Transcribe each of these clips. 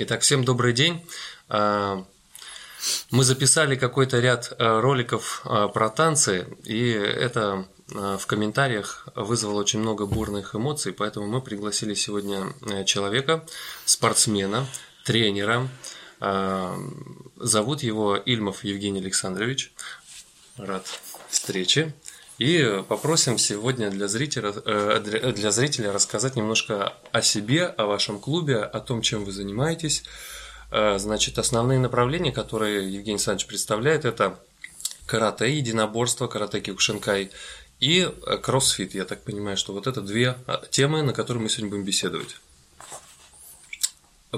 Итак, всем добрый день. А, мы записали какой-то ряд а, роликов а, про танцы, и это в комментариях вызвало очень много бурных эмоций, поэтому мы пригласили сегодня человека, спортсмена, тренера. Зовут его Ильмов Евгений Александрович. Рад встрече. И попросим сегодня для зрителя, э, для зрителя рассказать немножко о себе, о вашем клубе, о том, чем вы занимаетесь. Э, значит, основные направления, которые Евгений Александрович представляет, это карате, единоборство, карате киокушинкай и э, кроссфит. Я так понимаю, что вот это две темы, на которые мы сегодня будем беседовать.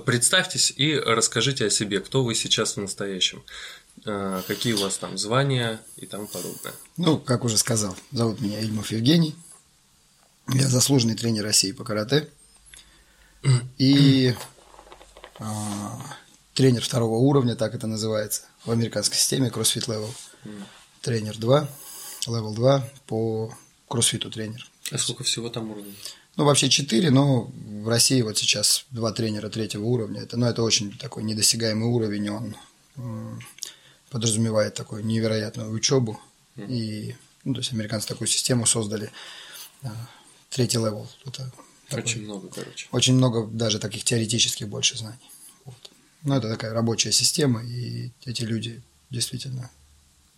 Представьтесь и расскажите о себе, кто вы сейчас в настоящем. Э, какие у вас там звания и тому подобное. Ну, как уже сказал, зовут меня Ильмов Евгений. Я заслуженный тренер России по карате. И а, тренер второго уровня, так это называется, в американской системе CrossFit Level. Тренер 2, Level 2 по кроссфиту тренер. А сколько всего там уровней? Ну, вообще 4, но в России вот сейчас два тренера третьего уровня. Это, ну, это очень такой недосягаемый уровень, он подразумевает такую невероятную учебу. Mm-hmm. И, ну, то есть американцы такую систему создали. А, третий level. Это такой, очень много, короче. Очень много даже таких теоретических больше знаний. Вот. Но это такая рабочая система, и эти люди действительно...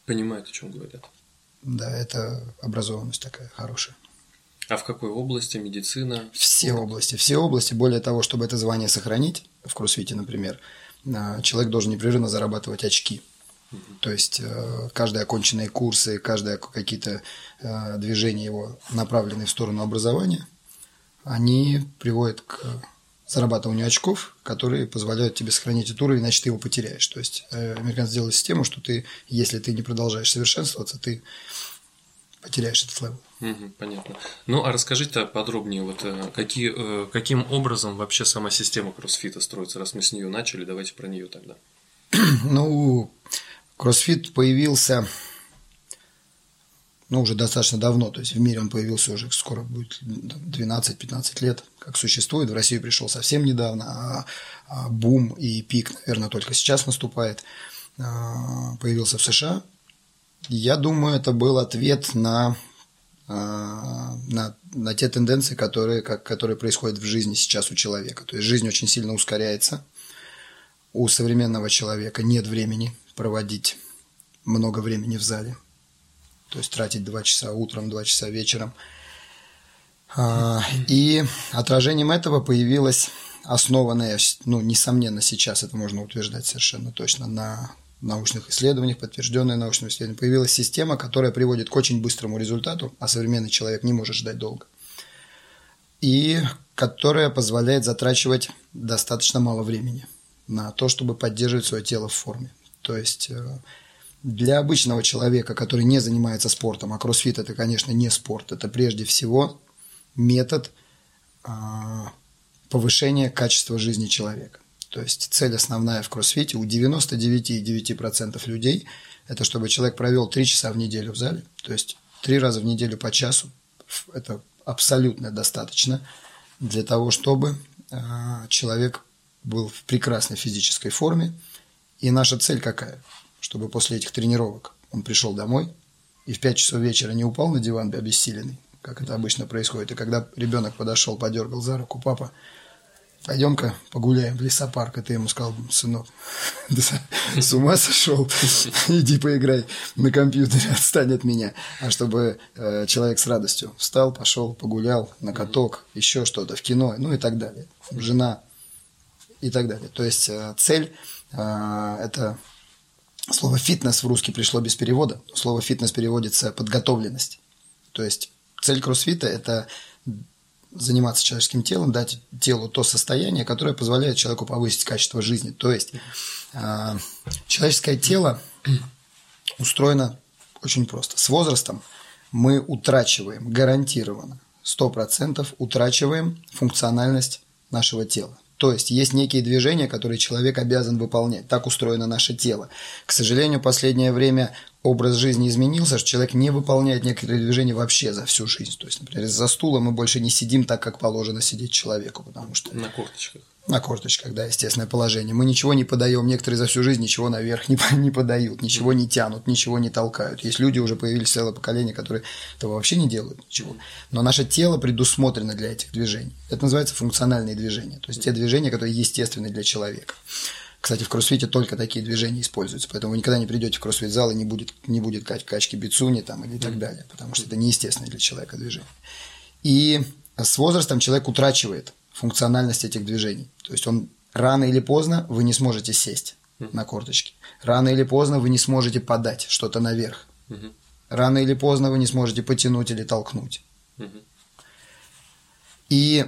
Понимают, о чем говорят. Да, это образованность такая хорошая. А в какой области? Медицина? Все спорт? области. Все области. Более того, чтобы это звание сохранить, в кроссфите, например, а, человек должен непрерывно зарабатывать очки. То есть э, каждые оконченные курсы, каждые какие-то э, движения его, направленные в сторону образования, они приводят к зарабатыванию очков, которые позволяют тебе сохранить этот уровень, иначе ты его потеряешь. То есть э, американцы сделали систему, что ты, если ты не продолжаешь совершенствоваться, ты потеряешь этот level. Угу, понятно. Ну, а расскажите подробнее, вот какие, каким образом вообще сама система кроссфита строится, раз мы с нее начали, давайте про нее тогда. Ну, Кроссфит появился, ну, уже достаточно давно, то есть в мире он появился уже скоро будет 12-15 лет, как существует. В Россию пришел совсем недавно, а, а бум и пик, наверное, только сейчас наступает. А, появился в США. Я думаю, это был ответ на а, на, на те тенденции, которые, как, которые происходят в жизни сейчас у человека. То есть жизнь очень сильно ускоряется. У современного человека нет времени проводить много времени в зале. То есть тратить два часа утром, два часа вечером. А, и отражением этого появилась основанная, ну, несомненно, сейчас это можно утверждать совершенно точно, на научных исследованиях, подтвержденная научным исследованием, появилась система, которая приводит к очень быстрому результату, а современный человек не может ждать долго. И которая позволяет затрачивать достаточно мало времени на то, чтобы поддерживать свое тело в форме. То есть э, для обычного человека, который не занимается спортом, а кроссфит это, конечно, не спорт, это прежде всего метод а, повышения качества жизни человека. То есть цель основная в кроссфите у 99,9% людей – это чтобы человек провел 3 часа в неделю в зале, то есть 3 раза в неделю по часу. Это абсолютно достаточно для того, чтобы а, человек был в прекрасной физической форме – и наша цель какая? Чтобы после этих тренировок он пришел домой и в 5 часов вечера не упал на диван обессиленный, как это обычно происходит. И когда ребенок подошел, подергал за руку, папа, пойдем-ка погуляем в лесопарк. И ты ему сказал, сынок, с ума сошел, иди поиграй на компьютере, отстань от меня. А чтобы э, человек с радостью встал, пошел, погулял на каток, еще что-то, в кино, ну и так далее. Жена и так далее. То есть э, цель это слово фитнес в русский пришло без перевода. Слово фитнес переводится подготовленность. То есть цель кроссфита – это заниматься человеческим телом, дать телу то состояние, которое позволяет человеку повысить качество жизни. То есть э, человеческое тело устроено очень просто. С возрастом мы утрачиваем гарантированно, 100% утрачиваем функциональность нашего тела. То есть есть некие движения, которые человек обязан выполнять. Так устроено наше тело. К сожалению, в последнее время образ жизни изменился, что человек не выполняет некоторые движения вообще за всю жизнь. То есть, например, за стулом мы больше не сидим так, как положено сидеть человеку, потому что... На корточках. На корточках, да, естественное положение. Мы ничего не подаем, некоторые за всю жизнь ничего наверх не, не подают, ничего не тянут, ничего не толкают. Есть люди, уже появились целое поколение, которые этого вообще не делают ничего. Но наше тело предусмотрено для этих движений. Это называется функциональные движения, то есть те движения, которые естественны для человека. Кстати, в кроссфите только такие движения используются, поэтому вы никогда не придете в кроссфит-зал и не будет, не будет кач качки бицуни там или так далее, потому что это неестественное для человека движение. И с возрастом человек утрачивает функциональность этих движений. То есть он рано или поздно вы не сможете сесть на корточки. Рано или поздно вы не сможете подать что-то наверх. Рано или поздно вы не сможете потянуть или толкнуть. И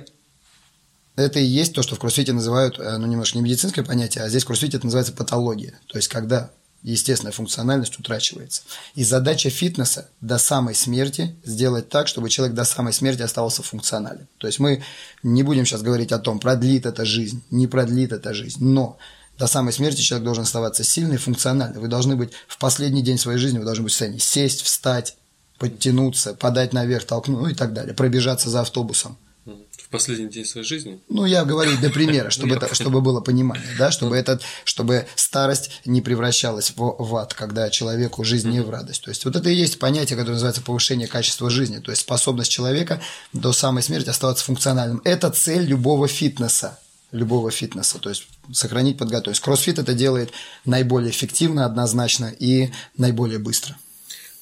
это и есть то, что в кроссфите называют, э, ну, немножко не медицинское понятие, а здесь в кроссфите это называется патология. То есть, когда естественная функциональность утрачивается. И задача фитнеса до самой смерти сделать так, чтобы человек до самой смерти оставался функционален. То есть мы не будем сейчас говорить о том, продлит это жизнь, не продлит это жизнь, но до самой смерти человек должен оставаться сильный, функциональный. Вы должны быть в последний день своей жизни, вы должны быть в состоянии сесть, встать, подтянуться, подать наверх, толкнуть, ну и так далее, пробежаться за автобусом последний день своей жизни? Ну, я говорю для примера, чтобы, это, чтобы было понимание, да, чтобы, этот, чтобы старость не превращалась в, в ад, когда человеку жизнь не в радость. То есть, вот это и есть понятие, которое называется повышение качества жизни, то есть способность человека до самой смерти оставаться функциональным. Это цель любого фитнеса любого фитнеса, то есть сохранить подготовленность. Кроссфит это делает наиболее эффективно, однозначно и наиболее быстро.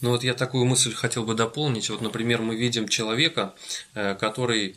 Ну вот я такую мысль хотел бы дополнить. Вот, например, мы видим человека, э, который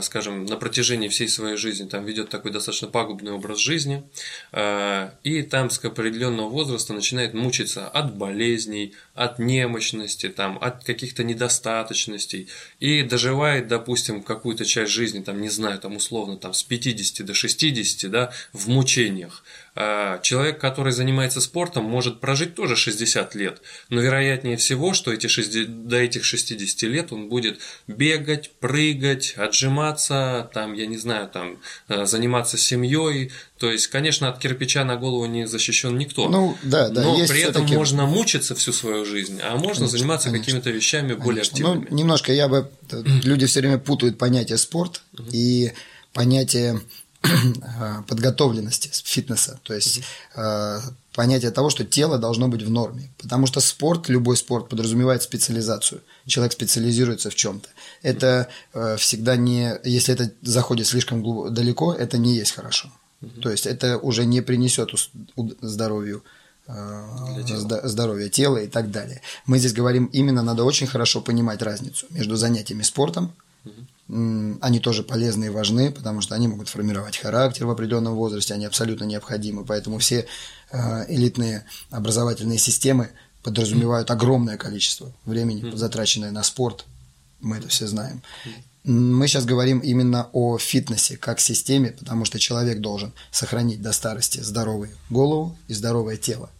скажем, на протяжении всей своей жизни там ведет такой достаточно пагубный образ жизни, э, и там с определенного возраста начинает мучиться от болезней, от немощности, там, от каких-то недостаточностей, и доживает, допустим, какую-то часть жизни, там, не знаю, там, условно, там, с 50 до 60, да, в мучениях. А, человек, который занимается спортом, может прожить тоже 60 лет, но вероятнее всего, что эти 60, до этих 60 лет он будет бегать, прыгать, отжиматься, там, я не знаю, там, э, заниматься семьей. То есть, конечно, от кирпича на голову не защищен никто. Ну, да, да. Но при этом можно мучиться всю свою жизнь, а можно конечно, заниматься какими-то вещами конечно. более активными. Ну, немножко я бы... Люди все время путают понятие спорт и понятие Э, подготовленности фитнеса, то есть э, понятие того, что тело должно быть в норме, потому что спорт, любой спорт подразумевает специализацию. Человек специализируется в чем-то. Это э, всегда не, если это заходит слишком глубоко, далеко, это не есть хорошо. То есть это уже не принесет здоровью здоровья тела и так далее. Мы здесь говорим именно надо очень хорошо понимать разницу между занятиями спортом они тоже полезны и важны, потому что они могут формировать характер в определенном возрасте, они абсолютно необходимы. Поэтому все э, элитные образовательные системы подразумевают огромное количество времени, затраченное на спорт. Мы это все знаем. Мы сейчас говорим именно о фитнесе как системе, потому что человек должен сохранить до старости здоровую голову и здоровое тело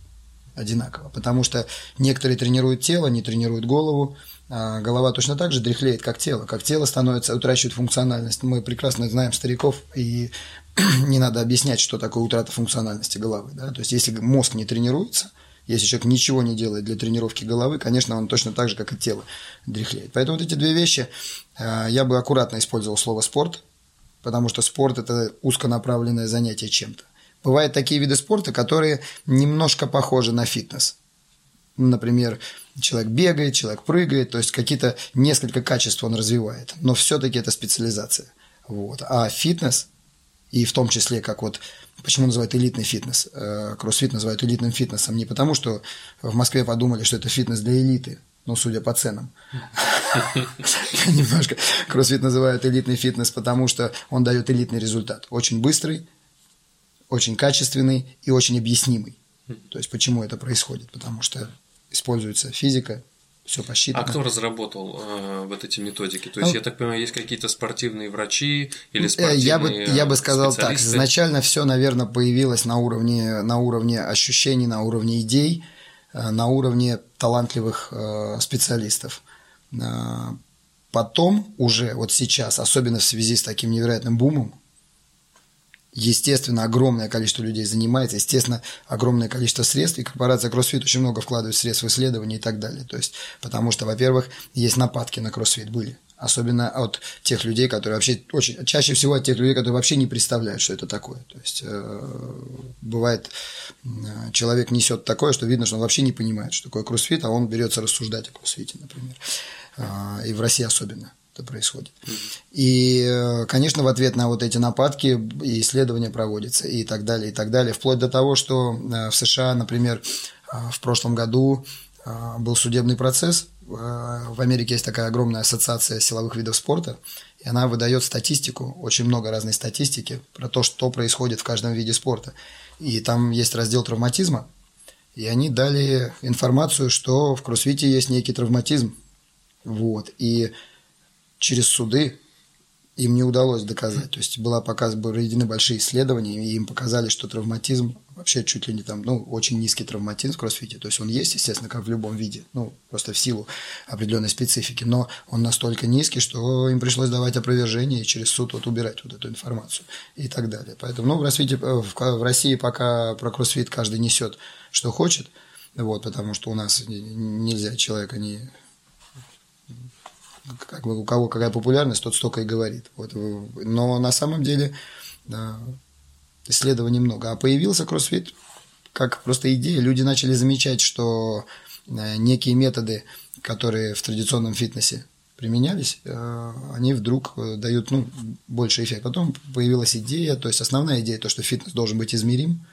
одинаково. Потому что некоторые тренируют тело, не тренируют голову, голова точно так же дряхлеет, как тело. Как тело становится, утрачивает функциональность. Мы прекрасно знаем стариков, и не надо объяснять, что такое утрата функциональности головы. Да? То есть, если мозг не тренируется, если человек ничего не делает для тренировки головы, конечно, он точно так же, как и тело, дряхлеет. Поэтому вот эти две вещи, а, я бы аккуратно использовал слово «спорт», потому что спорт – это узконаправленное занятие чем-то. Бывают такие виды спорта, которые немножко похожи на фитнес. Например, человек бегает, человек прыгает, то есть какие-то несколько качеств он развивает, но все-таки это специализация. Вот. А фитнес, и в том числе, как вот, почему называют элитный фитнес, э, кроссфит называют элитным фитнесом, не потому, что в Москве подумали, что это фитнес для элиты, ну, судя по ценам. Немножко. Кроссфит называют элитный фитнес, потому что он дает элитный результат. Очень быстрый, очень качественный и очень объяснимый. То есть, почему это происходит? Потому что используется физика, все посчитано. А кто разработал э, вот эти методики? То есть, ну, я так понимаю, есть какие-то спортивные врачи или спортивные Я бы, я бы сказал так, изначально все, наверное, появилось на уровне, на уровне ощущений, на уровне идей, э, на уровне талантливых э, специалистов. Э, потом уже, вот сейчас, особенно в связи с таким невероятным бумом, Естественно, огромное количество людей занимается, естественно, огромное количество средств, и корпорация CrossFit очень много вкладывает средств в исследования и так далее. То есть, потому что, во-первых, есть нападки на CrossFit были. Особенно от тех людей, которые вообще очень чаще всего от тех людей, которые вообще не представляют, что это такое. То есть э, бывает э, человек несет такое, что видно, что он вообще не понимает, что такое кроссфит, а он берется рассуждать о кроссфите, например. Э, и в России особенно это происходит. И, э, конечно, в ответ на вот эти нападки и исследования проводятся и так далее, и так далее. Вплоть до того, что э, в США, например, э, в прошлом году был судебный процесс. В Америке есть такая огромная ассоциация силовых видов спорта, и она выдает статистику, очень много разной статистики про то, что происходит в каждом виде спорта. И там есть раздел травматизма, и они дали информацию, что в кроссфите есть некий травматизм. Вот. И через суды им не удалось доказать. То есть была показ, проведены большие исследования, и им показали, что травматизм вообще чуть ли не там, ну, очень низкий травматизм в кроссфите. То есть он есть, естественно, как в любом виде, ну, просто в силу определенной специфики, но он настолько низкий, что им пришлось давать опровержение и через суд вот убирать вот эту информацию и так далее. Поэтому, ну, в, России, в России пока про кроссфит каждый несет, что хочет, вот, потому что у нас нельзя человека не как бы у кого какая популярность, тот столько и говорит. Вот. Но на самом деле да, исследований много. А появился кроссфит как просто идея. Люди начали замечать, что э, некие методы, которые в традиционном фитнесе применялись, э, они вдруг э, дают ну, больше эффект. Потом появилась идея, то есть основная идея, то, что фитнес должен быть измерим.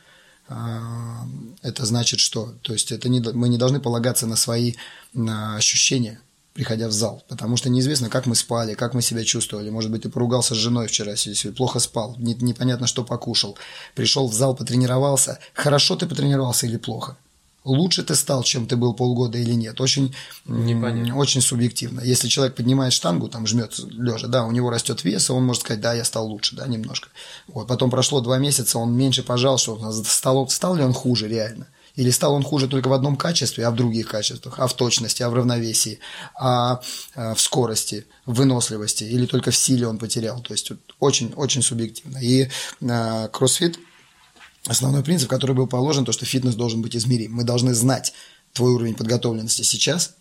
Это значит что? То есть это не, мы не должны полагаться на свои на ощущения – приходя в зал, потому что неизвестно, как мы спали, как мы себя чувствовали. Может быть, ты поругался с женой вчера, если плохо спал, непонятно, что покушал. Пришел в зал, потренировался. Хорошо ты потренировался или плохо? Лучше ты стал, чем ты был полгода или нет. Очень, Непонятно. очень субъективно. Если человек поднимает штангу, там жмет лежа, да, у него растет вес, и он может сказать, да, я стал лучше, да, немножко. Вот, потом прошло два месяца, он меньше пожал, что стал, стал ли он хуже реально. Или стал он хуже только в одном качестве, а в других качествах, а в точности, а в равновесии, а, а в скорости, в выносливости, или только в силе он потерял. То есть очень-очень субъективно. И а, кроссфит основной принцип, который был положен, то, что фитнес должен быть измерим. Мы должны знать твой уровень подготовленности сейчас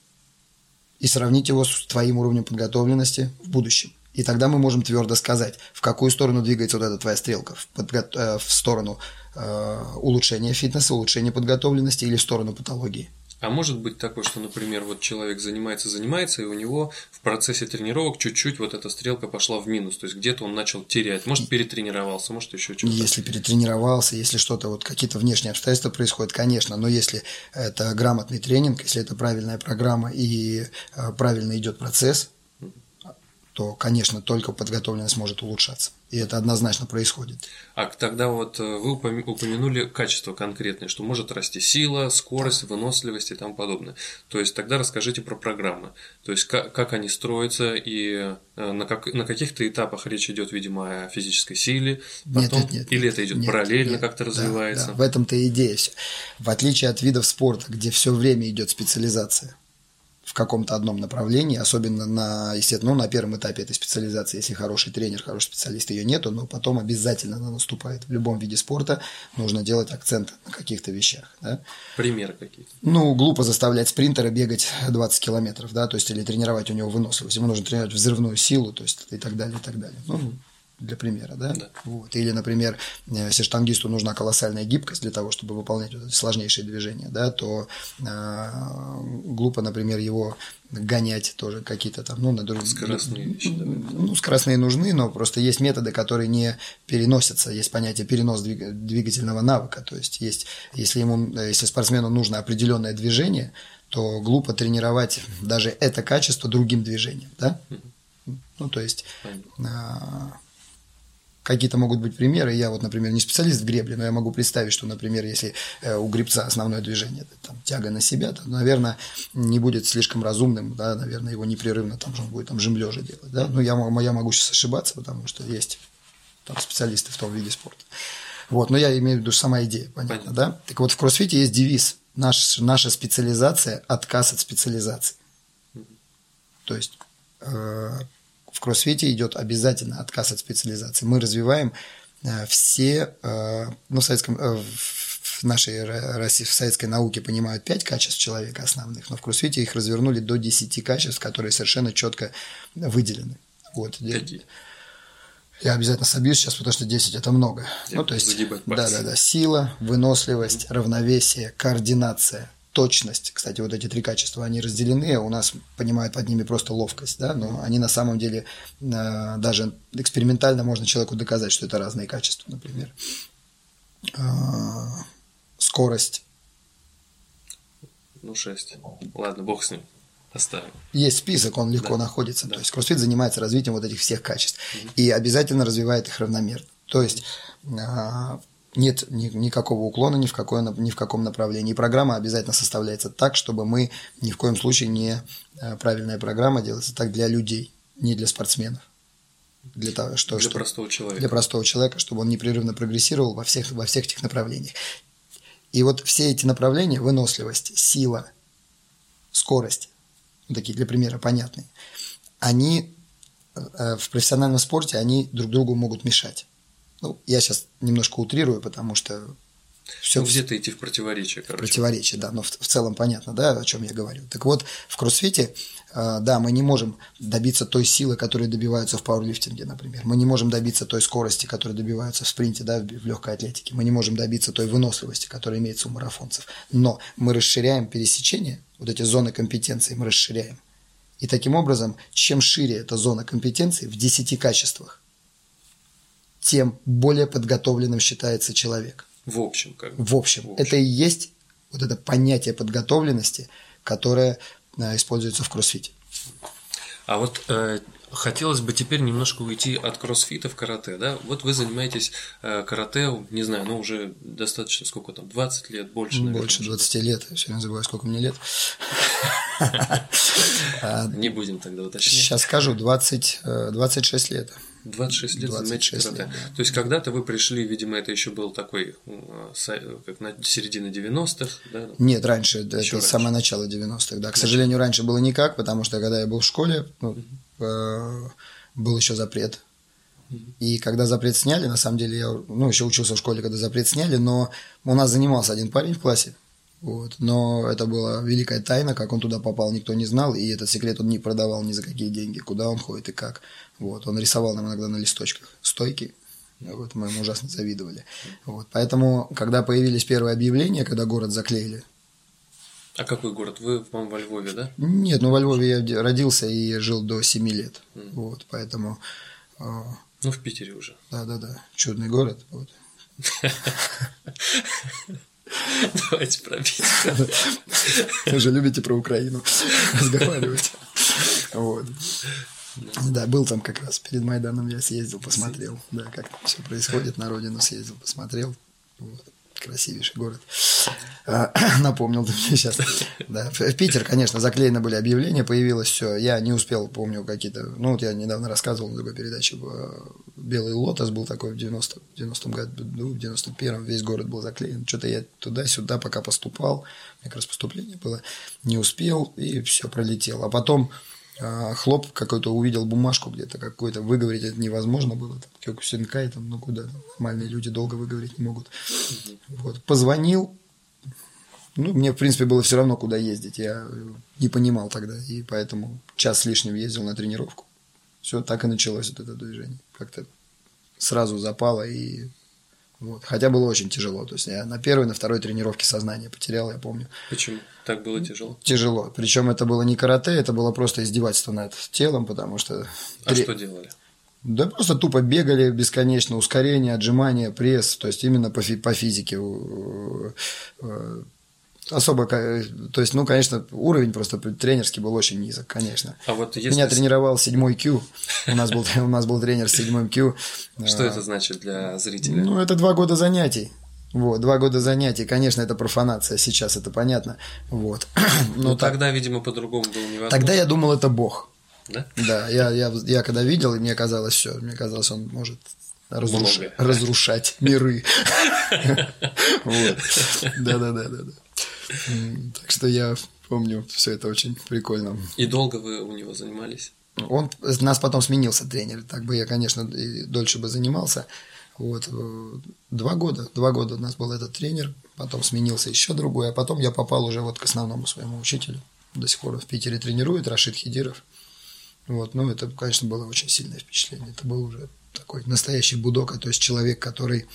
и сравнить его с твоим уровнем подготовленности в будущем. И тогда мы можем твердо сказать, в какую сторону двигается вот эта твоя стрелка, в, подго... Э, в сторону Э, улучшения фитнеса, улучшения подготовленности или в сторону патологии. А может быть такое, что, например, вот человек занимается, занимается, и у него в процессе тренировок чуть-чуть вот эта стрелка пошла в минус, то есть где-то он начал терять, может перетренировался, может еще что-то. Если перетренировался, если что-то вот какие-то внешние обстоятельства происходят, конечно, но если это грамотный тренинг, если это правильная программа и э, правильно идет процесс, то, конечно, только подготовленность может улучшаться. И это однозначно происходит. А тогда вот э, вы упомянули качество конкретное, что может расти сила, скорость, выносливость и тому подобное. То есть тогда расскажите про программы. То есть как, как они строятся и э, на, как, на каких-то этапах речь идет, видимо, о физической силе. Потом, нет, нет, нет, или это идет нет, параллельно, как-то развивается. Да, да, в этом-то идея. В отличие от видов спорта, где все время идет специализация в каком-то одном направлении, особенно на, естественно, ну, на первом этапе этой специализации, если хороший тренер, хороший специалист, ее нету, но потом обязательно она наступает. В любом виде спорта нужно делать акцент на каких-то вещах. Да? Примеры какие-то? Ну, глупо заставлять спринтера бегать 20 километров, да, то есть или тренировать у него выносливость. Ему нужно тренировать взрывную силу, то есть и так далее, и так далее. Ну, для примера, да? да. Вот. Или, например, если штангисту нужна колоссальная гибкость для того, чтобы выполнять вот эти сложнейшие движения, да, то э, глупо, например, его гонять тоже какие-то там, ну, на друг... Скоростные вещи. Ну, скоростные нужны, но просто есть методы, которые не переносятся. Есть понятие перенос двигательного навыка. То есть, есть если, ему, если спортсмену нужно определенное движение, то глупо тренировать даже это качество другим движением, да? Ну, то есть... какие-то могут быть примеры. Я вот, например, не специалист в гребле, но я могу представить, что, например, если э, у гребца основное движение – там, тяга на себя, то, наверное, не будет слишком разумным, да, наверное, его непрерывно там он будет там жемлежа делать, да. Ну, я, я могу сейчас ошибаться, потому что есть там специалисты в том виде спорта. Вот, но я имею в виду сама идея, понятно, понятно. да? Так вот, в кроссфите есть девиз Наш, наша специализация – отказ от специализации. То есть э, в кроссфите идет обязательно отказ от специализации. Мы развиваем э, все, э, ну, в, советском, в нашей России, в советской науке понимают пять качеств человека основных, но в кроссфите их развернули до 10 качеств, которые совершенно четко выделены. Вот. Какие? Я обязательно собьюсь сейчас, потому что 10 это много. Я ну, то есть, да, да, да. Сила, выносливость, равновесие, координация, точность. Кстати, вот эти три качества, они разделены, а у нас понимают под ними просто ловкость, да, но они на самом деле э, даже экспериментально можно человеку доказать, что это разные качества, например. Э, скорость. Ну, 6. Ладно, бог с ним. Оставим. Есть список, он легко Да. находится. Да. То есть кроссфит занимается развитием вот этих всех качеств Мгм. и обязательно развивает их равномерно. То есть а, нет ни- никакого уклона ни в, какое, ни в каком направлении. И программа обязательно составляется так, чтобы мы ни в коем случае не а, правильная программа делается так для людей, не для спортсменов. Для того, что, Для что- простого человека. для простого человека, чтобы он непрерывно прогрессировал во всех, во всех этих направлениях. И вот все эти направления, выносливость, сила, скорость, ну, такие для примера понятные, они э, в профессиональном спорте, они друг другу могут мешать. Ну, я сейчас немножко утрирую, потому что все Ну, где-то идти в противоречие, короче. противоречие, да, но в, в целом понятно, да, о чем я говорю. Так вот, в кроссфите, э, да, мы не можем добиться той силы, которой добиваются в пауэрлифтинге, например. Мы не можем добиться той скорости, которой добиваются в спринте, да, в, в легкой атлетике. Мы не можем добиться той выносливости, которая имеется у марафонцев. Но мы расширяем пересечение, вот эти зоны компетенции мы расширяем. И таким образом, чем шире эта зона компетенции в 10 качествах, тем более подготовленным считается человек. В общем, как бы. В общем, В общем. это и есть вот это понятие подготовленности, которое э, используется в кроссфите. А вот э, хотелось бы теперь немножко уйти от кроссфита в карате, да? Вот вы занимаетесь э, карате, не знаю, ну уже достаточно, сколько там, 20 лет, больше, наверное, Больше уже. 20 лет. Я все время забываю, сколько мне лет. Не будем тогда уточнять. Сейчас скажу, 20, э, 26 лет. 26 лет 26 занимаетесь карате. лет. То есть когда-то вы пришли, видимо, это еще был такой, э, как на середина 90-х, да? Нет, раньше, это Ещё раньше. самое начало 90-х, да. К сожалению, раньше было никак, потому что когда я был в школе, ну, э, был еще запрет. И когда запрет сняли, на самом деле, я ну, еще учился в школе, когда запрет сняли, но у нас занимался один парень в классе. Вот. Но это была великая тайна, как он туда попал, никто не знал, и этот секрет он не продавал ни за какие деньги, куда он ходит и как. Вот. Он рисовал нам иногда на листочках стойки, вот, мы ему ужасно завидовали. Вот. Поэтому, когда появились первые объявления, когда город заклеили, А какой город? Вы, по-моему, во Львове, да? нет, ну во Львове я родился и жил до 7 лет. Мгм. Вот, поэтому, э, Ну, в Питере уже. да-да-да, чудный город. Вот. Давайте про Питер. Вы же любите про Украину разговаривать. Вот. Да, был там как раз перед Майданом я съездил, посмотрел, да, как там все происходит, на родину съездил, посмотрел. Вот. Красивейший город. А, Напомнил ты мне сейчас. Да. В Питер, конечно, заклеены были объявления, появилось все. Я не успел, помню, какие-то... Ну, вот я недавно рассказывал на другой передаче. Белый лотос был такой в 90 в 90 году, в 91-м весь город был заклеен. Что-то я туда-сюда пока поступал, как раз поступление было, не успел, и все пролетело. А потом хлоп какой-то увидел бумажку где-то какой-то, выговорить это невозможно было, там, Кёкусинкай, там, ну куда, нормальные люди долго выговорить не могут. Вот, позвонил, ну, мне, в принципе, было все равно, куда ездить, я не понимал тогда, и поэтому час с лишним ездил на тренировку. Все, так и началось вот это движение. Как-то сразу запало и вот. Хотя было очень тяжело. То есть я на первой, на второй тренировке сознание потерял, я помню. Почему? Так было тяжело? Тяжело. Причем это было не карате, это было просто издевательство над телом, потому что... А Тре- что делали? Да просто тупо бегали бесконечно, ускорение, отжимания, пресс, то есть именно по, фи- по физике. Особо, то есть, ну, конечно, уровень просто тренерский был очень низок, конечно. А вот если... Меня тренировал седьмой Q. У нас был, у нас был тренер с седьмым Q. Что это значит для зрителя? Ну, это два года занятий. Вот, два года занятий. Конечно, это профанация, сейчас это понятно. Вот. Ну, Ну, так- тогда, видимо, по-другому было невозможно. Тогда я думал, это Бог. Да? Да, я, я, я когда видел, и мне казалось все, мне казалось, он может разруш- разрушать миры. Вот. Так что я помню все это очень прикольно. И долго вы у него занимались? Он нас потом сменился тренер, так бы я, конечно, и дольше бы занимался. Вот. Э, два года. Два года у нас был этот тренер, потом сменился еще другой, а потом я попал уже вот к основному своему учителю. До сих пор в Питере тренирует Рашид Хидиров. Вот, ну, это, конечно, было очень сильное впечатление. Это был уже такой настоящий будок, то есть человек, который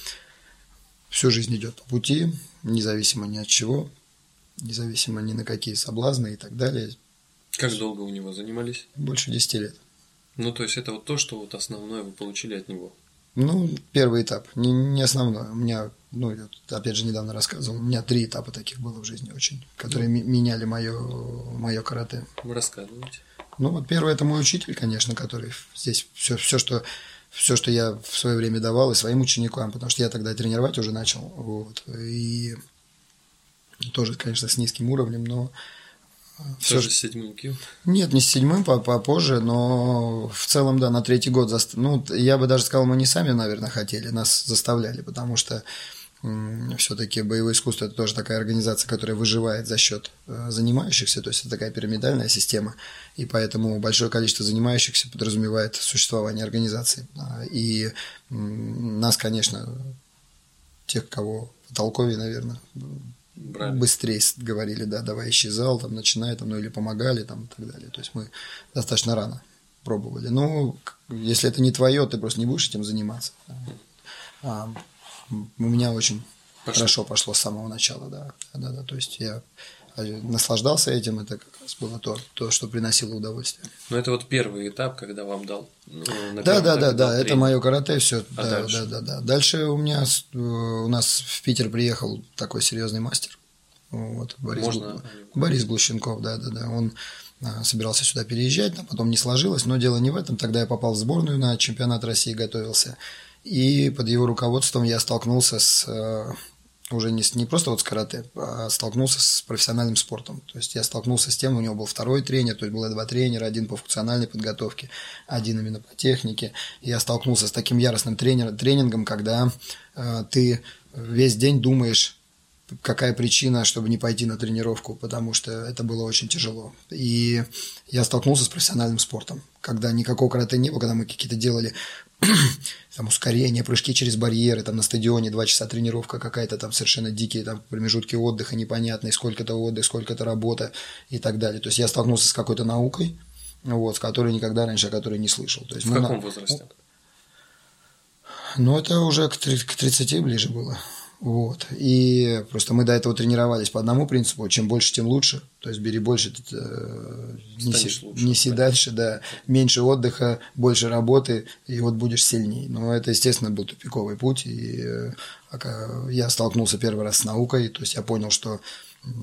всю жизнь идет по пути, независимо ни от чего, независимо ни на какие соблазны и так далее. Как долго у него занимались? Больше 10 лет. Ну, то есть это вот то, что вот основное вы получили от него? Ну, первый этап, не, не основной. У меня, ну, я опять же недавно рассказывал, у меня три этапа таких было в жизни очень, которые ну. меняли мое, мое карате. Вы рассказываете. Ну, вот первый это мой учитель, конечно, который здесь все, все, что все, что я в свое время давал и своим ученикам, потому что я тогда тренировать уже начал. Вот, и тоже, конечно, с низким уровнем, но все же с седьмым кил? Нет, не с седьмым, попозже, но в целом, да, на третий год. Заст... Ну, я бы даже сказал, мы не сами, наверное, хотели, нас заставляли, потому что все-таки боевое искусство это тоже такая организация, которая выживает за счет э, занимающихся, то есть это такая пирамидальная система, и поэтому большое количество занимающихся подразумевает существование организации. А, и нас, конечно, тех, кого толковее, наверное, Брали. быстрее говорили, да, давай ищи зал, там, начинай, там, ну, или помогали, там, и так далее. То есть мы достаточно рано пробовали. Ну, если это не твое, ты просто не будешь этим заниматься. А, у меня очень пошло. хорошо пошло с самого начала, да. да, да, То есть я наслаждался этим, это как раз было то, то что приносило удовольствие. Ну, это вот первый этап, когда вам дал. Ну, да, да, да, да, это мое карате, все. А да, дальше? да, да, да. Дальше у меня э, у нас в Питер приехал такой серьезный мастер. Вот, Борис, Можно... Борис Глущенков, да, да, да. Он а, собирался сюда переезжать, но потом не сложилось, но дело не в этом. Тогда я попал в сборную на чемпионат России, готовился. И под его руководством я столкнулся с э, уже не, не просто вот с карате, а столкнулся с профессиональным спортом. То есть я столкнулся с тем, у него был второй тренер, то есть было два тренера, один по функциональной подготовке, один именно по технике. Я столкнулся с таким яростным тренером, тренингом, когда э, ты весь день думаешь, какая причина, чтобы не пойти на тренировку, потому что это было очень тяжело. И я столкнулся с профессиональным спортом, когда никакого карате не было, когда мы какие-то делали там ускорение, прыжки через барьеры, там на стадионе два часа тренировка какая-то, там совершенно дикие там промежутки отдыха непонятные, сколько-то отдых, сколько-то работа и так далее. То есть я столкнулся с какой-то наукой, вот, с которой никогда раньше, о которой не слышал. То есть в каком на... возрасте? Ну, это уже к 30 ближе было. Вот. И просто мы до этого тренировались по одному принципу, чем больше, тем лучше. То есть бери больше, э, неси, лучше, неси дальше, да. Меньше отдыха, больше работы, и вот будешь сильнее. Но это, естественно, был тупиковый путь. И э, я столкнулся первый раз с наукой, то есть я понял, что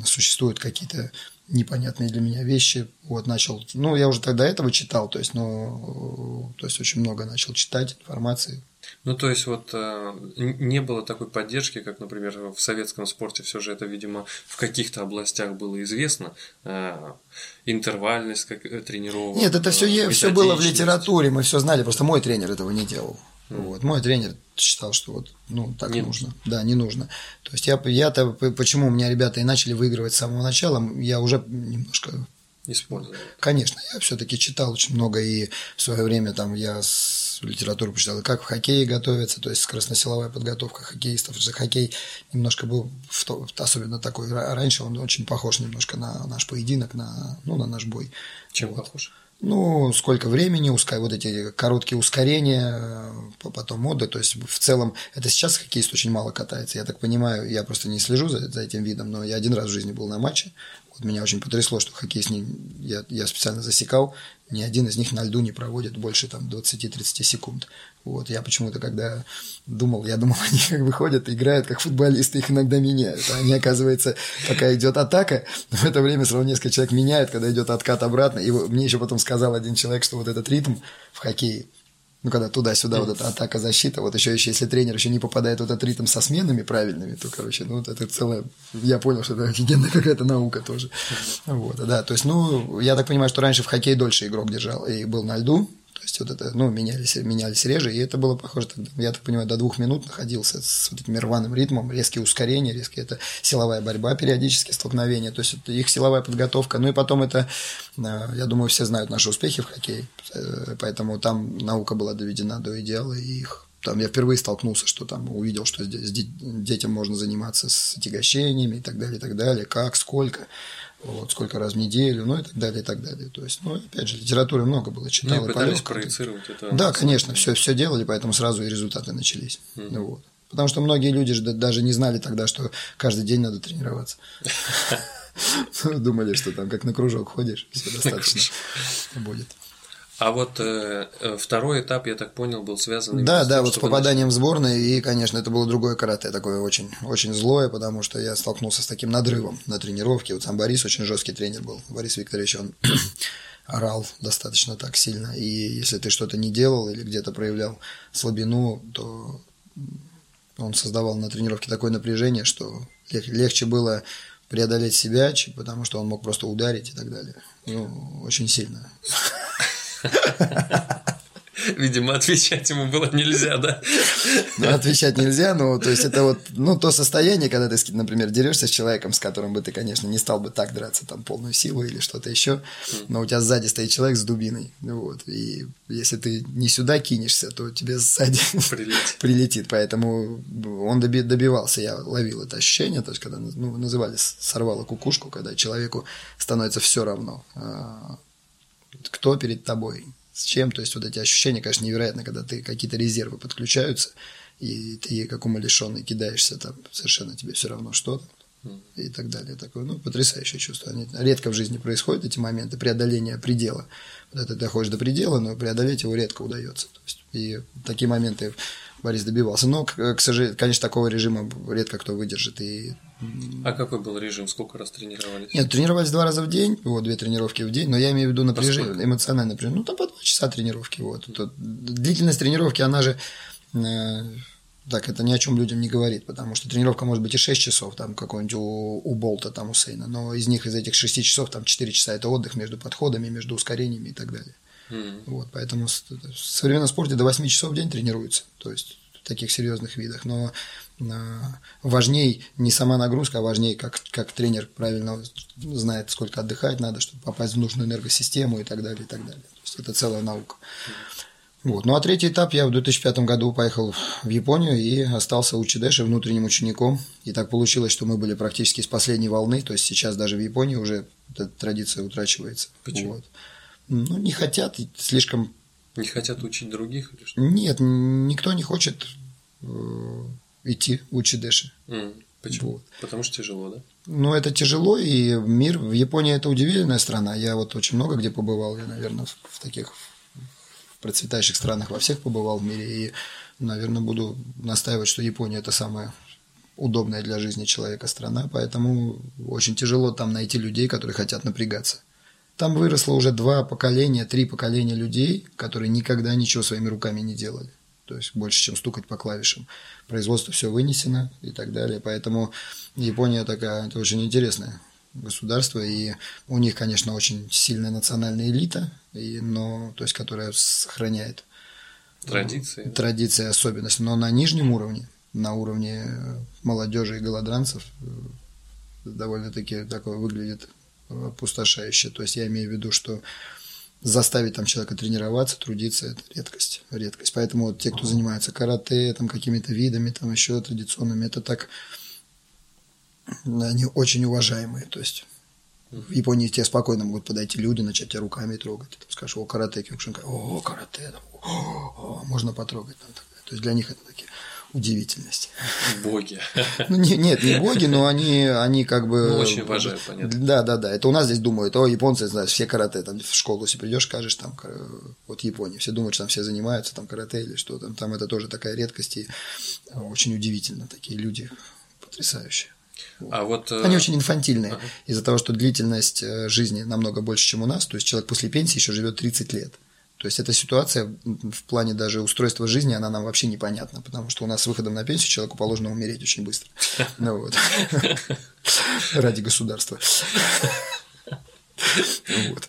существуют какие-то непонятные для меня вещи. Вот начал, ну, я уже тогда этого читал, то есть, ну, то есть очень много начал читать информации, ну, то есть, вот э, не было такой поддержки, как, например, в советском спорте все же это, видимо, в каких-то областях было известно. Э, интервальность как, э, тренировок. Нет, это все, все было в литературе, мы все знали, просто мой тренер этого не делал. Mm. Вот. Мой тренер считал, что вот, ну, так не нужно. нужно. Да, не нужно. То есть я, я-то, почему у меня ребята и начали выигрывать с самого начала, я уже немножко использовал. Конечно, я все-таки читал очень много, и в свое время там я с литературу почитал, как в хоккее готовятся, то есть скоростно-силовая подготовка хоккеистов. Уже хоккей немножко был, в то, особенно такой, раньше он очень похож немножко на наш поединок, на, ну, на наш бой. Чем вот. похож? Ну, сколько времени, ускай, вот эти короткие ускорения, потом моды. То есть, в целом, это сейчас хоккеист очень мало катается. Я так понимаю, я просто не слежу за, за этим видом, но я один раз в жизни был на матче. Вот меня очень потрясло, что хоккеист не, я, я специально засекал, ни один из них на льду не проводит больше там 20-30 секунд. Вот, я почему-то, когда думал, я думал, они как бы ходят, играют как футболисты, их иногда меняют. А они, оказывается, пока идет атака, в это время сразу несколько человек меняют, когда идет откат обратно. И мне еще потом сказал один человек, что вот этот ритм в хоккее, ну, когда туда-сюда вот эта атака, защита, вот еще, еще если тренер еще не попадает в этот ритм со сменами правильными, то, короче, ну, вот это целое, я понял, что это офигенная какая-то наука тоже. Вот, да, то есть, ну, я так понимаю, что раньше в хоккей дольше игрок держал и был на льду, есть вот это, ну, менялись, менялись реже, и это было похоже, я так понимаю, до двух минут находился с вот этим рваным ритмом, резкие ускорения, резкие, это силовая борьба, периодически столкновения, то есть это их силовая подготовка, ну и потом это, э, я думаю, все знают наши успехи в хоккее, э, поэтому там наука была доведена до идеала, и их там я впервые столкнулся, что там увидел, что здесь детям можно заниматься с отягощениями и так далее, и так далее, как, сколько, вот, сколько раз в неделю, ну и так далее, и так далее. То есть, ну, опять же, литературы много было, читал. Ну, и пытались проецировать это. Да, конечно, все, все делали, поэтому сразу и результаты начались. Mm. Вот. Потому что многие люди же даже не знали тогда, что каждый день надо тренироваться. Думали, что там как на кружок ходишь, все достаточно будет. А вот э, э, второй этап, я так понял, был связан. Да, с да, вот с попаданием начали... в сборную, и, конечно, это было другое карате, такое очень, очень злое, потому что я столкнулся с таким надрывом на тренировке. Вот сам Борис очень жесткий тренер был. Борис Викторович, он орал достаточно так сильно. И если ты что-то не делал или где-то проявлял слабину, то он создавал на тренировке такое напряжение, что легче было преодолеть себя, потому что он мог просто ударить и так далее. Ну, очень сильно. Видимо, отвечать ему было нельзя, да? Ну, отвечать нельзя, но то есть это вот, ну, то состояние, когда ты, например, дерешься с человеком, с которым бы ты, конечно, не стал бы так драться, там, полную силу или что-то еще, но у тебя сзади стоит человек с дубиной, вот, и если ты не сюда кинешься, то тебе сзади прилетит, прилетит. Поэтому он доби добивался, я ловил это ощущение, то есть когда, ну, называли сорвало кукушку, когда человеку становится все равно, а, кто перед тобой, с чем, то есть вот эти ощущения, конечно, невероятно, когда ты какие-то резервы подключаются, и ты как умалишенный кидаешься там, совершенно тебе все равно что там, и так далее. Такое, ну, потрясающее чувство. Они, редко в жизни происходят эти моменты преодоления предела. Это ты доходишь до предела, но преодолеть его редко удается. То есть, и такие моменты Борис добивался. Но, к, к сожалению, конечно, такого режима редко кто выдержит. И... А какой был режим? Сколько раз тренировались? Нет, тренировались два раза в день, вот, две тренировки в день, но я имею в виду напряжение, а эмоциональное напряжение. Ну, там по два часа тренировки, вот. Тут, длительность тренировки, она же э, так, это ни о чем людям не говорит, потому что тренировка может быть и 6 часов, там какой-нибудь у, у Болта, там у Сейна, но из них, из этих 6 часов, там 4 часа это отдых между подходами, между ускорениями и так далее. Mm. Вот, поэтому в современном спорте до 8 часов в день тренируются, то есть в таких серьезных видах, но а, важней не сама нагрузка, а важней, как, как тренер правильно знает, сколько отдыхать надо, чтобы попасть в нужную энергосистему и так далее, и так далее. То есть это целая наука. Вот. Ну а третий этап я в 2005 году поехал в Японию и остался у Чидеши внутренним учеником. И так получилось, что мы были практически с последней волны, то есть сейчас даже в Японии уже эта традиция утрачивается. Почему? Вот. Ну, не хотят, слишком... Не хотят учить других или что? Нет, никто не хочет э, идти в Учидеши. Mm. Почему? Вот. Потому что тяжело, да? Ну, это тяжело, и мир в Японии это удивительная страна. Я вот очень много где побывал, я, наверное, в таких в процветающих странах во всех побывал в мире, и, наверное, буду настаивать, что Япония это самая удобная для жизни человека страна, поэтому очень тяжело там найти людей, которые хотят напрягаться. Там выросло уже два поколения, три поколения людей, которые никогда ничего своими руками не делали. То есть больше, чем стукать по клавишам. Производство все вынесено и так далее. Поэтому Япония такая, это очень интересное государство, и у них, конечно, очень сильная национальная элита, и, но, то есть, которая сохраняет традиции, традиции, особенности, но на нижнем уровне, на уровне молодежи и голодранцев э, довольно-таки такое выглядит опустошающе. То есть я имею в виду, что заставить там человека тренироваться, трудиться – это редкость, редкость. Поэтому вот те, кто занимается карате, там какими-то видами, там еще традиционными, это так, они очень уважаемые. То есть в Японии тебе спокойно могут подойти люди, начать тебя руками трогать. Ты там скажешь, о, карате, кёкшин, о, карате, там, о, о, можно потрогать. Там, то есть для них это удивительность. Боги. Ну, не, нет, не боги, но они, они как бы... Ну, очень уважают, понятно. Да, да, да. Это у нас здесь думают, о, японцы, знаешь, все карате, там в школу, если придешь, скажешь, там, вот Япония, все думают, что там все занимаются, там, карате или что там, там это тоже такая редкость, и очень удивительно, такие люди потрясающие. А вот... Э, они очень инфантильные ага. из-за того, что длительность э, жизни намного больше, чем у нас. То есть человек после пенсии еще живет 30 лет. То есть эта ситуация в плане даже устройства жизни, она нам вообще непонятна, потому что у нас с выходом на пенсию человеку положено умереть очень быстро. Ну вот. Ради государства. Вот.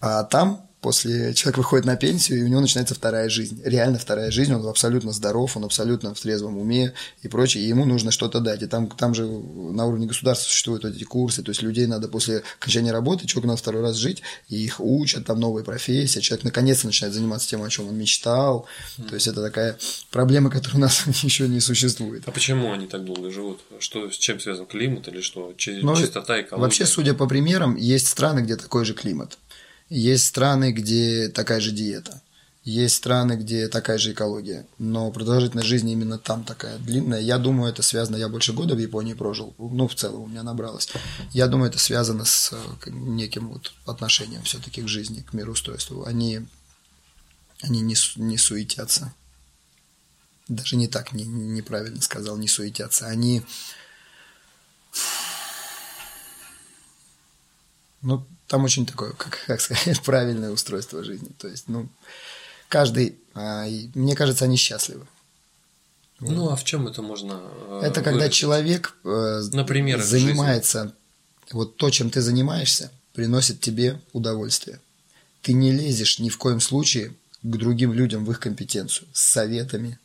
А там после человек выходит на пенсию, и у него начинается вторая жизнь. Реально вторая жизнь, он абсолютно здоров, он абсолютно в трезвом уме и прочее, и ему нужно что-то дать. И там, там же на уровне государства существуют эти курсы, то есть людей надо после окончания работы, человеку надо второй раз жить, и их учат, там новые профессии, человек наконец-то начинает заниматься тем, о чем он мечтал. Mm. То есть это такая проблема, которая у нас еще не существует. А почему они так долго живут? Что, с чем связан климат или что? Ну, чистота, экология? Вообще, судя по примерам, есть страны, где такой же климат. Есть страны, где такая же диета. Есть страны, где такая же экология, но продолжительность жизни именно там такая длинная. Я думаю, это связано, я больше года в Японии прожил, ну, в целом у меня набралось. Я думаю, это связано с э, неким вот отношением все-таки к жизни, к мироустройству. Они, они не, не суетятся. Даже не так, не, неправильно сказал, не суетятся. Они... Ну, там очень такое, как, как сказать, правильное устройство жизни. То есть, ну, каждый, а, мне кажется, они счастливы. Ну, а в чем это можно? Э, это когда выразить? человек э, Например, занимается, жизни. вот то, чем ты занимаешься, приносит тебе удовольствие. Ты не лезешь ни в коем случае к другим людям в их компетенцию с советами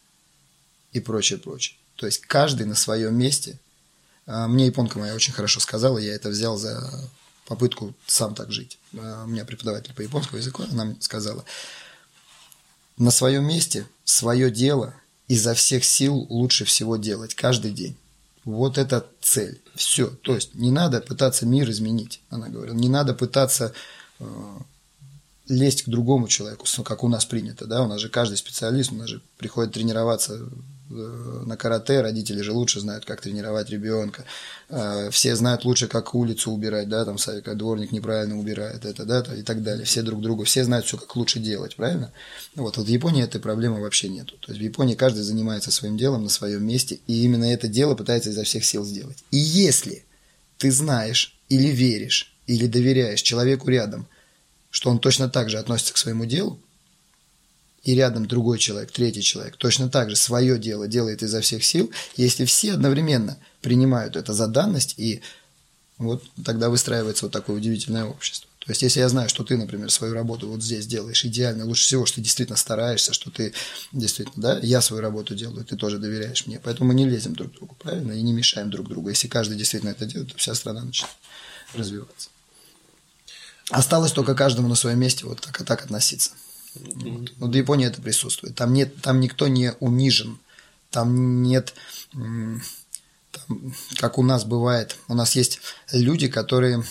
и прочее, прочее. То есть каждый на своем месте. А, мне японка моя очень хорошо сказала, я это взял за попытку сам так жить. А, у меня преподаватель по японскому языку, она мне сказала, на своем месте свое дело изо всех сил лучше всего делать каждый день. Вот это цель. Все. То есть не надо пытаться мир изменить, она говорила. Не надо пытаться э, лезть к другому человеку, как у нас принято. Да? У нас же каждый специалист, у нас же приходит тренироваться на карате, родители же лучше знают, как тренировать ребенка. Э, все знают лучше, как улицу убирать, да, там, как дворник неправильно убирает это, да, и так далее. Все друг другу, все знают все, как лучше делать, правильно? Вот, вот в Японии этой проблемы вообще нету. То есть в Японии каждый занимается своим делом на своем месте, и именно это дело пытается изо всех сил сделать. И если ты знаешь или веришь, или доверяешь человеку рядом, что он точно так же относится к своему делу, и рядом другой человек, третий человек, точно так же свое дело делает изо всех сил, если все одновременно принимают это за данность, и вот тогда выстраивается вот такое удивительное общество. То есть, если я знаю, что ты, например, свою работу вот здесь делаешь идеально, лучше всего, что ты действительно стараешься, что ты действительно, да, я свою работу делаю, ты тоже доверяешь мне, поэтому мы не лезем друг к другу, правильно, и не мешаем друг другу. Если каждый действительно это делает, то вся страна начнет развиваться. Осталось только каждому на своем месте вот так и так относиться. Вот. В Японии это присутствует. Там, нет, там никто не унижен. Там нет, там, как у нас бывает, у нас есть люди, которые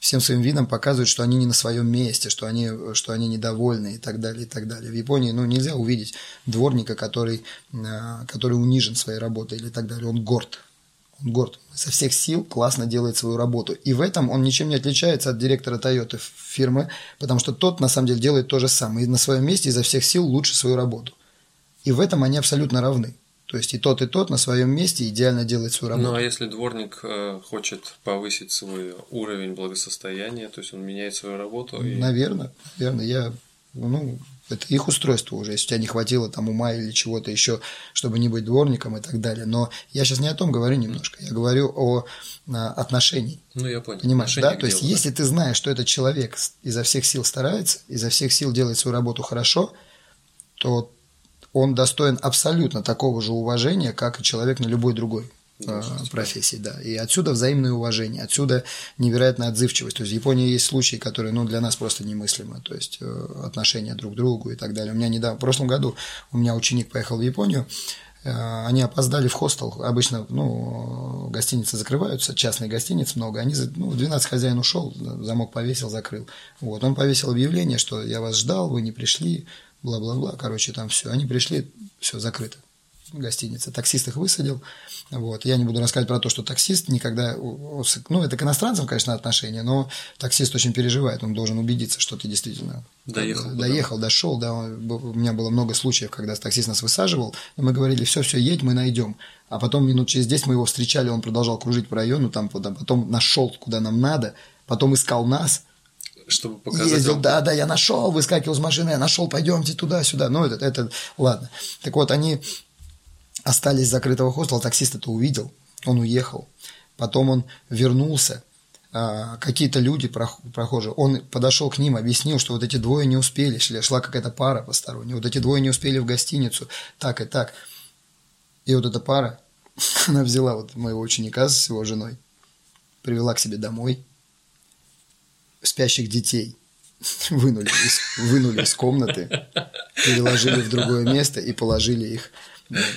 всем своим видом показывают, что они не на своем месте, что они, что они недовольны и так далее, и так далее. В Японии ну, нельзя увидеть дворника, который, а, который унижен своей работой или так далее. Он горд он горд, со всех сил классно делает свою работу. И в этом он ничем не отличается от директора Toyota фирмы, потому что тот на самом деле делает то же самое. И на своем месте изо всех сил лучше свою работу. И в этом они абсолютно равны. То есть и тот, и тот на своем месте идеально делает свою работу. Ну а если дворник э, хочет повысить свой уровень благосостояния, то есть он меняет свою работу? И... Наверное, наверное. Я ну, это их устройство уже, если у тебя не хватило там ума или чего-то еще, чтобы не быть дворником и так далее. Но я сейчас не о том говорю немножко, я говорю о, о отношении. Ну, я понял. Понимаешь, да? То есть, да? если ты знаешь, что этот человек изо всех сил старается, изо всех сил делает свою работу хорошо, то он достоин абсолютно такого же уважения, как и человек на любой другой профессий, да. И отсюда взаимное уважение, отсюда невероятная отзывчивость. То есть в Японии есть случаи, которые ну, для нас просто немыслимы, то есть э, отношения друг к другу и так далее. У меня недавно, в прошлом году у меня ученик поехал в Японию, э, они опоздали в хостел. Обычно ну, гостиницы закрываются, частные гостиниц много. Они, ну, в 12 хозяин ушел, замок повесил, закрыл. Вот. Он повесил объявление, что я вас ждал, вы не пришли, бла-бла-бла. Короче, там все. Они пришли, все закрыто гостинице. Таксист их высадил. Вот. Я не буду рассказывать про то, что таксист никогда... Ну, это к иностранцам, конечно, отношение, но таксист очень переживает. Он должен убедиться, что ты действительно доехал, доехал дошел. Да. У меня было много случаев, когда таксист нас высаживал, и мы говорили, все, все, едь, мы найдем. А потом минут через 10 мы его встречали, он продолжал кружить по району, там, потом нашел, куда нам надо, потом искал нас, чтобы показать. Ездил, да, да, я нашел, выскакивал из машины, я нашел, пойдемте туда-сюда. Ну, это, это, ладно. Так вот, они остались закрытого хостела, таксист это увидел, он уехал. Потом он вернулся, а, какие-то люди, прохожие, он подошел к ним, объяснил, что вот эти двое не успели, шла какая-то пара посторонняя, вот эти двое не успели в гостиницу, так и так. И вот эта пара, она взяла вот моего ученика с его женой, привела к себе домой, спящих детей вынули из, вынули из комнаты, переложили в другое место и положили их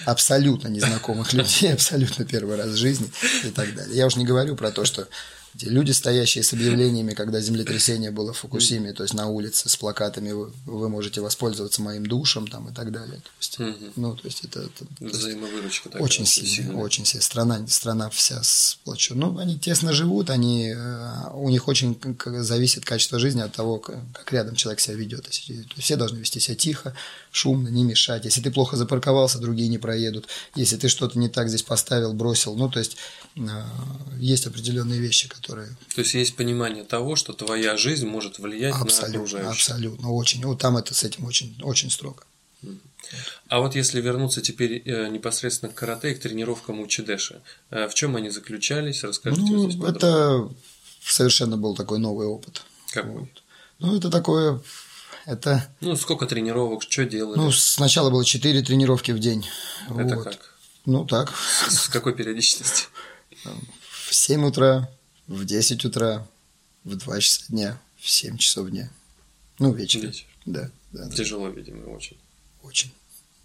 абсолютно незнакомых людей, абсолютно первый раз в жизни и так далее. Я уж не говорю про то, что эти люди, стоящие с объявлениями, когда землетрясение было в Фукусиме, то есть на улице с плакатами вы, вы можете воспользоваться моим душем там и так далее. То есть, угу. Ну, то есть это, это взаимовыручка такая очень сильная, очень сильная. Страна, страна вся сплочена. Ну, они тесно живут, они э, у них очень зависит качество жизни от того, как рядом человек себя ведет. Все должны вести себя тихо, шумно, не мешать. Если ты плохо запарковался, другие не проедут. Если ты что-то не так здесь поставил, бросил, ну, то есть э, есть определенные вещи, которые... То есть есть понимание того, что твоя жизнь может влиять абсолютно, на окружающих. Абсолютно, очень. Вот там это с этим очень, очень строго. А вот если вернуться теперь э, непосредственно к карате и к тренировкам у Чедеша, э, в чем они заключались? Расскажите ну, здесь Это совершенно был такой новый опыт. Какой? Вот. Ну, это такое это... Ну, сколько тренировок, что делали? Ну, сначала было 4 тренировки в день. Это вот. как? Ну, так. С какой периодичностью? В 7 утра, в 10 утра, в 2 часа дня, в 7 часов дня. Ну, вечером. Вечер. Да, да. Тяжело, видимо, очень. Очень.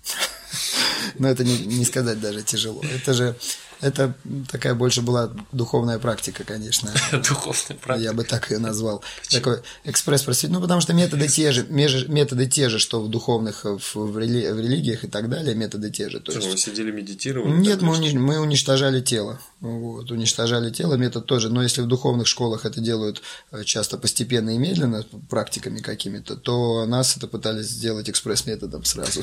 Но это не, не сказать даже тяжело. Это же это такая больше была духовная практика, конечно. Духовная практика. Я бы так ее назвал. Такой экспресс просвет. Ну, потому что методы те же, методы те же, что в духовных, в, в, рели, в религиях и так далее, методы те же. То есть... вы сидели, медитировали? Нет, мы уничтожали тело. Вот, уничтожали тело, метод тоже. Но если в духовных школах это делают э, часто постепенно и медленно, практиками какими-то, то нас это пытались сделать экспресс-методом сразу.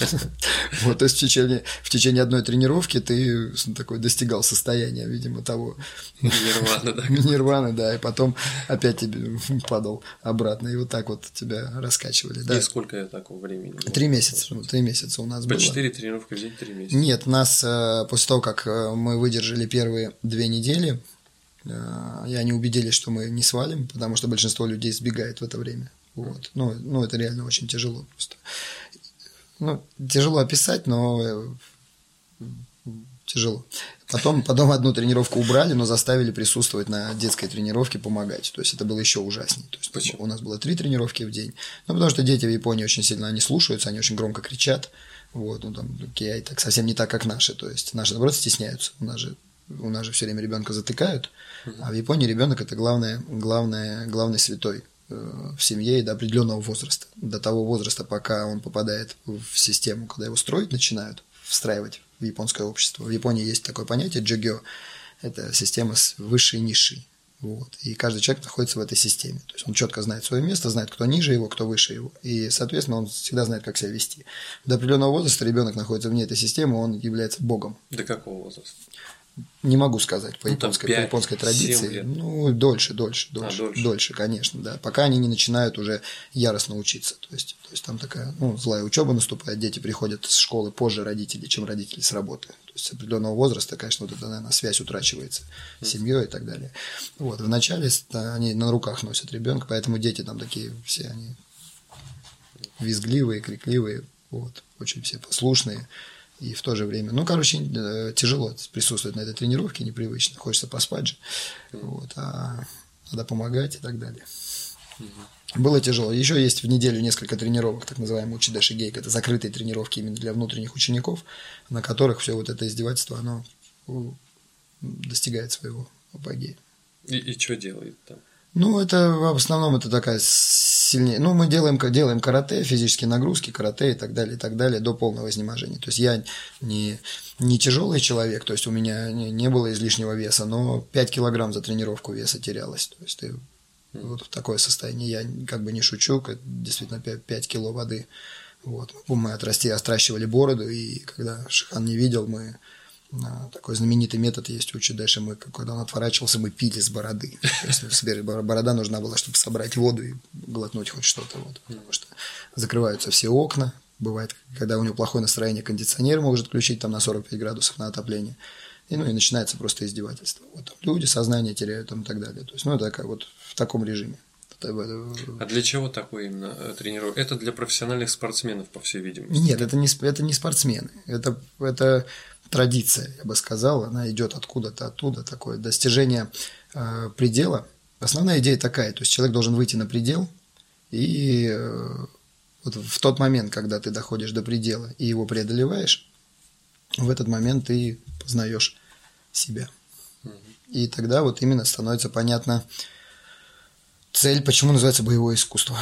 Вот, то есть в течение, в течение одной тренировки ты такой достигал состояния, видимо, того. Нирваны, да. Нирваны, да, и потом опять тебе падал обратно, и вот так вот тебя раскачивали. Да. И сколько такого времени? Три месяца, три месяца у нас было. По четыре тренировки в день, три месяца? Нет, нас э, после того, как э, мы выдержали первые две недели, э, и они убедились, что мы не свалим, потому что большинство людей сбегает в это время. Вот. Ну, ну, это реально очень тяжело просто. Ну, тяжело описать, но тяжело. Потом, потом одну тренировку убрали, но заставили присутствовать на детской тренировке, помогать. То есть это было еще ужаснее. То есть Почему? У нас было три тренировки в день. Ну, потому что дети в Японии очень сильно они слушаются, они очень громко кричат. Вот, ну там киай так совсем не так, как наши. То есть наши, наоборот, стесняются. У нас же, у нас же все время ребенка затыкают. А в Японии ребенок это главное, главное, главный святой э, в семье до определенного возраста. До того возраста, пока он попадает в систему, когда его строить начинают, встраивать в японское общество. В Японии есть такое понятие джогё. Это система с высшей и низшей. Вот. И каждый человек находится в этой системе. То есть он четко знает свое место, знает, кто ниже его, кто выше его. И, соответственно, он всегда знает, как себя вести. До определенного возраста ребенок находится вне этой системы, он является богом. До какого возраста? Не могу сказать по, ну, японской, 5, по японской традиции. Лет. Ну, дольше, дольше, дольше, а, дольше. Дольше, конечно, да. Пока они не начинают уже яростно учиться. То есть, то есть там такая ну, злая учеба наступает, дети приходят с школы позже родителей, чем родители с работы. То есть с определенного возраста, конечно, вот эта, наверное, связь утрачивается с семьей и так далее. Вот, вначале они на руках носят ребенка, поэтому дети там такие все они визгливые, крикливые, вот, очень все послушные и в то же время, ну, короче, э, тяжело присутствовать на этой тренировке, непривычно, хочется поспать же, вот, а надо помогать и так далее. Было тяжело. Еще есть в неделю несколько тренировок, так называемые Учидаши Гейк. Это закрытые тренировки именно для внутренних учеников, на которых все вот это издевательство, оно достигает своего апогея. И, и что делает там? Ну, это в основном это такая сильнее. Ну, мы делаем, делаем карате, физические нагрузки, карате и так далее, и так далее, до полного изнеможения. То есть я не, не тяжелый человек, то есть у меня не, не было излишнего веса, но 5 килограмм за тренировку веса терялось. То есть ты вот в такое состояние. Я как бы не шучу, действительно 5, 5 кило воды. Вот. Мы отрасти, отращивали бороду, и когда Шихан не видел, мы такой знаменитый метод есть у Чудеша. Мы, когда он отворачивался, мы пили с бороды. То есть борода нужна была, чтобы собрать воду и глотнуть хоть что-то. Вот, потому что закрываются все окна. Бывает, когда у него плохое настроение, кондиционер может включить там на 45 градусов на отопление. И, ну, и начинается просто издевательство. Вот там люди сознание теряют там, и так далее. То есть, ну, это такая вот в таком режиме. А для чего такое именно э, тренировка? Это для профессиональных спортсменов, по всей видимости. Нет, это не, это не спортсмены. Это, это традиция, я бы сказал. Она идет откуда-то оттуда. Такое достижение э, предела. Основная идея такая. То есть человек должен выйти на предел. И э, вот в тот момент, когда ты доходишь до предела и его преодолеваешь, в этот момент ты познаешь себя. И тогда вот именно становится понятно цель, почему называется боевое искусство.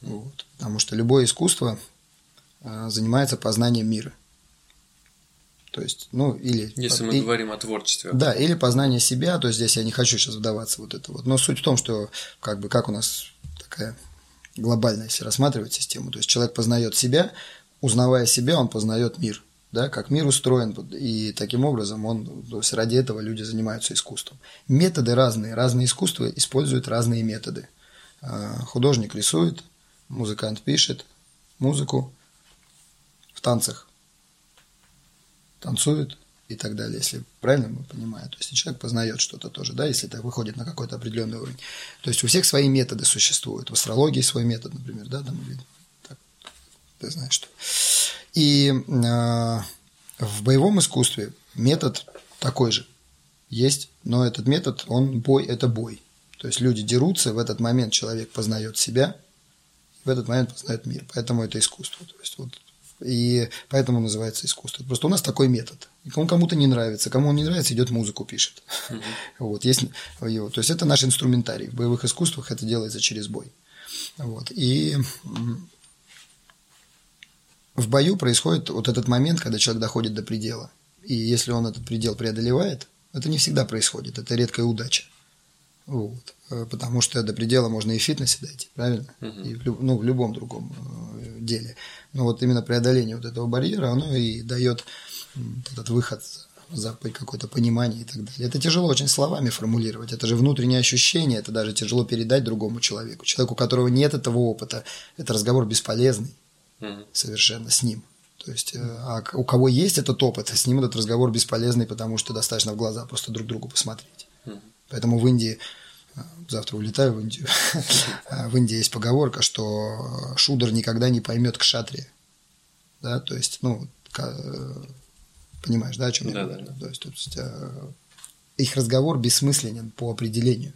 Вот. Потому что любое искусство а, занимается познанием мира. То есть, ну, или... Если мы и, говорим о творчестве. Да, или познание себя, то есть здесь я не хочу сейчас вдаваться вот это вот. Но суть в том, что как бы как у нас такая глобальная, если рассматривать систему, то есть человек познает себя, узнавая себя, он познает мир да, как мир устроен, и таким образом он, то есть ради этого люди занимаются искусством. Методы разные, разные искусства используют разные методы. А, художник рисует, музыкант пишет музыку в танцах, танцует и так далее, если правильно мы понимаем. То есть человек познает что-то тоже, да, если это выходит на какой-то определенный уровень. То есть у всех свои методы существуют. В астрологии свой метод, например, да, там, так, ты знаешь что. И э, в боевом искусстве метод такой же есть, но этот метод, он бой, это бой. То есть люди дерутся, в этот момент человек познает себя, в этот момент познает мир. Поэтому это искусство. То есть вот, и поэтому называется искусство. Просто у нас такой метод. Кому кому-то не нравится, кому он не нравится, идет музыку пишет. Mm-hmm. Вот, есть его. То есть это наш инструментарий. В боевых искусствах это делается через бой. Вот. И в бою происходит вот этот момент, когда человек доходит до предела. И если он этот предел преодолевает, это не всегда происходит, это редкая удача. Вот. Э, потому что до предела можно и в фитнесе дойти, правильно? Угу. И в, ну, в любом другом э, деле. Но вот именно преодоление вот этого барьера, оно и дает этот выход за какое-то понимание и так далее. Это тяжело очень словами формулировать. Это же внутреннее ощущение, это даже тяжело передать другому человеку. Человеку, у которого нет этого опыта, это разговор бесполезный совершенно с ним. То есть, э, а у кого есть этот опыт, с ним этот разговор бесполезный, потому что достаточно в глаза просто друг другу посмотреть. Поэтому в Индии, э, завтра улетаю в Индию, в Индии есть поговорка, что шудер никогда не поймет кшатри. Да, то есть, ну, э, понимаешь, да, о чем я говорю? То есть, то есть, их разговор бессмысленен по определению.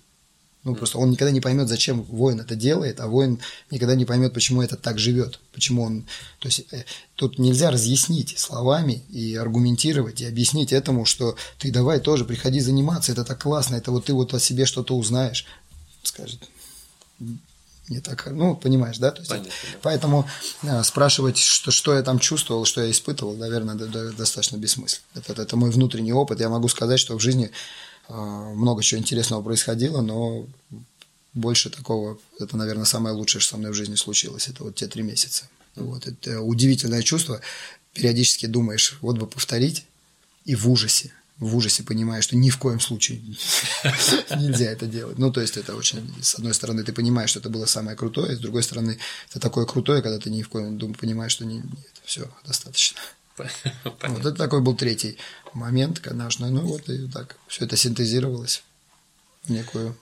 Ну, просто он никогда не поймет, зачем воин это делает, а воин никогда не поймет, почему это так живет, почему он... То есть э, тут нельзя разъяснить словами и аргументировать, и объяснить этому, что ты давай тоже приходи заниматься, это так классно, это вот ты вот о себе что-то узнаешь. Скажет, не так, ну, понимаешь, да? То есть, Понятно, да. Поэтому а, спрашивать, что, что я там чувствовал, что я испытывал, наверное, да, да, достаточно бессмысленно. Это, это мой внутренний опыт. Я могу сказать, что в жизни много чего интересного происходило, но больше такого, это, наверное, самое лучшее, что со мной в жизни случилось, это вот те три месяца. Вот, это удивительное чувство, периодически думаешь, вот бы повторить, и в ужасе, в ужасе понимаешь, что ни в коем случае нельзя это делать. Ну, то есть, это очень, с одной стороны, ты понимаешь, что это было самое крутое, с другой стороны, это такое крутое, когда ты ни в коем понимаешь, что не, нет, все, достаточно. Вот это такой был третий момент, конечно. Ну вот и так все это синтезировалось некую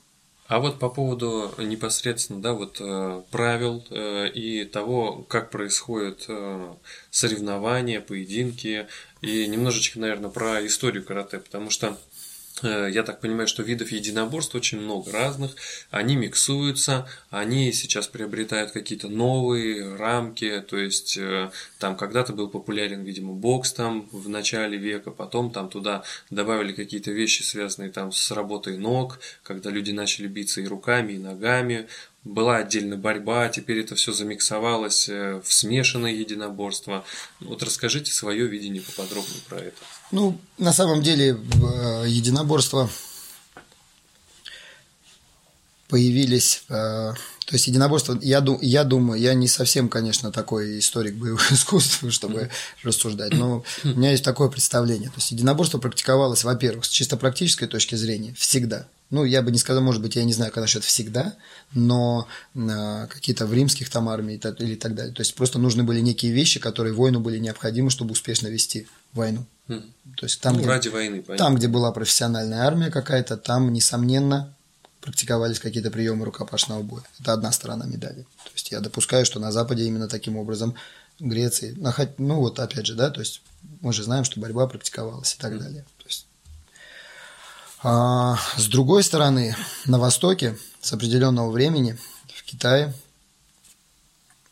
а вот по поводу непосредственно, да, вот э, правил э, и того, как происходят э, соревнования, поединки, и немножечко, наверное, про историю карате, потому что я так понимаю, что видов единоборств очень много разных, они миксуются, они сейчас приобретают какие-то новые рамки, то есть э, там когда-то был популярен, видимо, бокс там в начале века, потом там туда добавили какие-то вещи, связанные там с работой ног, когда люди начали биться и руками, и ногами, была отдельно борьба, теперь это все замиксовалось э, в смешанное единоборство. Вот расскажите свое видение поподробнее про это. Ну, на самом деле, э, единоборства появились, э, то есть единоборство, я, я думаю, я не совсем, конечно, такой историк боевого искусства, чтобы рассуждать, но у меня есть такое представление. То есть единоборство практиковалось, во-первых, с чисто практической точки зрения всегда – ну, я бы не сказал, может быть, я не знаю, как насчет всегда, но э, какие-то в римских там армии или так далее. То есть просто нужны были некие вещи, которые воину были необходимы, чтобы успешно вести войну. Mm. То есть там, ну, где, ради войны, понятно. Там, где была профессиональная армия какая-то, там, несомненно, практиковались какие-то приемы рукопашного боя. Это одна сторона медали. То есть я допускаю, что на Западе именно таким образом Греции, ну вот опять же, да, то есть мы же знаем, что борьба практиковалась и так далее. То есть, а, с другой стороны, на Востоке с определенного времени в Китае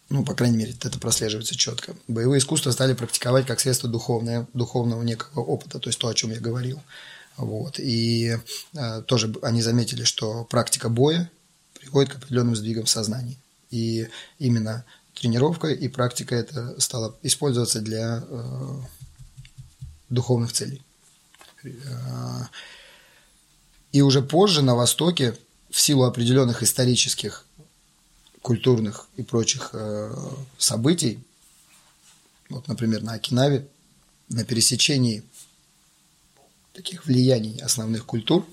ну, по крайней мере, это прослеживается четко. Боевые искусства стали практиковать как средство духовное, духовного некого опыта, то есть то, о чем я говорил. Вот. И э, тоже они заметили, что практика боя приводит к определенным сдвигам в сознании. И именно тренировка и практика это стало использоваться для э, духовных целей. Э, и уже позже на Востоке, в силу определенных исторических культурных и прочих событий, вот, например, на Окинаве, на пересечении таких влияний основных культур,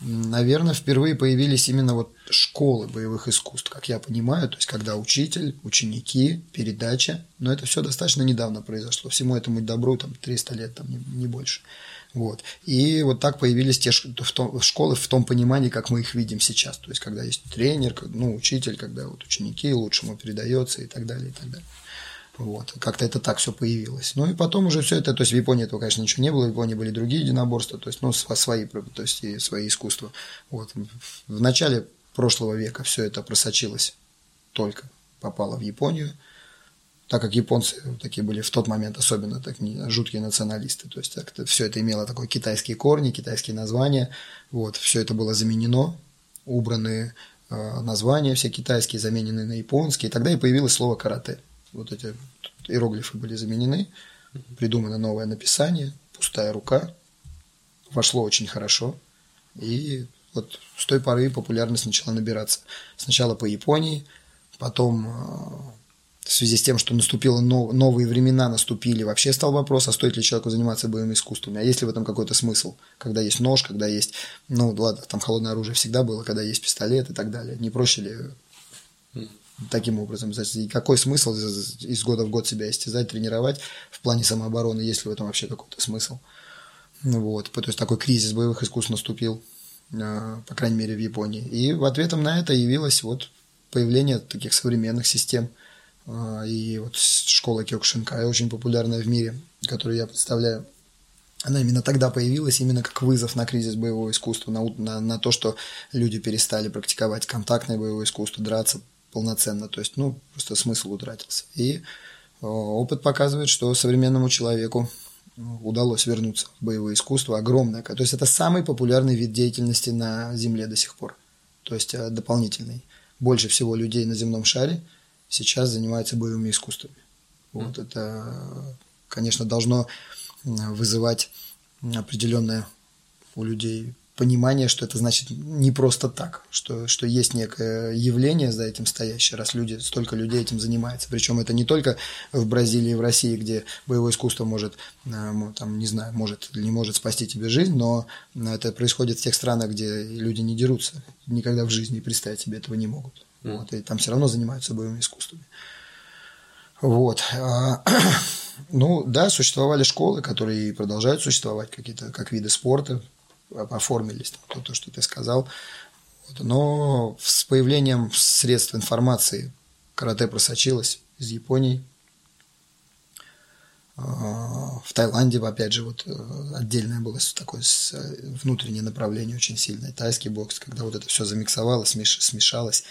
наверное, впервые появились именно вот школы боевых искусств, как я понимаю, то есть когда учитель, ученики, передача, но это все достаточно недавно произошло, всему этому добру там 300 лет, там не, не больше. Вот. И вот так появились те школы в том понимании, как мы их видим сейчас. То есть, когда есть тренер, ну, учитель, когда вот ученики лучшему передается и так далее, и так далее. Вот. Как-то это так все появилось. Ну и потом уже все это, то есть в Японии этого, конечно, ничего не было, в Японии были другие единоборства, то есть, ну, свои, то есть и свои искусства. Вот. В начале прошлого века все это просочилось только, попало в Японию – так как японцы такие были в тот момент особенно так, жуткие националисты, то есть так, все это имело такой китайские корни, китайские названия, вот, все это было заменено, убраны э, названия все китайские, заменены на японские, и тогда и появилось слово карате. Вот эти иероглифы были заменены, придумано новое написание, пустая рука, вошло очень хорошо, и вот с той поры популярность начала набираться. Сначала по Японии, потом э, в связи с тем, что наступило нов, новые времена, наступили, вообще стал вопрос, а стоит ли человеку заниматься боевыми искусствами, а есть ли в этом какой-то смысл, когда есть нож, когда есть, ну ладно, там холодное оружие всегда было, когда есть пистолет и так далее, не проще ли таким образом, и какой смысл из, года в год себя истязать, тренировать в плане самообороны, есть ли в этом вообще какой-то смысл. Вот, то есть такой кризис боевых искусств наступил, а, по крайней мере, в Японии. И в ответом на это явилось вот появление таких современных систем – а, и вот школа Кёкушинкай очень популярная в мире, которую я представляю. Она именно тогда появилась, именно как вызов на кризис боевого искусства, на, на, на то, что люди перестали практиковать контактное боевое искусство, драться полноценно. То есть, ну, просто смысл утратился. И опыт показывает, что современному человеку удалось вернуться в боевое искусство огромное. То есть это самый популярный вид деятельности на Земле до сих пор. То есть э, дополнительный. Больше всего людей на земном шаре – сейчас занимается боевыми искусствами. Вот это, конечно, должно вызывать определенное у людей понимание, что это значит не просто так, что, что есть некое явление за этим стоящее, раз люди, столько людей этим занимаются. Причем это не только в Бразилии и в России, где боевое искусство может, э, там, не знаю, может или не может спасти тебе жизнь, но это происходит в тех странах, где люди не дерутся, никогда в жизни представить себе этого не могут. Mm. Вот, и там все равно занимаются боевыми искусствами. Вот. А, ну, да, существовали школы, которые продолжают существовать, какие-то как виды спорта, оформились, то, то что ты сказал. Но с появлением средств информации карате просочилось из Японии. А, в Таиланде, опять же, вот э, отдельное было такое внутреннее направление очень сильное. Тайский бокс, когда вот это все замиксовалось, смешалось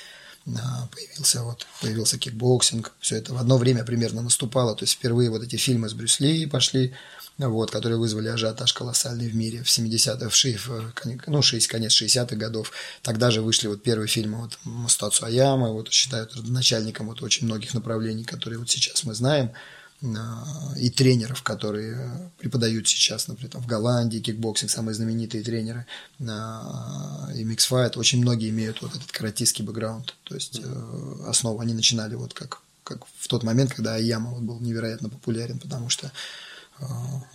появился вот появился кикбоксинг, все это в одно время примерно наступало, то есть впервые вот эти фильмы с Брюс Ли пошли, вот, которые вызвали ажиотаж колоссальный в мире в 70-х, в, ну, 60, конец 60-х годов. Тогда же вышли вот первые фильмы вот Масутацу Ояма, вот считают начальником вот очень многих направлений, которые вот сейчас мы знаем. А, и тренеров, которые преподают сейчас, например, там, в Голландии, кикбоксинг, самые знаменитые тренеры, а, и миксфайт, очень многие имеют вот этот каратистский бэкграунд, то есть mm-hmm. основу они начинали вот как, как в тот момент, когда Аяма вот был невероятно популярен, потому что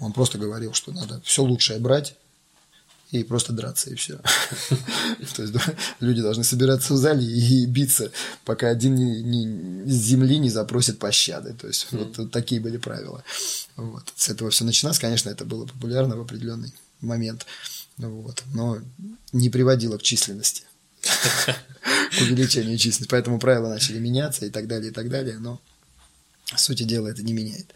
он просто говорил, что надо все лучшее брать и просто драться, и все. То есть люди должны собираться в зале и биться, пока один с земли не запросит пощады. То есть вот такие были правила. С этого все начиналось. Конечно, это было популярно в определенный момент. Вот. Но не приводило к численности. К увеличению численности. Поэтому правила начали меняться и так далее, и так далее. Но сути дела это не меняет.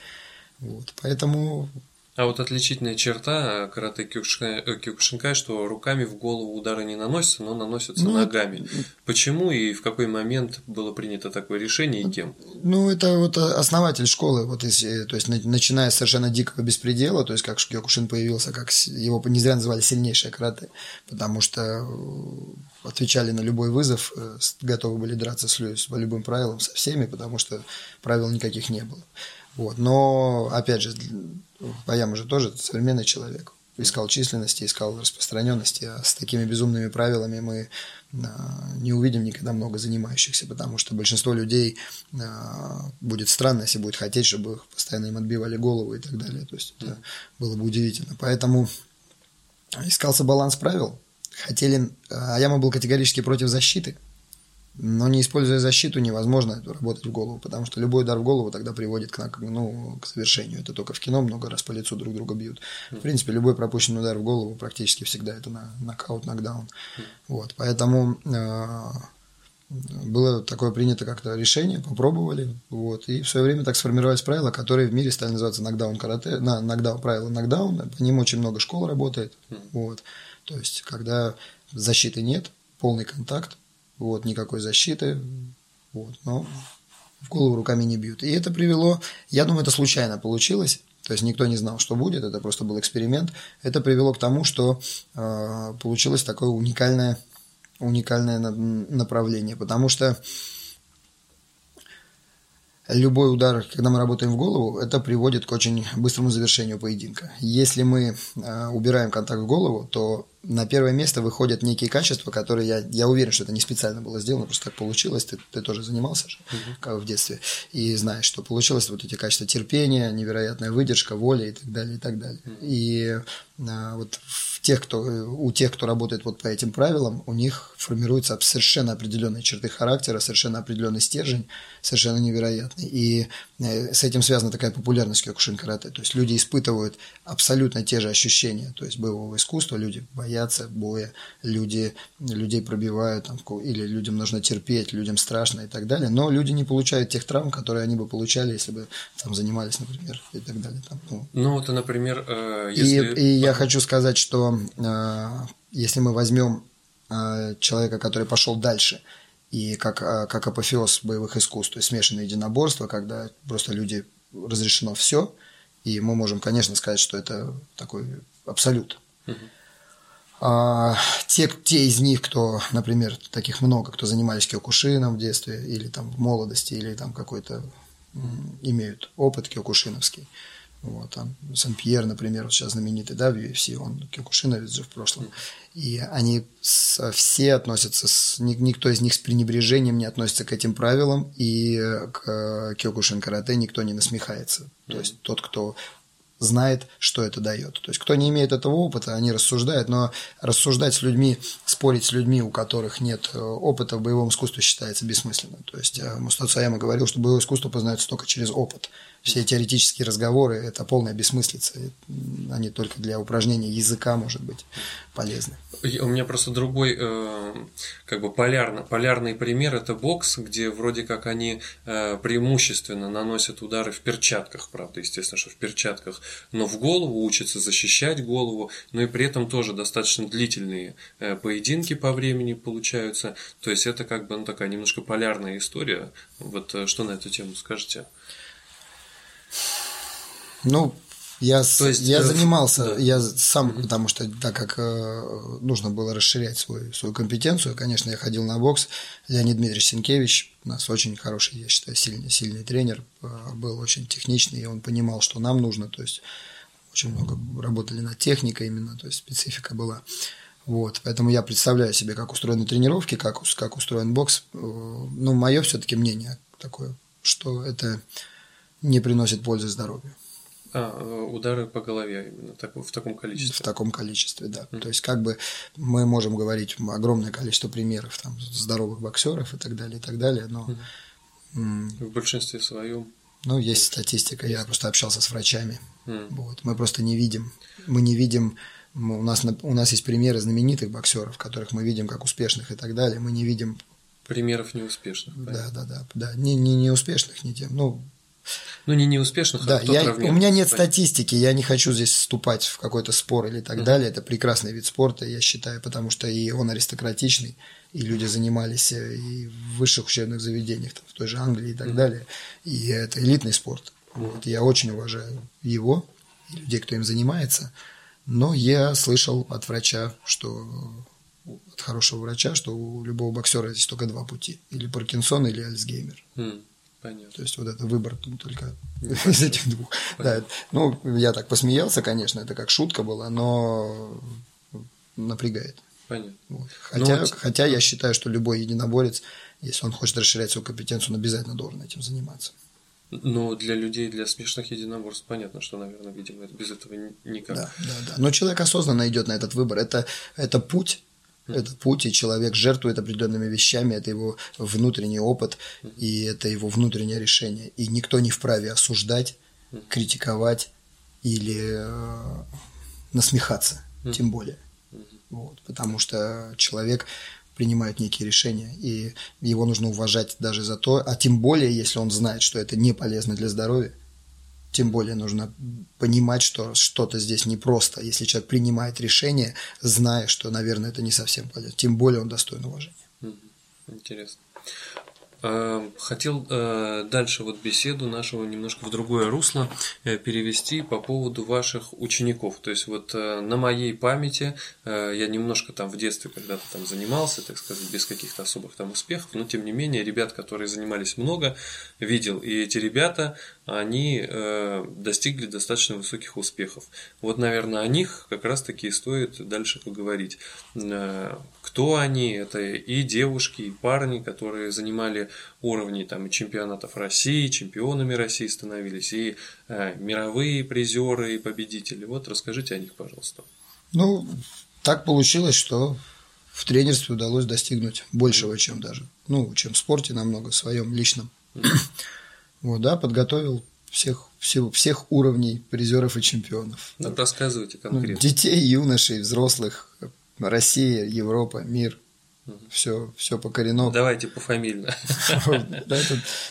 Вот. Поэтому а вот отличительная черта карате Кюкушинкай, что руками в голову удары не наносятся, но наносятся ну, ногами. Почему и в какой момент было принято такое решение и кем? Ну, это вот основатель школы, вот если, то есть начиная с совершенно дикого беспредела, то есть как Кюкушин появился, как его не зря называли сильнейшее карате, потому что э, отвечали на любой вызов, э, готовы были драться с, по любым правилам со всеми, потому что правил никаких не было. Вот. Но, опять же, Баям уже тоже современный человек. Искал численности, искал распространенности, а с такими безумными правилами мы а, не увидим никогда много занимающихся, потому что большинство людей а, будет странно, если будет хотеть, чтобы их постоянно им отбивали голову и так далее. То есть это было бы удивительно. Поэтому искался баланс правил. Хотели, а Аяма был категорически против защиты – но не используя защиту, невозможно работать в голову, потому что любой удар в голову тогда приводит к, ну, к завершению. Это только в кино много раз по лицу друг друга бьют. В принципе, любой пропущенный удар в голову практически всегда это на, нокаут, нокдаун. Вот, поэтому э, было такое принято как-то решение, попробовали, вот, и в свое время так сформировались правила, которые в мире стали называться нокдаун карате, на, нокдаун, правила нокдауна, по ним очень много школ работает, вот, то есть, когда защиты нет, полный контакт, вот, никакой защиты, вот, но в голову руками не бьют. И это привело, я думаю, это случайно получилось, то есть никто не знал, что будет, это просто был эксперимент. Это привело к тому, что э, получилось такое уникальное, уникальное направление, потому что любой удар, когда мы работаем в голову, это приводит к очень быстрому завершению поединка. Если мы э, убираем контакт в голову, то на первое место выходят некие качества, которые я, я уверен, что это не специально было сделано, просто так получилось. Ты, ты тоже занимался же, uh-huh. как в детстве, и знаешь, что получилось вот эти качества терпения, невероятная выдержка, воля и так далее, и так далее. Uh-huh. И а, вот в тех, кто, у тех, кто работает вот по этим правилам, у них формируются совершенно определенные черты характера, совершенно определенный стержень, совершенно невероятный. И с этим связана такая популярность кёкушин карате. То есть люди испытывают абсолютно те же ощущения, то есть боевого искусства, люди боятся боя, люди, людей пробивают, там, или людям нужно терпеть, людям страшно и так далее, но люди не получают тех травм, которые они бы получали, если бы там занимались, например, и так далее. Там, ну. ну, это, например, э, если... И, и я хочу сказать, что э, если мы возьмем э, человека, который пошел дальше, и как, э, как апофеоз боевых искусств, то есть смешанное единоборство, когда просто люди разрешено все, и мы можем, конечно, сказать, что это такой абсолют. Угу. А, те, те из них, кто, например, таких много, кто занимались киокушином в детстве или там в молодости, или там какой-то имеют опыт киокушиновский. Вот, там Сан-Пьер, например, вот сейчас знаменитый, да, в UFC, он киокушиновец же в прошлом. И они с, все относятся, с, никто из них с пренебрежением не относится к этим правилам, и к киокушин карате никто не насмехается. То есть тот, кто знает, что это дает. То есть, кто не имеет этого опыта, они рассуждают, но рассуждать с людьми, спорить с людьми, у которых нет э, опыта в боевом искусстве, считается бессмысленным. То есть, э, Мустат Саяма говорил, что боевое искусство познается только через опыт все теоретические разговоры – это полная бессмыслица. Они только для упражнения языка, может быть, полезны. У меня просто другой, э, как бы полярно, полярный пример – это бокс, где вроде как они э, преимущественно наносят удары в перчатках, правда, естественно, что в перчатках, но в голову учатся защищать голову, но и при этом тоже достаточно длительные э, поединки по времени получаются. То есть это как бы ну, такая немножко полярная история. Вот что на эту тему скажете? Ну, я, То есть, я э, занимался, да. я сам, потому что так как э, нужно было расширять свой, свою компетенцию, конечно, я ходил на бокс. Леонид Дмитриевич Сенкевич у нас очень хороший, я считаю, сильный, сильный тренер, э, был очень техничный, и он понимал, что нам нужно, то есть очень много работали над техникой именно, то есть специфика была. Вот, поэтому я представляю себе, как устроены тренировки, как, как устроен бокс. Э, ну, мое все-таки мнение такое, что это не приносит пользы здоровью. А, удары по голове именно так, в таком количестве. В таком количестве, да. Mm-hmm. То есть, как бы мы можем говорить огромное количество примеров там здоровых боксеров и так далее, и так далее, но mm-hmm. в большинстве своем. Ну, есть статистика, я просто общался с врачами. Mm. Вот. Мы просто не видим. Мы не видим. У нас, у нас есть примеры знаменитых боксеров, которых мы видим как успешных и так далее. Мы не видим примеров неуспешных. Да, да, да, да. Не, не неуспешных, не тем. Ну, ну, не неуспешных, да, а я, У меня нет статистики, я не хочу здесь вступать в какой-то спор или так mm-hmm. далее. Это прекрасный вид спорта, я считаю, потому что и он аристократичный, и люди занимались э, и в высших учебных заведениях, там, в той же Англии и так mm-hmm. далее. И это элитный спорт. Mm-hmm. Вот, я очень уважаю его и людей, кто им занимается. Но я слышал от врача, что от хорошего врача, что у любого боксера есть только два пути. Или Паркинсон, или Альцгеймер. Mm. Понятно. То есть вот это выбор только из этих двух. Да, ну, я так посмеялся, конечно, это как шутка была, но напрягает. Понятно. Вот. Хотя, ну, хотя я считаю, что любой единоборец, если он хочет расширять свою компетенцию, он обязательно должен этим заниматься. Но для людей, для смешных единоборств, понятно, что, наверное, видимо, без этого никак. Да, да, да. Но человек осознанно идет на этот выбор. Это, это путь, это путь, и человек жертвует определенными вещами, это его внутренний опыт, и это его внутреннее решение. И никто не вправе осуждать, критиковать или э, насмехаться, тем более. Вот, потому что человек принимает некие решения, и его нужно уважать даже за то, а тем более, если он знает, что это не полезно для здоровья, тем более нужно понимать, что что-то здесь непросто. Если человек принимает решение, зная, что, наверное, это не совсем полезно, тем более он достоин уважения. Интересно. Э, хотел э, дальше вот беседу нашего немножко в другое русло э, перевести по поводу ваших учеников. То есть вот на моей памяти я немножко там в детстве когда-то там занимался, так сказать, без каких-то особых там успехов, но тем не менее ребят, которые занимались много, видел. И эти ребята, они достигли достаточно высоких успехов. Вот, наверное, о них как раз-таки и стоит дальше поговорить. Кто они? Это и девушки, и парни, которые занимали уровней там, и чемпионатов России, чемпионами России становились, и э, мировые призеры и победители. Вот расскажите о них, пожалуйста. Ну, так получилось, что в тренерстве удалось достигнуть большего, чем даже, ну, чем в спорте намного, в своем личном. Вот, да, подготовил всех, всех, всех уровней призеров и чемпионов. Ну, рассказывайте ну, конкретно. Ну, детей, юношей, взрослых, Россия, Европа, мир. Все, все покорено. Давайте пофамильно.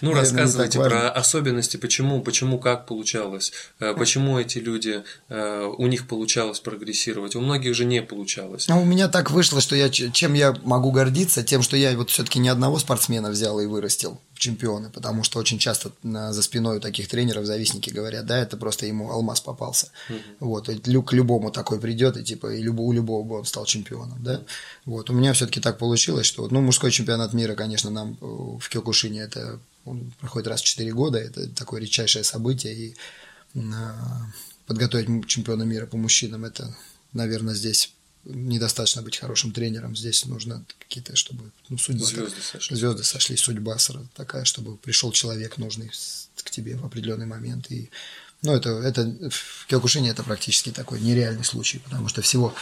Ну, рассказывайте про особенности, почему, почему как получалось, э, почему эти люди, э, у них получалось прогрессировать, у многих же не получалось. А у меня так вышло, что я, чем я могу гордиться, тем, что я вот все-таки ни одного спортсмена взял и вырастил чемпионы, потому что очень часто за спиной у таких тренеров завистники говорят, да, это просто ему алмаз попался. Угу. Вот, к любому такой придет, и типа и у любого бы он стал чемпионом, да. Угу. Вот, у меня все-таки так получилось, что, ну, мужской чемпионат мира, конечно, нам э, в Кёкушине это он проходит раз в 4 года, это такое редчайшее событие, и подготовить чемпиона мира по мужчинам, это, наверное, здесь недостаточно быть хорошим тренером. Здесь нужно какие-то, чтобы ну, судьба звезды, так, сошли. звезды сошли, судьба такая, чтобы пришел человек нужный к тебе в определенный момент. И, ну, это, это в Киокушине это практически такой нереальный случай, потому что всего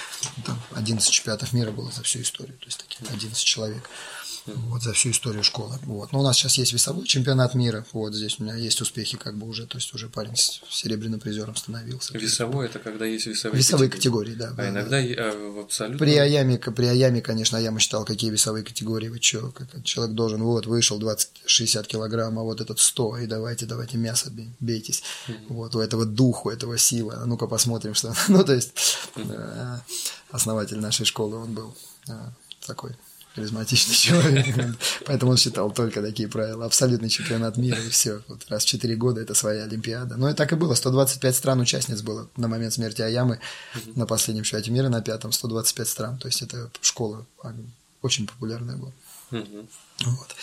там, 11 чемпионатов мира было за всю историю, то есть таких 11 человек вот, за всю историю школы. Вот. Но у нас сейчас есть весовой чемпионат мира, вот здесь у меня есть успехи как бы уже, то есть уже парень с серебряным призером становился. Весовой – это когда есть весовые, весовые категории? категории, да. А да, иногда да. в абсолютно… При Аяме, при Аяме, конечно, Аяма считал, какие весовые категории, вы как человек должен, вот, вышел 20-60 килограмм, а вот этот 100, и давайте, давайте мясо бейтесь. Mm-hmm. Вот, у этого духа, у этого сила, а ну-ка посмотрим, что… ну, то есть, mm-hmm. основатель нашей школы он был такой харизматичный человек, поэтому он считал только такие правила. Абсолютный чемпионат мира и все. Вот раз в 4 года это своя Олимпиада. Но и так и было. 125 стран участниц было на момент смерти Аямы на последнем чемпионате мира, на пятом 125 стран. То есть это школа очень популярная была. Вот.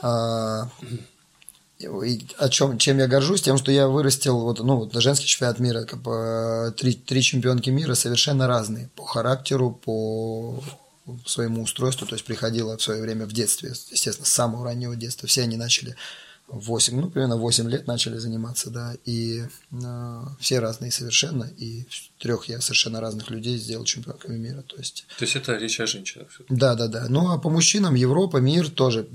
А, и о чем, чем я горжусь, тем, что я вырастил вот, ну, вот, женский чемпионат мира, как бы, три, три чемпионки мира совершенно разные по характеру, по своему устройству, то есть приходила в свое время в детстве, естественно, с самого раннего детства, все они начали 8, ну, примерно 8 лет начали заниматься, да, и э, все разные совершенно, и трех я совершенно разных людей сделал чемпионками мира, то есть... То есть это речь о женщинах? Да, да, да. Ну, а по мужчинам Европа, мир тоже,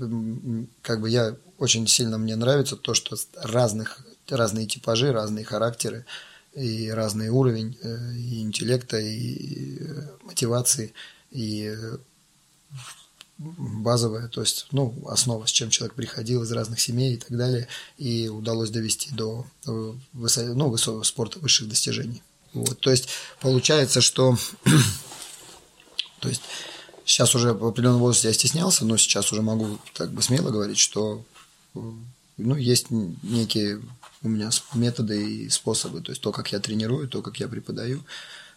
как бы я очень сильно мне нравится то, что разных, разные типажи, разные характеры, и разный уровень э, и интеллекта, и э, мотивации, и э, базовая, то есть, ну, основа, с чем человек приходил из разных семей и так далее, и удалось довести до высо, ну, высокого спорта высших достижений. Вот, то есть, получается, что, то есть, сейчас уже в определенном возрасте я стеснялся, но сейчас уже могу так бы смело говорить, что, ну, есть некие у меня методы и способы, то есть то, как я тренирую, то, как я преподаю,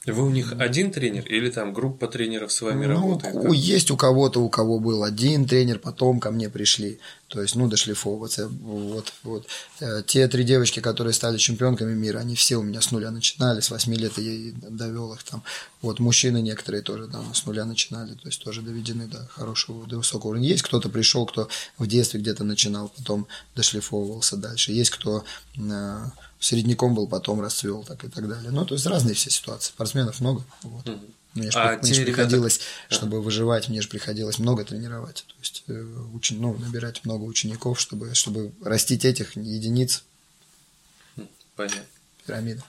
вы у них один тренер или там группа тренеров с вами ну, работает? Есть у кого-то, у кого был один тренер, потом ко мне пришли. То есть, ну, дошлифовываться. Вот, вот. Э, те три девочки, которые стали чемпионками мира, они все у меня с нуля начинали, с восьми лет я довел их там. Вот мужчины некоторые тоже там с нуля начинали, то есть тоже доведены до хорошего, до высокого уровня. Есть кто-то пришел, кто в детстве где-то начинал, потом дошлифовывался дальше. Есть кто э, середняком был, потом расцвел, так и так далее. Ну, то есть разные все ситуации. Спортсменов много. Вот. Угу. Мне же, а мне же приходилось, ребята... чтобы выживать, мне же приходилось много тренировать. То есть э, учен... ну, набирать много учеников, чтобы, чтобы растить этих единиц. Понятно. Пирамида.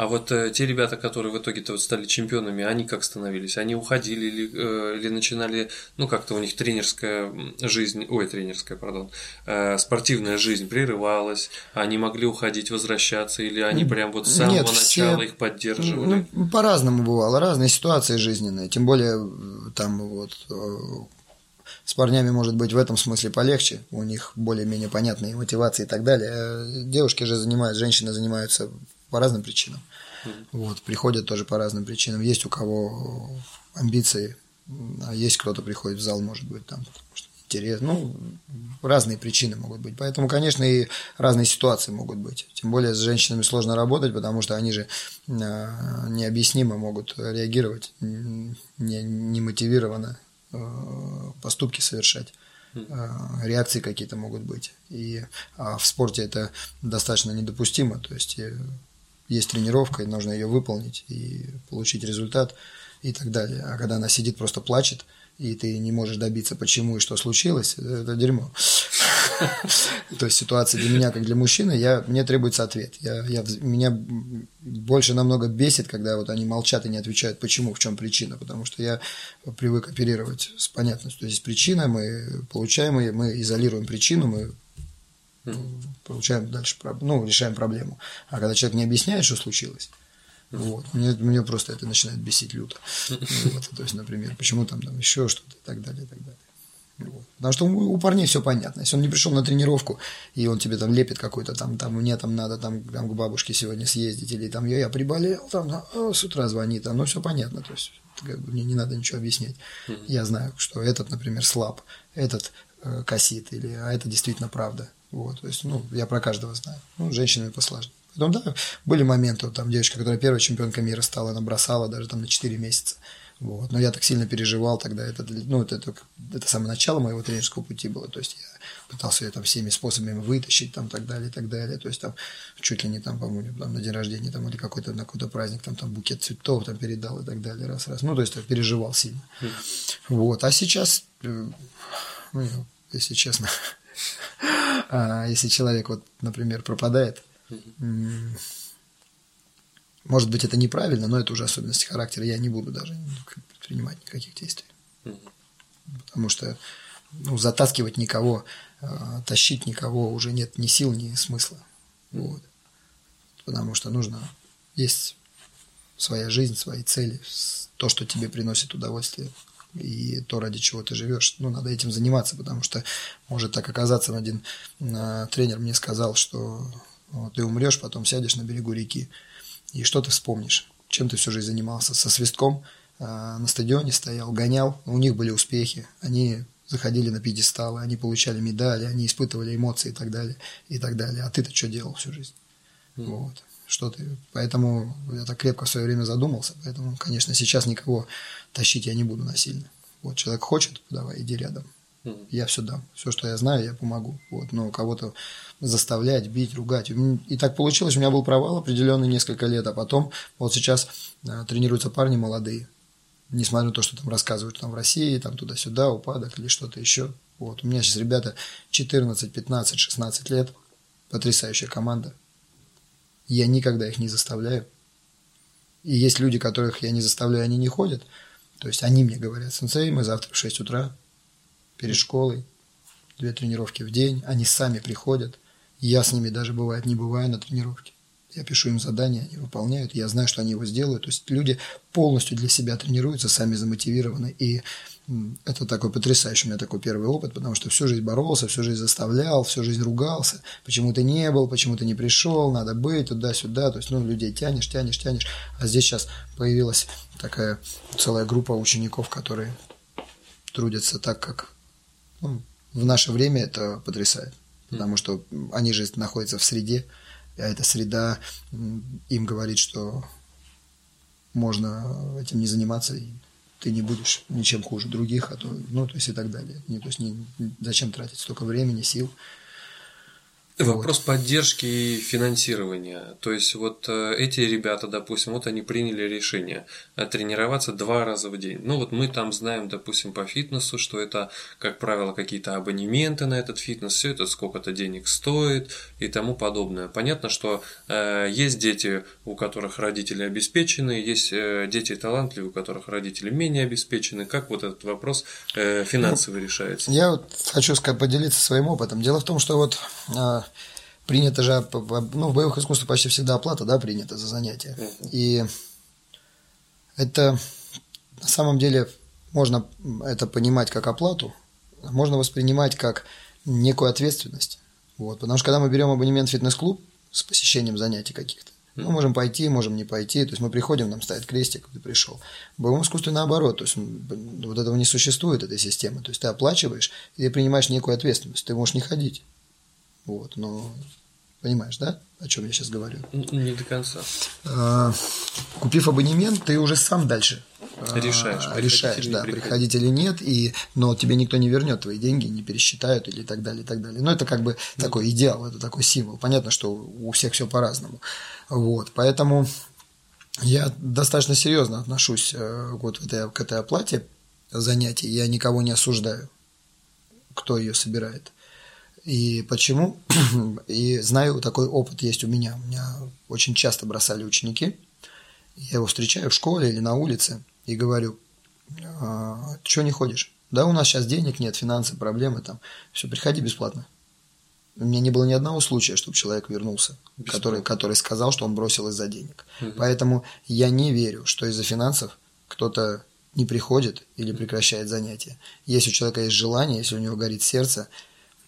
А вот э, те ребята, которые в итоге-то вот стали чемпионами, они как становились? Они уходили или, э, или начинали, ну как-то у них тренерская жизнь, ой, тренерская, пардон, э, спортивная жизнь прерывалась, они могли уходить, возвращаться, или они прям вот с самого Нет, начала все... их поддерживали? Ну, по-разному бывало, разные ситуации жизненные, тем более э, там вот э, с парнями может быть в этом смысле полегче, у них более-менее понятные мотивации и так далее. Э, девушки же занимаются, женщины занимаются по разным причинам. Mm-hmm. Вот, приходят тоже по разным причинам. Есть у кого амбиции, а есть кто-то приходит в зал, может быть, там, потому что интерес. Ну, разные причины могут быть. Поэтому, конечно, и разные ситуации могут быть. Тем более с женщинами сложно работать, потому что они же а, необъяснимо могут реагировать, не, не мотивированно а, поступки совершать а, реакции какие-то могут быть. И а в спорте это достаточно недопустимо. То есть э, есть тренировка, и нужно ее выполнить и получить результат и так далее. А когда она сидит, просто плачет, и ты не можешь добиться, почему и что случилось, это дерьмо. То есть ситуация для меня, как для мужчины, я, мне требуется ответ. Я, я, меня больше намного бесит, когда вот они молчат и не отвечают, почему, в чем причина, потому что я привык оперировать с понятностью. То есть причина, мы получаем ее, мы изолируем причину, мы получаем дальше, ну, решаем проблему. А когда человек не объясняет, что случилось, вот. Мне, мне просто это начинает бесить люто. Вот. То есть, например, почему там, там еще что-то и так далее, и так далее. Вот. Потому что у, у парней все понятно. Если он не пришел на тренировку, и он тебе там лепит какой-то там, там мне там надо там, там к бабушке сегодня съездить, или там я, я приболел, там а, с утра звонит, там, ну все понятно. То есть как бы, мне не надо ничего объяснять. Я знаю, что этот, например, слаб, этот э, косит, или а это действительно правда. Вот, то есть, ну, я про каждого знаю. Ну, женщинами посложнее. Поэтому, да, были моменты, вот, там девочка, которая первая чемпионка мира стала, она бросала даже там на 4 месяца. Вот. Но я так сильно переживал тогда, это, ну, это, это, это самое начало моего тренерского пути было, то есть я пытался ее там всеми способами вытащить, там, так далее, так далее, то есть там чуть ли не там, по-моему, там, на день рождения, там, или какой-то, на какой-то праздник, там, там, букет цветов, там, передал и так далее, раз-раз, ну, то есть я переживал сильно. Вот, а сейчас, э, ну, если честно, если человек, вот, например, пропадает, может быть, это неправильно, но это уже особенности характера. Я не буду даже предпринимать никаких действий. Потому что ну, затаскивать никого, а, тащить никого уже нет ни сил, ни смысла. Вот. Потому что нужно есть своя жизнь, свои цели, то, что тебе приносит удовольствие и то, ради чего ты живешь. Ну, надо этим заниматься, потому что может так оказаться. Один э, тренер мне сказал, что вот, ты умрешь, потом сядешь на берегу реки, и что ты вспомнишь? Чем ты всю жизнь занимался? Со свистком э, на стадионе стоял, гонял, у них были успехи, они заходили на пьедесталы, они получали медали, они испытывали эмоции и так далее, и так далее. А ты-то что делал всю жизнь? Mm. Вот. Что ты? Поэтому я так крепко в свое время задумался, поэтому, конечно, сейчас никого тащить я не буду насильно. Вот человек хочет, давай, иди рядом. Mm. Я все дам. Все, что я знаю, я помогу. Вот. Но кого-то заставлять, бить, ругать. И так получилось, у меня был провал определенный несколько лет, а потом вот сейчас э, тренируются парни молодые. Несмотря на то, что там рассказывают там в России, там туда-сюда, упадок или что-то еще. Вот. У меня сейчас ребята 14, 15, 16 лет. Потрясающая команда. Я никогда их не заставляю. И есть люди, которых я не заставляю, они не ходят. То есть они мне говорят, сенсей, мы завтра в 6 утра перед школой, две тренировки в день, они сами приходят. Я с ними даже бывает не бываю на тренировке. Я пишу им задания, они выполняют, я знаю, что они его сделают. То есть люди полностью для себя тренируются, сами замотивированы. И это такой потрясающий у меня такой первый опыт, потому что всю жизнь боролся, всю жизнь заставлял, всю жизнь ругался. Почему ты не был, почему ты не пришел, надо быть туда-сюда. То есть, ну, людей тянешь, тянешь, тянешь. А здесь сейчас появилась такая целая группа учеников, которые трудятся так, как ну, в наше время это потрясает. Потому что они же находятся в среде, эта среда им говорит, что можно этим не заниматься, и ты не будешь ничем хуже других, а то, ну, то есть и так далее. Не, то есть не, зачем тратить столько времени, сил Вопрос вот. поддержки и финансирования. То есть вот э, эти ребята, допустим, вот они приняли решение э, тренироваться два раза в день. Ну вот мы там знаем, допустим, по фитнесу, что это, как правило, какие-то абонементы на этот фитнес, все это сколько-то денег стоит и тому подобное. Понятно, что э, есть дети, у которых родители обеспечены, есть э, дети талантливые, у которых родители менее обеспечены. Как вот этот вопрос э, финансовый ну, решается? Я вот хочу сказать, поделиться своим опытом. Дело в том, что вот э, принято же, ну, в боевых искусствах почти всегда оплата, да, принята за занятия. И это на самом деле можно это понимать как оплату, можно воспринимать как некую ответственность. Вот, потому что когда мы берем абонемент в фитнес-клуб с посещением занятий каких-то, мы можем пойти, можем не пойти. То есть мы приходим, нам ставит крестик, ты пришел. В боевом искусстве наоборот. То есть вот этого не существует, этой системы. То есть ты оплачиваешь, и ты принимаешь некую ответственность. Ты можешь не ходить. Вот, но понимаешь, да, о чем я сейчас говорю? Не до конца. А, купив абонемент, ты уже сам дальше а, решаешь, а, решаешь, да, приходить. приходить или нет, и, но тебе никто не вернет твои деньги, не пересчитают или так далее, и так далее. Но это как бы да. такой идеал, это такой символ. Понятно, что у всех все по-разному. Вот, поэтому я достаточно серьезно отношусь э, вот к этой, к этой оплате занятий. Я никого не осуждаю, кто ее собирает. И почему? И знаю, такой опыт есть у меня. У меня очень часто бросали ученики. Я его встречаю в школе или на улице и говорю, а, что не ходишь? Да, у нас сейчас денег нет, финансы, проблемы там. Все, приходи бесплатно. У меня не было ни одного случая, чтобы человек вернулся, который, который сказал, что он бросил из-за денег. Угу. Поэтому я не верю, что из-за финансов кто-то не приходит или прекращает занятия. Если у человека есть желание, если у него горит сердце,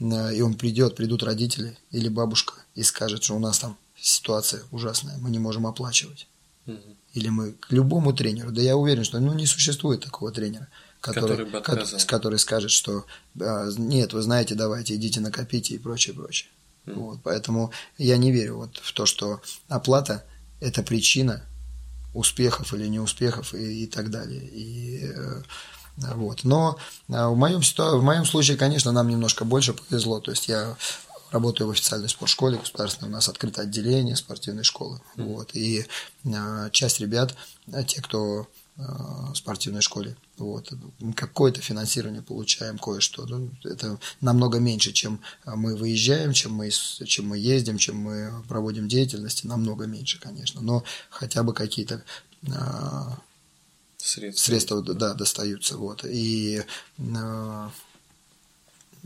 и он придет, придут родители или бабушка и скажет, что у нас там ситуация ужасная, мы не можем оплачивать. Угу. Или мы к любому тренеру, да я уверен, что ну, не существует такого тренера, который, который, который скажет, что а, нет, вы знаете, давайте, идите накопите и прочее, прочее. Mm. Вот, поэтому я не верю вот в то, что оплата – это причина успехов или неуспехов и, и так далее. И э, вот. Но а, в моем, в моем случае, конечно, нам немножко больше повезло. То есть я работаю в официальной спортшколе государственной, у нас открыто отделение спортивной школы. Вот. И а, часть ребят, а, те, кто в спортивной школе. Вот. Какое-то финансирование получаем, кое-что. Ну, это намного меньше, чем мы выезжаем, чем мы, чем мы ездим, чем мы проводим деятельности. Намного меньше, конечно. Но хотя бы какие-то средства, средства да, достаются. Вот. И, ну,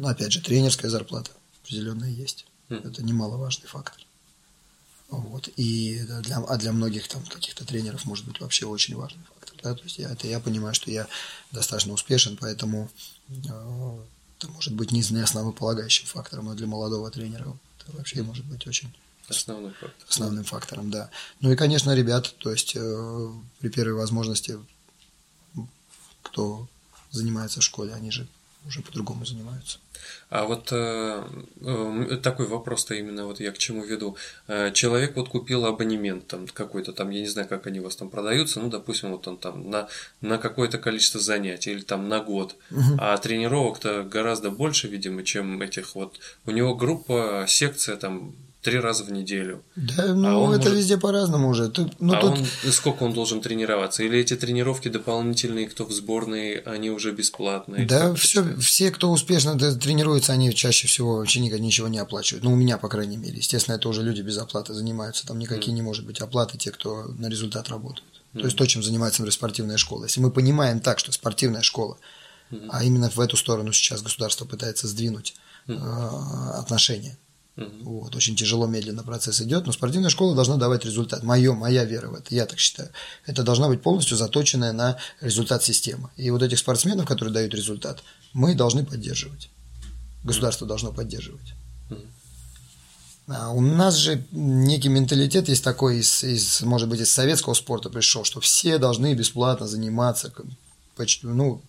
опять же, тренерская зарплата определенная есть. Mm. Это немаловажный фактор. Вот. И для, а для многих там каких-то тренеров может быть вообще очень важный фактор. Да? То есть я, это я понимаю, что я достаточно успешен, поэтому э, это может быть не, не основополагающим фактором, но для молодого тренера это вообще может быть очень Основным фактором. Основным фактором, да. Ну и, конечно, ребят, то есть э, при первой возможности кто занимается в школе, они же уже по-другому занимаются. А вот э, э, такой вопрос-то именно вот я к чему веду. Э, человек вот купил абонемент там какой-то там, я не знаю, как они у вас там продаются, ну, допустим, вот он там на, на какое-то количество занятий или там на год, угу. а тренировок-то гораздо больше, видимо, чем этих вот. У него группа, секция там три раза в неделю. Да, ну а это может... везде по-разному уже. Тут, ну, а тут... он, сколько он должен тренироваться? Или эти тренировки дополнительные, кто в сборной, они уже бесплатные? Да, все, все, кто успешно тренируется, они чаще всего вообще ничего не оплачивают. Ну, у меня, по крайней мере. Естественно, это уже люди без оплаты занимаются. Там никакие mm. не может быть оплаты, те, кто на результат работают. Mm. То есть то, чем занимается, например, спортивная школа. Если мы понимаем так, что спортивная школа, mm. а именно в эту сторону сейчас государство пытается сдвинуть mm. э, отношения Угу. Вот, очень тяжело, медленно процесс идет, но спортивная школа должна давать результат. Мое, моя вера в это, я так считаю. Это должна быть полностью заточенная на результат системы. И вот этих спортсменов, которые дают результат, мы должны поддерживать. Государство должно поддерживать. А у нас же некий менталитет есть такой из, из, может быть, из советского спорта пришел, что все должны бесплатно заниматься. Ну,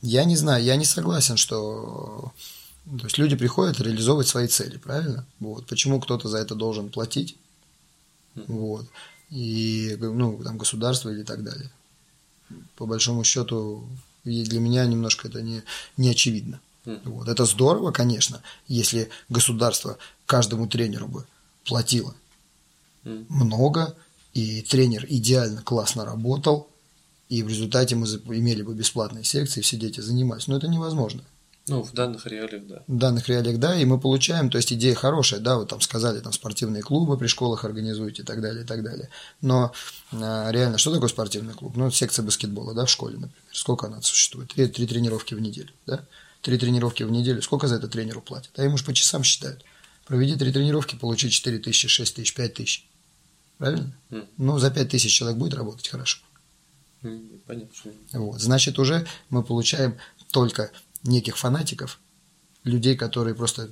я не знаю, я не согласен, что то есть люди приходят реализовывать свои цели, правильно? Вот. Почему кто-то за это должен платить? Вот. И ну, там государство или так далее. По большому счету, для меня немножко это не, не очевидно. Вот. Это здорово, конечно, если государство каждому тренеру бы платило много, и тренер идеально классно работал, и в результате мы имели бы бесплатные секции, все дети занимались. Но это невозможно. Ну, в данных реалиях, да. В данных реалиях, да, и мы получаем, то есть идея хорошая, да, вот там сказали, там спортивные клубы при школах организуйте и так далее, и так далее. Но а, реально, что такое спортивный клуб? Ну, секция баскетбола, да, в школе, например. Сколько она существует? Три, три тренировки в неделю, да? Три тренировки в неделю. Сколько за это тренеру платят? А ему же по часам считают. Проведи три тренировки, получи 4 тысячи, 6 тысяч, 5 тысяч. Правильно? Mm. Ну, за 5 тысяч человек будет работать хорошо. Mm, понятно. Вот. Значит, уже мы получаем только неких фанатиков, людей, которые просто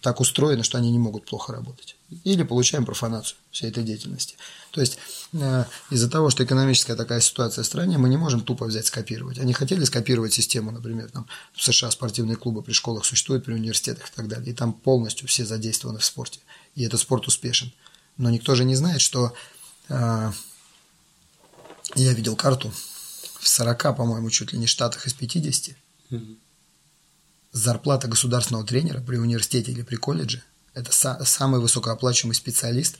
так устроены, что они не могут плохо работать. Или получаем профанацию всей этой деятельности. То есть э, из-за того, что экономическая такая ситуация в стране, мы не можем тупо взять скопировать. Они хотели скопировать систему, например, там, в США спортивные клубы при школах существуют, при университетах и так далее. И там полностью все задействованы в спорте. И этот спорт успешен. Но никто же не знает, что э, я видел карту в 40, по-моему, чуть ли не штатах из 50 Зарплата государственного тренера при университете или при колледже – это са- самый высокооплачиваемый специалист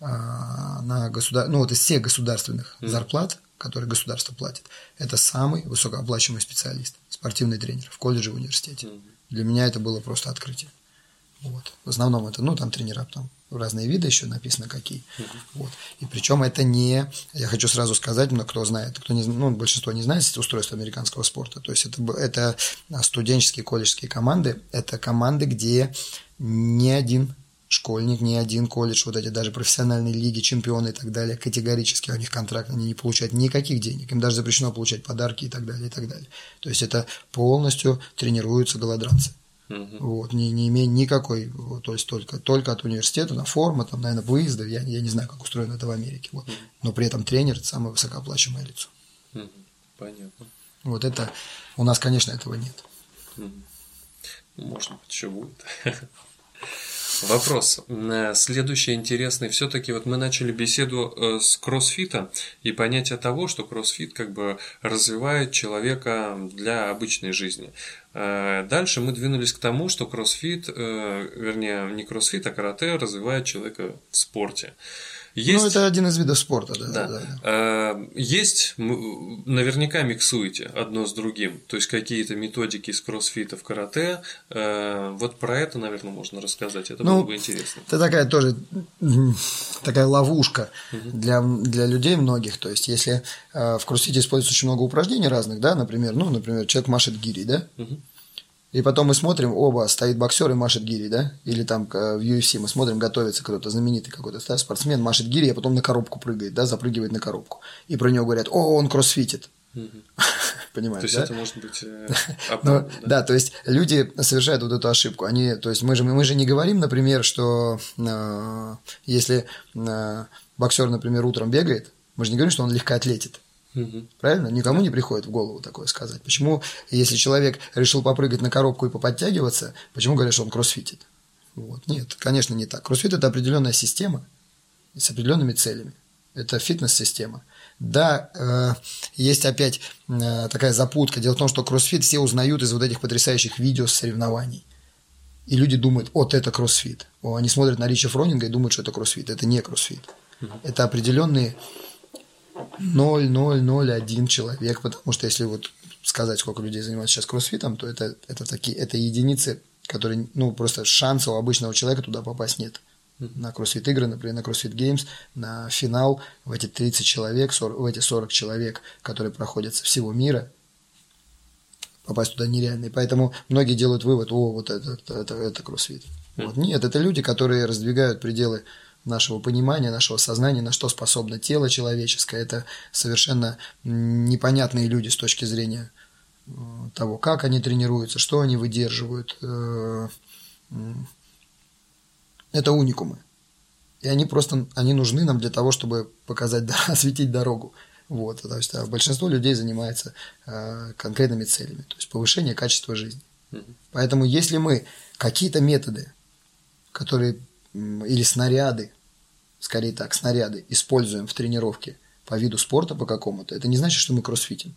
а, на государ... ну вот из всех государственных mm-hmm. зарплат, которые государство платит, это самый высокооплачиваемый специалист, спортивный тренер в колледже, в университете. Mm-hmm. Для меня это было просто открытие. Вот. В основном это, ну, там тренера там разные виды еще написано какие. Вот. И причем это не, я хочу сразу сказать, но кто знает, кто не, ну, большинство не знает устройство американского спорта. То есть это, это студенческие колледжские команды, это команды, где ни один школьник, ни один колледж, вот эти даже профессиональные лиги, чемпионы и так далее, категорически у них контракт, они не получают никаких денег, им даже запрещено получать подарки и так далее, и так далее. То есть это полностью тренируются голодранцы. Угу. Вот, не, не имея никакой, вот, то есть только, только от университета на форма, там, наверное, выезды, я, я не знаю, как устроено это в Америке, вот. Угу. но при этом тренер – это самое высокооплачиваемое лицо. Угу. Понятно. Вот это, у нас, конечно, этого нет. Угу. Может быть, еще будет. Вопрос. Э, следующий интересный. Все-таки вот мы начали беседу э, с кроссфита и понятие того, что кроссфит как бы развивает человека для обычной жизни. Э, дальше мы двинулись к тому, что кроссфит, вернее, не кроссфит, а карате развивает человека в спорте. Есть... Ну, это один из видов спорта, да. да. да, да. Есть, наверняка миксуете одно с другим, то есть какие-то методики из кроссфита в карате. Э, вот про это, наверное, можно рассказать, это ну, было бы интересно. Это такая тоже такая ловушка угу. для, для людей многих. То есть, если э, в кроссфите используется очень много упражнений разных, да, например, ну, например, человек машет гири, да, угу. И потом мы смотрим, оба, стоит боксер и машет гири, да? Или там э, в UFC мы смотрим, готовится кто-то знаменитый какой-то да, спортсмен, машет гири, а потом на коробку прыгает, да, запрыгивает на коробку. И про него говорят, о, он кроссфитит. Понимаете, То есть да? это может быть э, ну, да? да, то есть люди совершают вот эту ошибку. Они, то есть мы же, мы же не говорим, например, что э, если э, боксер, например, утром бегает, мы же не говорим, что он легкоатлетит. Правильно? Никому не приходит в голову такое сказать. Почему, если человек решил попрыгать на коробку и поподтягиваться, почему говорят, что он кроссфитит? Вот. Нет, конечно, не так. Кроссфит – это определенная система с определенными целями. Это фитнес-система. Да, э, есть опять э, такая запутка. Дело в том, что кроссфит все узнают из вот этих потрясающих видео с соревнований. И люди думают, вот это кроссфит. Они смотрят на Ричи Фронинга и думают, что это кроссфит. Это не кроссфит. Это определенные 0,001 человек, потому что если вот сказать, сколько людей занимаются сейчас кроссфитом, то это, это, такие, это единицы, которые, ну, просто шанса у обычного человека туда попасть нет. На кроссфит игры, например, на кроссфит геймс, на финал в эти 30 человек, 40, в эти 40 человек, которые проходят со всего мира, попасть туда нереально. И поэтому многие делают вывод, о, вот это, это, это, это кроссфит. Вот. Нет, это люди, которые раздвигают пределы нашего понимания, нашего сознания, на что способно тело человеческое. Это совершенно непонятные люди с точки зрения э, того, как они тренируются, что они выдерживают. Э, это уникумы. И они просто они нужны нам для того, чтобы показать, осветить дорогу. Вот, то есть а большинство людей занимается э, конкретными целями, то есть повышение качества жизни. Mm-hmm. Поэтому если мы какие-то методы, которые или снаряды, скорее так, снаряды используем в тренировке по виду спорта по какому-то, это не значит, что мы кроссфитим.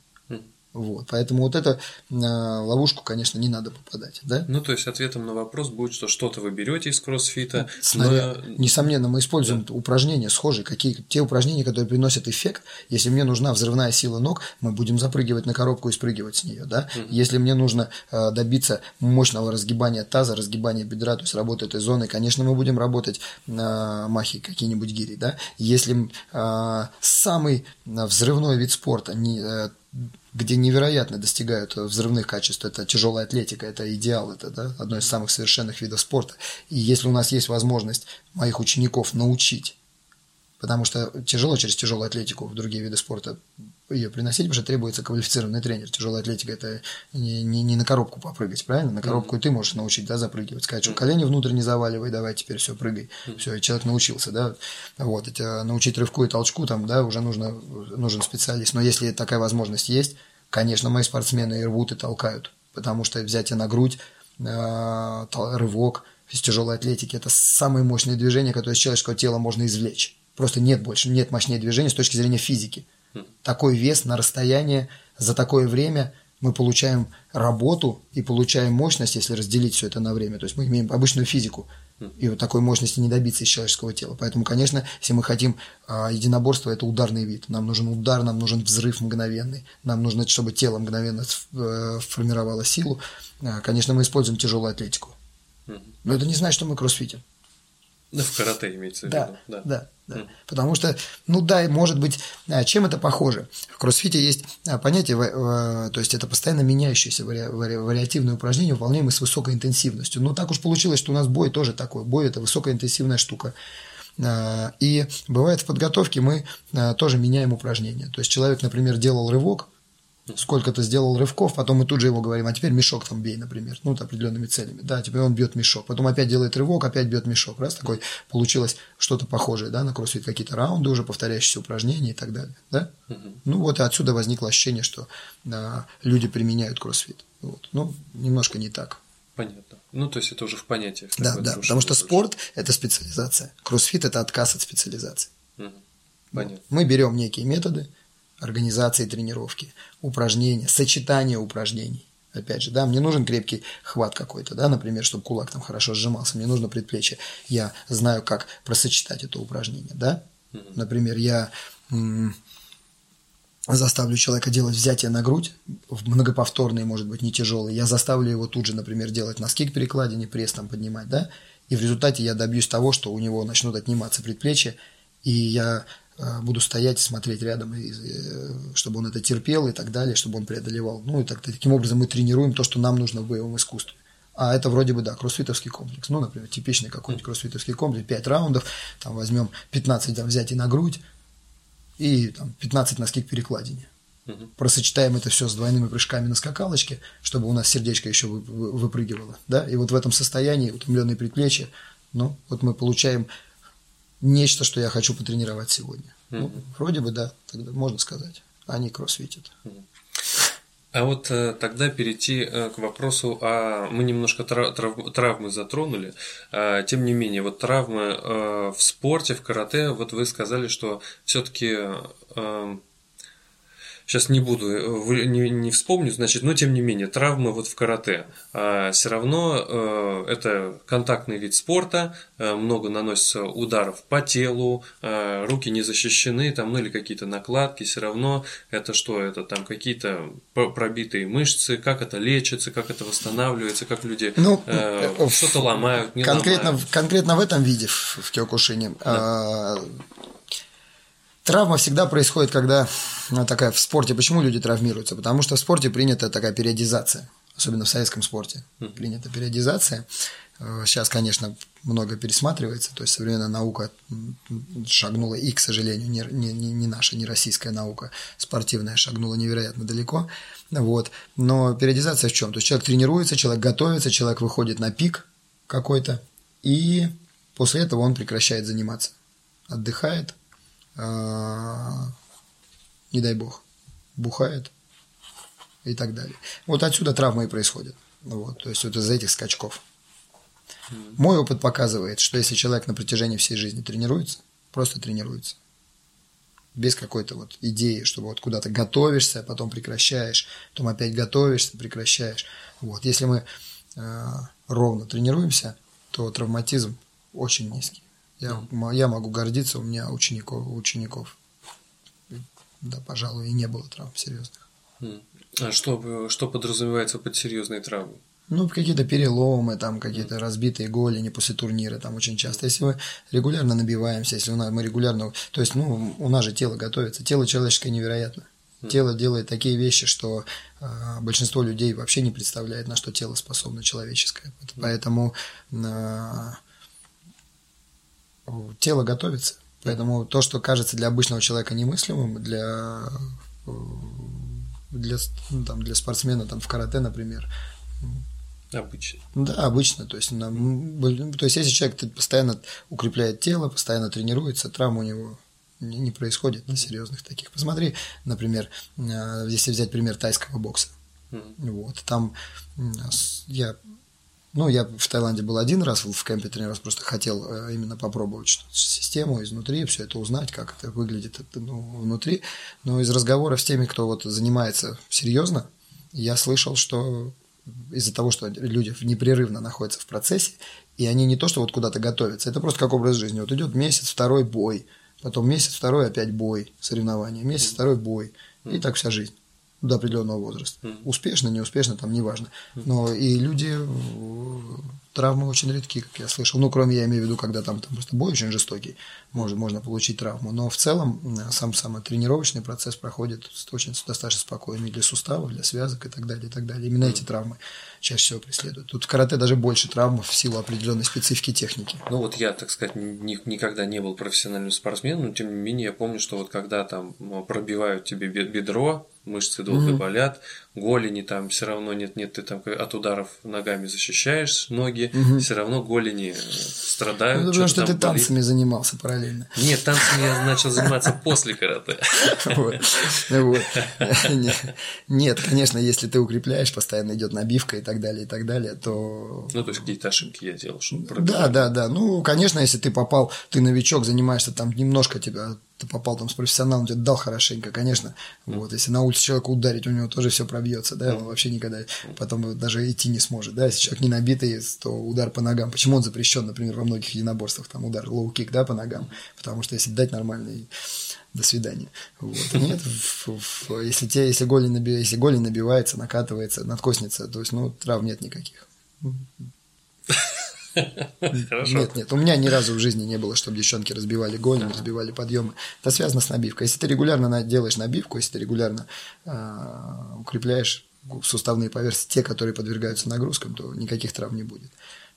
Вот, поэтому вот эту э, ловушку, конечно, не надо попадать, да? Ну, то есть ответом на вопрос будет, что что-то вы берете из кроссфита. Снаряд. Но... Несомненно, мы используем да. упражнения схожие, какие те упражнения, которые приносят эффект. Если мне нужна взрывная сила ног, мы будем запрыгивать на коробку и спрыгивать с нее, да? Угу. Если мне нужно э, добиться мощного разгибания таза, разгибания бедра, то есть работы этой зоны, конечно, мы будем работать на махе какие-нибудь гири, да? Если э, самый взрывной вид спорта не э, где невероятно достигают взрывных качеств. Это тяжелая атлетика, это идеал, это да, одно из самых совершенных видов спорта. И если у нас есть возможность моих учеников научить, потому что тяжело через тяжелую атлетику в другие виды спорта ее приносить, потому что требуется квалифицированный тренер. Тяжелая атлетика – это не, не, не на коробку попрыгать, правильно? На коробку mm-hmm. и ты можешь научить, да, запрыгивать. Сказать, что колени внутрь не заваливай, давай теперь все, прыгай. Mm-hmm. Все, человек научился, да. Вот, это, научить рывку и толчку там, да, уже нужно, нужен специалист. Но если такая возможность есть, конечно, мои спортсмены и рвут, и толкают. Потому что взятие на грудь, э, рывок из тяжелой атлетики – это самые мощные движения, которые из человеческого тела можно извлечь. Просто нет больше, нет мощнее движения с точки зрения физики такой вес на расстояние за такое время мы получаем работу и получаем мощность, если разделить все это на время. То есть мы имеем обычную физику. И вот такой мощности не добиться из человеческого тела. Поэтому, конечно, если мы хотим а, единоборство, это ударный вид. Нам нужен удар, нам нужен взрыв мгновенный. Нам нужно, чтобы тело мгновенно э, формировало силу. А, конечно, мы используем тяжелую атлетику. Но это не значит, что мы кроссфитим. Да, в карате имеется в виду. Да, да. да. Потому что, ну да, может быть, а, чем это похоже? В кроссфите есть а, понятие, то есть это постоянно меняющееся вари, вари, вариативное упражнение, выполняемое с высокой интенсивностью. Но так уж получилось, что у нас бой тоже такой. Бой – это высокоинтенсивная штука. А, и бывает в подготовке мы тоже меняем упражнения. То есть человек, например, делал рывок, сколько то сделал рывков, потом мы тут же его говорим, а теперь мешок там бей, например, ну, с определенными целями. Да, теперь он бьет мешок, потом опять делает рывок, опять бьет мешок. Раз такой получилось что-то похожее, да, на кроссфит какие-то раунды уже, повторяющиеся упражнения и так далее, да. Угу. Ну, вот и отсюда возникло ощущение, что а, люди применяют кроссфит. Вот. Ну, немножко не так. Понятно. Ну, то есть это уже в понятиях. Да, да, потому что спорт – это специализация. Кроссфит – это отказ от специализации. Угу. Понятно. Мы берем некие методы, организации тренировки, упражнения, сочетание упражнений. Опять же, да, мне нужен крепкий хват какой-то, да, например, чтобы кулак там хорошо сжимался, мне нужно предплечье. Я знаю, как просочетать это упражнение, да. Например, я заставлю человека делать взятие на грудь, многоповторные, может быть, не тяжелые. Я заставлю его тут же, например, делать носки к перекладине, пресс там поднимать, да. И в результате я добьюсь того, что у него начнут отниматься предплечья, и я буду стоять и смотреть рядом, и, э, чтобы он это терпел и так далее, чтобы он преодолевал. Ну и так, таким образом мы тренируем то, что нам нужно в боевом искусстве. А это вроде бы, да, кроссфитовский комплекс. Ну, например, типичный какой-нибудь кроссфитовский комплекс, 5 раундов, там возьмем 15 там, взять и на грудь, и там, 15 носки к перекладине. Угу. Просочетаем это все с двойными прыжками на скакалочке, чтобы у нас сердечко еще выпрыгивало. Да? И вот в этом состоянии утомленные предплечья, ну, вот мы получаем нечто, что я хочу потренировать сегодня. Mm-hmm. Ну, вроде бы да, тогда можно сказать. они кроссфитят. А вот э, тогда перейти э, к вопросу, а мы немножко трав, трав, травмы затронули, а, тем не менее, вот травмы э, в спорте, в карате, вот вы сказали, что все-таки э, сейчас не буду, э, не, не вспомню, значит, но тем не менее, травмы вот в карате. А, все равно э, это контактный вид спорта, э, много наносится ударов по телу, э, руки не защищены, там, ну или какие-то накладки, все равно это что, это там какие-то пробитые мышцы, как это лечится, как это восстанавливается, как люди ну, э, э что-то ломают, не конкретно, ломают. Конкретно в этом виде, в, в Киокушине, да. э, Травма всегда происходит, когда ну, такая в спорте. Почему люди травмируются? Потому что в спорте принята такая периодизация, особенно в советском спорте. Принята периодизация. Э, сейчас, конечно, много пересматривается, то есть современная наука шагнула, и, к сожалению, не, не, не наша, не российская наука спортивная шагнула невероятно далеко. Вот. Но периодизация в чем? То есть человек тренируется, человек готовится, человек выходит на пик какой-то, и после этого он прекращает заниматься. Отдыхает, не дай бог, бухает и так далее. Вот отсюда травмы и происходят. Вот, то есть вот из-за этих скачков. Мой опыт показывает, что если человек на протяжении всей жизни тренируется, просто тренируется, без какой-то вот идеи, что вот куда-то готовишься, потом прекращаешь, потом опять готовишься, прекращаешь. Вот, если мы э, ровно тренируемся, то травматизм очень низкий. Я, я могу гордиться, у меня учеников, учеников, да, пожалуй, и не было травм серьезных. А что, что подразумевается под серьезной травмой? Ну, какие-то переломы, там какие-то разбитые голени после турнира, там очень часто. Если мы регулярно набиваемся, если у нас, мы регулярно... То есть, ну, у нас же тело готовится. Тело человеческое невероятно. Тело делает такие вещи, что э, большинство людей вообще не представляет, на что тело способно человеческое. Поэтому э, тело готовится. Поэтому то, что кажется для обычного человека немыслимым, для, для, ну, там, для спортсмена там, в карате, например, Обычно. Да, обычно. То есть, то есть, если человек постоянно укрепляет тело, постоянно тренируется, травм у него не, не происходит на серьезных таких. Посмотри, например, э, если взять пример тайского бокса. Mm-hmm. Вот, там я ну, я в Таиланде был один раз в кемпе тренировался, просто хотел э, именно попробовать что-то, систему изнутри, все это узнать, как это выглядит ну, внутри. Но из разговоров с теми, кто вот занимается серьезно, я слышал, что из-за того, что люди непрерывно находятся в процессе, и они не то, что вот куда-то готовятся, это просто как образ жизни. Вот идет месяц, второй бой, потом месяц, второй опять бой, соревнования, месяц, второй бой, и так вся жизнь до определенного возраста. Mm. Успешно, неуспешно, там неважно. Но и люди травмы очень редки, как я слышал. Ну, кроме, я имею в виду, когда там, там просто бой очень жестокий, может, можно получить травму. Но в целом сам самый тренировочный процесс проходит очень достаточно спокойно и для суставов, для связок и так далее, и так далее. Именно эти травмы чаще всего преследуют. Тут в карате даже больше травм в силу определенной специфики техники. Ну вот я, так сказать, ни, никогда не был профессиональным спортсменом, но тем не менее я помню, что вот когда там пробивают тебе бедро, мышцы долго mm-hmm. болят, голени там все равно нет, нет, ты там от ударов ногами защищаешь ноги, угу. все равно голени страдают. Ну, потому что ты болит. танцами занимался параллельно. Нет, танцами я начал заниматься после карате. Нет, конечно, если ты укрепляешь, постоянно идет набивка и так далее, и так далее, то... Ну, то есть какие-то ошибки я делал, чтобы Да, да, да. Ну, конечно, если ты попал, ты новичок, занимаешься там немножко тебя ты попал там с профессионалом, тебе дал хорошенько, конечно. Вот, если на улице человека ударить, у него тоже все пробьется, да, он вообще никогда потом даже идти не сможет, да, если человек не набитый, то удар по ногам. Почему он запрещен, например, во многих единоборствах, там удар лоу-кик, да, по ногам, потому что если дать нормальный до свидания. Вот. Нет, если, те, если, голень наби, если голень набивается, накатывается, надкоснется, то есть, ну, травм нет никаких. Хорошо. Нет, нет, у меня ни разу в жизни не было, чтобы девчонки разбивали голень, разбивали подъемы. Это связано с набивкой. Если ты регулярно делаешь набивку, если ты регулярно э, укрепляешь суставные поверхности, те, которые подвергаются нагрузкам, то никаких травм не будет.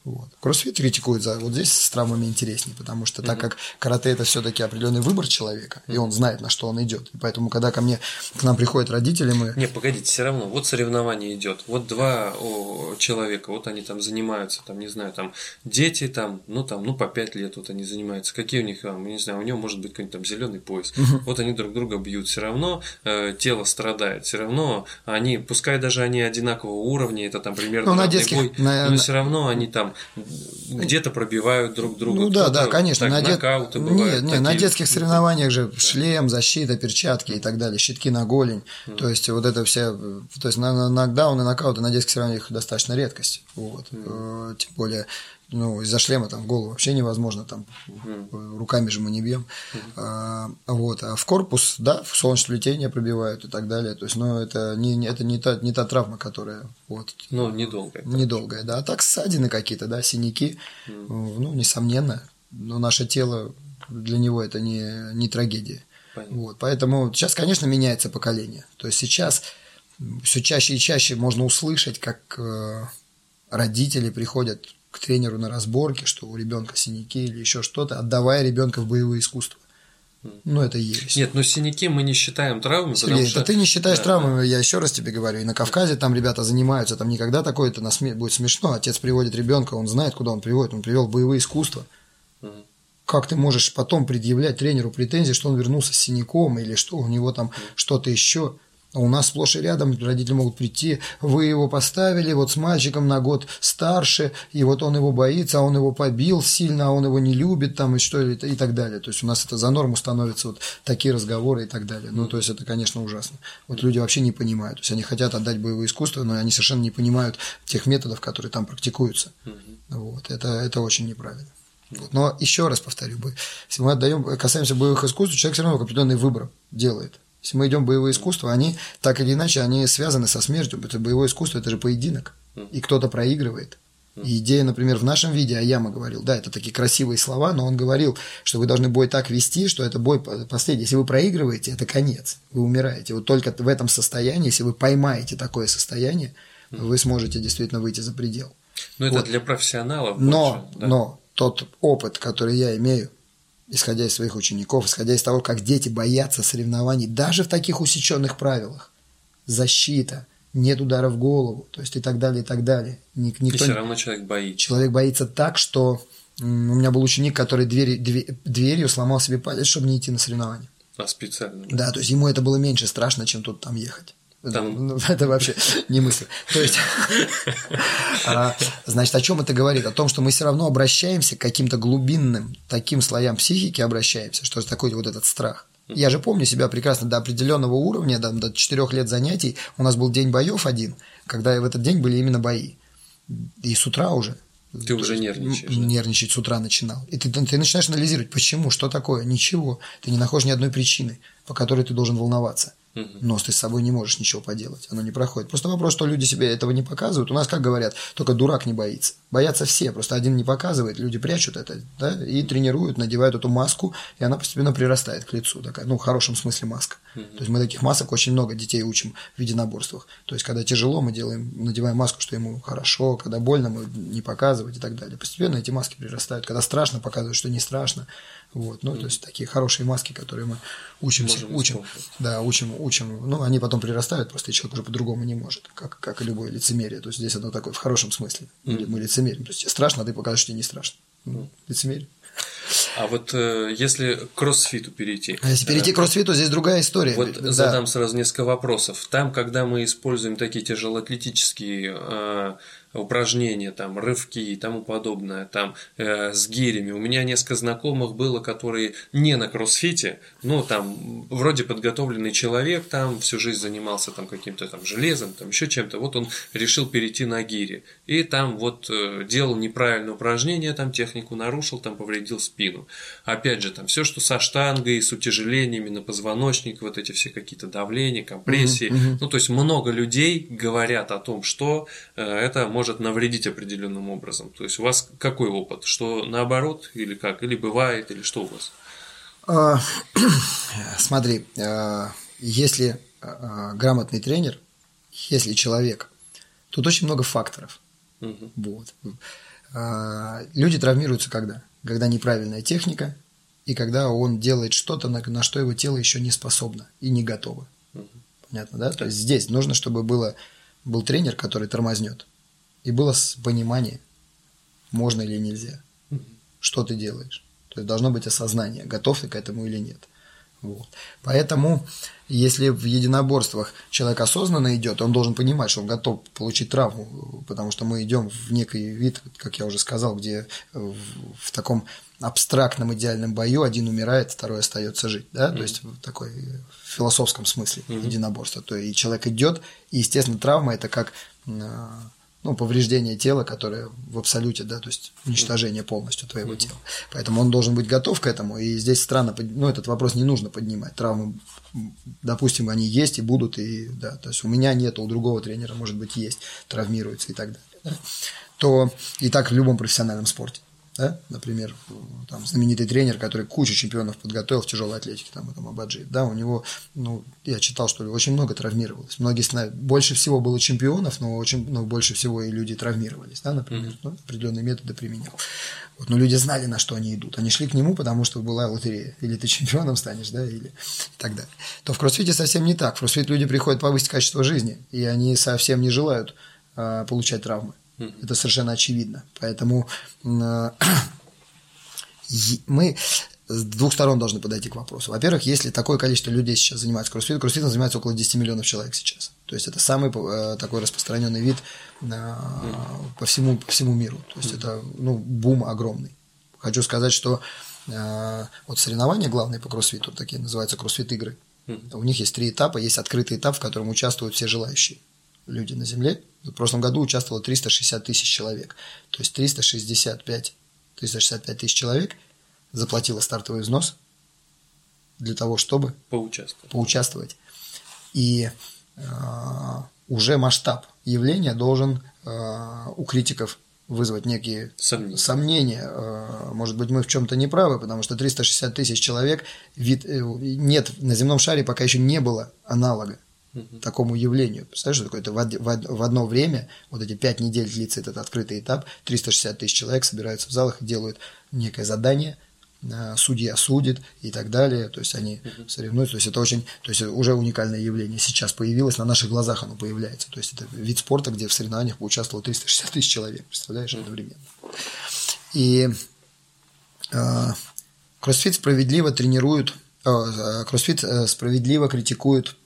Вот. Кроссфит критикует за вот здесь с травмами интереснее, потому что так как карате это все-таки определенный выбор человека, и он знает, на что он идет. И поэтому, когда ко мне к нам приходят родители, мы. Не, погодите, все равно, вот соревнование идет. Вот два о, человека, вот они там занимаются, там, не знаю, там дети, там, ну там, ну по пять лет вот они занимаются. Какие у них, там, не знаю, у него может быть какой-нибудь там зеленый пояс. Вот они друг друга бьют. Все равно э, тело страдает. Все равно они, пускай даже они одинакового уровня, это там примерно ну, на детских, бой, на, но все равно они там где-то пробивают друг друга. Ну да, да, конечно. Так, на нокауты дет... бывают. Нет, нет, на детских соревнованиях же да. шлем, защита, перчатки и так далее, щитки на голень. Mm. То есть вот это все, то есть на, на нокдауны, нокауты на детских соревнованиях достаточно редкость. Вот. Mm. Тем более ну, из-за шлема там в голову вообще невозможно, там mm. руками же мы не бьем. Mm. А, вот, а в корпус, да, в солнечное сплетение пробивают и так далее. То есть, ну, это не, это не та, не та травма, которая вот. Ну, недолгая. Недолгая, да. А так ссадины какие-то, да, синяки, mm. ну, несомненно. Но наше тело для него это не, не трагедия. Понятно. Вот, поэтому сейчас, конечно, меняется поколение. То есть сейчас все чаще и чаще можно услышать, как э, родители приходят к тренеру на разборке, что у ребенка синяки или еще что-то, отдавая ребенка в боевые искусства. Ну, это есть. Нет, но синяки мы не считаем травмой. Сергей, что... это ты не считаешь да, травмой, да. я еще раз тебе говорю. И на Кавказе там ребята занимаются, там никогда такое это насме... будет смешно. Отец приводит ребенка, он знает, куда он приводит, он привел в боевые искусства. Угу. Как ты можешь потом предъявлять тренеру претензии, что он вернулся с синяком или что у него там что-то еще? А у нас сплошь и рядом родители могут прийти, вы его поставили вот с мальчиком на год старше, и вот он его боится, а он его побил сильно, а он его не любит, там, и что, и, так далее. То есть у нас это за норму становятся вот такие разговоры и так далее. Ну, то есть это, конечно, ужасно. Вот люди вообще не понимают. То есть они хотят отдать боевое искусство, но они совершенно не понимают тех методов, которые там практикуются. Вот. Это, это очень неправильно. Вот. Но еще раз повторю, если мы отдаем, касаемся боевых искусств, человек все равно определенный выбор делает. Если мы идем в боевое искусство, они так или иначе они связаны со смертью. Это боевое искусство это же поединок. И кто-то проигрывает. И идея, например, в нашем виде Аяма говорил, да, это такие красивые слова, но он говорил, что вы должны бой так вести, что это бой последний. Если вы проигрываете, это конец, вы умираете. Вот только в этом состоянии, если вы поймаете такое состояние, вы сможете действительно выйти за предел. Ну, это вот. для профессионалов. Но, больше, да? но тот опыт, который я имею, исходя из своих учеников, исходя из того, как дети боятся соревнований, даже в таких усеченных правилах. Защита, нет удара в голову, то есть и так далее, и так далее. Никто... И все равно человек боится. Человек боится так, что у меня был ученик, который двери, дверь, дверью сломал себе палец, чтобы не идти на соревнования. А специально? Да, то есть ему это было меньше страшно, чем тут там ехать. Там... Ну, это вообще не мысль. То есть, а, значит, о чем это говорит? О том, что мы все равно обращаемся к каким-то глубинным таким слоям психики обращаемся, что такое вот этот страх. Я же помню себя прекрасно до определенного уровня, до, до 4 лет занятий. У нас был день боев один, когда в этот день были именно бои. И с утра уже. Ты уже нервничаешь. Нервничать с утра начинал. И ты, ты начинаешь анализировать, почему, что такое, ничего. Ты не находишь ни одной причины, по которой ты должен волноваться. Но ты с собой не можешь ничего поделать, оно не проходит. Просто вопрос, что люди себе этого не показывают. У нас, как говорят, только дурак не боится. Боятся все, просто один не показывает, люди прячут это, да, и тренируют, надевают эту маску, и она постепенно прирастает к лицу, такая, ну, в хорошем смысле маска. То есть мы таких масок очень много детей учим в единоборствах. То есть, когда тяжело, мы делаем, надеваем маску, что ему хорошо, когда больно, мы не показывать и так далее. Постепенно эти маски прирастают. Когда страшно, показывают, что не страшно. Вот, ну, mm-hmm. то есть такие хорошие маски, которые мы учимся, Можем учим, да, учим, учим, ну, они потом прирастают, просто человек уже по-другому не может, как, как и любое лицемерие. То есть здесь оно такое в хорошем смысле. Mm-hmm. Мы лицемерим. То есть тебе страшно, а ты покажешь, что тебе не страшно. Ну, лицемерие. А вот э, если к кроссфиту перейти. А если перейти к кроссфиту, здесь другая история. Вот да. задам сразу несколько вопросов. Там, когда мы используем такие тяжелоатлетические э, упражнения, там, рывки и тому подобное, там, э, с гирями. У меня несколько знакомых было, которые не на кроссфите, но там, вроде подготовленный человек, там, всю жизнь занимался там каким-то там железом, там, еще чем-то, вот он решил перейти на гири. И там вот э, делал неправильное упражнение, там, технику нарушил, там, повредил спину. Опять же, там, все, что со штангой, с утяжелениями на позвоночник, вот эти все какие-то давления, компрессии. Mm-hmm. Ну, то есть, много людей говорят о том, что э, это может может навредить определенным образом. То есть у вас какой опыт? Что наоборот или как? Или бывает, или что у вас? А, смотри, а, если а, грамотный тренер, если человек, тут очень много факторов. Угу. Вот. Люди травмируются когда? Когда неправильная техника и когда он делает что-то, на, на что его тело еще не способно и не готово. Понятно, да? То есть здесь нужно, чтобы было, был тренер, который тормознет. И было понимание, можно или нельзя. Что ты делаешь. То есть должно быть осознание, готов ты к этому или нет. Вот. Поэтому, если в единоборствах человек осознанно идет, он должен понимать, что он готов получить травму, потому что мы идем в некий вид, как я уже сказал, где в таком абстрактном идеальном бою один умирает, второй остается жить, да, mm-hmm. то есть в такой философском смысле mm-hmm. единоборства. То есть человек идет, и естественно травма это как а, ну, повреждение тела, которое в абсолюте, да, то есть уничтожение полностью твоего тела. Поэтому он должен быть готов к этому, и здесь странно, ну, этот вопрос не нужно поднимать. Травмы, допустим, они есть и будут, и, да, то есть у меня нет, у другого тренера, может быть, есть, травмируется и так далее. Да? То и так в любом профессиональном спорте да, например, там, знаменитый тренер, который кучу чемпионов подготовил в тяжелой атлетике, там, там Абаджи, да, у него, ну, я читал, что ли, очень много травмировалось. Многие знают, больше всего было чемпионов, но очень, ну, больше всего и люди травмировались, да, например, mm-hmm. ну, определенные методы применял. Вот, но люди знали, на что они идут. Они шли к нему, потому что была лотерея. Или ты чемпионом станешь, да, или и так далее. То в кроссфите совсем не так. В кроссфит люди приходят повысить качество жизни, и они совсем не желают а, получать травмы. Это совершенно очевидно. Поэтому э, мы с двух сторон должны подойти к вопросу. Во-первых, если такое количество людей сейчас занимается кроссфитом, кроссфитом занимается около 10 миллионов человек сейчас. То есть это самый э, такой распространенный вид э, по, всему, по всему миру. То есть это ну, бум огромный. Хочу сказать, что э, вот соревнования главные по кроссфиту, такие называются кроссфит-игры. У них есть три этапа. Есть открытый этап, в котором участвуют все желающие люди на Земле. В прошлом году участвовало 360 тысяч человек. То есть 365, 365 тысяч человек заплатило стартовый взнос для того, чтобы поучаствовать. поучаствовать. И э, уже масштаб явления должен э, у критиков вызвать некие сомнения. сомнения. Э, может быть, мы в чем-то не правы, потому что 360 тысяч человек, вид, э, нет, на земном шаре пока еще не было аналога угу. такому явлению. Представляешь, что такое? Это в, одно время, вот эти пять недель длится этот открытый этап, 360 тысяч человек собираются в залах и делают некое задание, а, судья судит и так далее, то есть они uh соревнуются, то есть это очень, то есть уже уникальное явление сейчас появилось, на наших глазах оно появляется, то есть это вид спорта, где в соревнованиях поучаствовало 360 тысяч человек, представляешь, одновременно. И э, кроссфит справедливо тренируют, э, кроссфит э, справедливо критикуют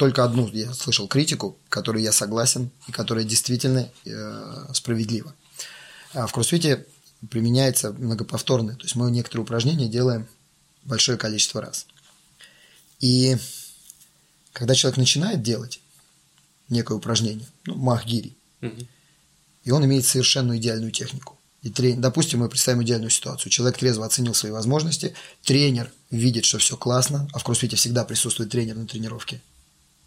только одну я слышал критику, которой я согласен и которая действительно э, справедлива. А в кроссфите применяется многоповторное, то есть мы некоторые упражнения делаем большое количество раз. И когда человек начинает делать некое упражнение, ну, махгири, угу. и он имеет совершенно идеальную технику. И тренер, допустим, мы представим идеальную ситуацию. Человек трезво оценил свои возможности, тренер видит, что все классно, а в кроссфите всегда присутствует тренер на тренировке.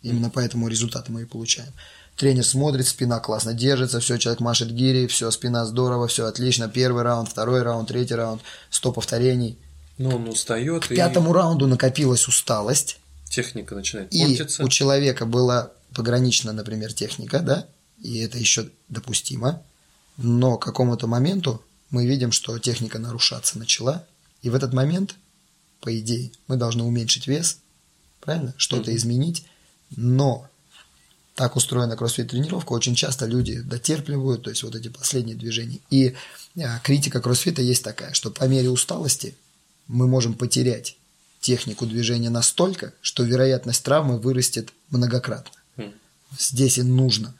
Именно поэтому результаты мы и получаем. Тренер смотрит, спина классно держится, все, человек машет гири, все, спина здорово, все отлично. Первый раунд, второй раунд, третий раунд, сто повторений. Но он устает. К и... пятому раунду накопилась усталость. Техника начинает и портиться. у человека была погранична, например, техника, да, и это еще допустимо. Но к какому-то моменту мы видим, что техника нарушаться начала, и в этот момент, по идее, мы должны уменьшить вес, правильно, что-то mm-hmm. изменить, но так устроена кроссфит-тренировка, очень часто люди дотерпливают, то есть вот эти последние движения. И а, критика кроссфита есть такая, что по мере усталости мы можем потерять технику движения настолько, что вероятность травмы вырастет многократно. Mm. Здесь и нужно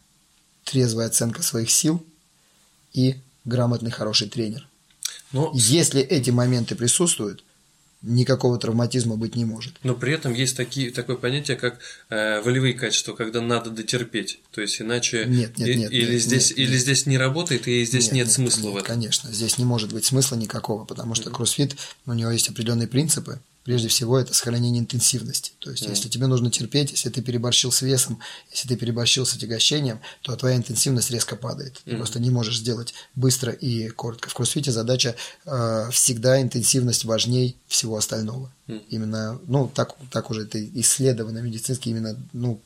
трезвая оценка своих сил и грамотный хороший тренер. Но... Если эти моменты присутствуют, никакого травматизма быть не может. Но при этом есть такие, такое понятие, как э, волевые качества, когда надо дотерпеть. То есть иначе нет, нет, нет, или, нет, здесь, нет, или нет. здесь не работает, и здесь нет, нет, смысла нет, в этом. Конечно, здесь не может быть смысла никакого, потому что кроссфит, у него есть определенные принципы, Прежде всего, это сохранение интенсивности. То есть, mm. если тебе нужно терпеть, если ты переборщил с весом, если ты переборщил с отягощением, то твоя интенсивность резко падает. Ты mm. просто не можешь сделать быстро и коротко. В кроссфите задача э, всегда интенсивность важней всего остального. Mm. Именно, ну, так, так уже это исследовано медицински, именно, ну,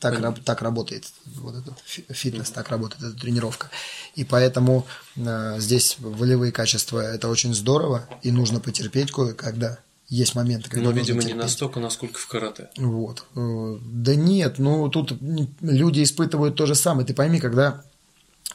так, раб, так работает вот этот фитнес, mm. так работает эта тренировка. И поэтому э, здесь волевые качества – это очень здорово, и нужно потерпеть кое-когда есть моменты, когда Но, видимо, не настолько, насколько в карате. Вот. Э, да нет, ну тут люди испытывают то же самое. Ты пойми, когда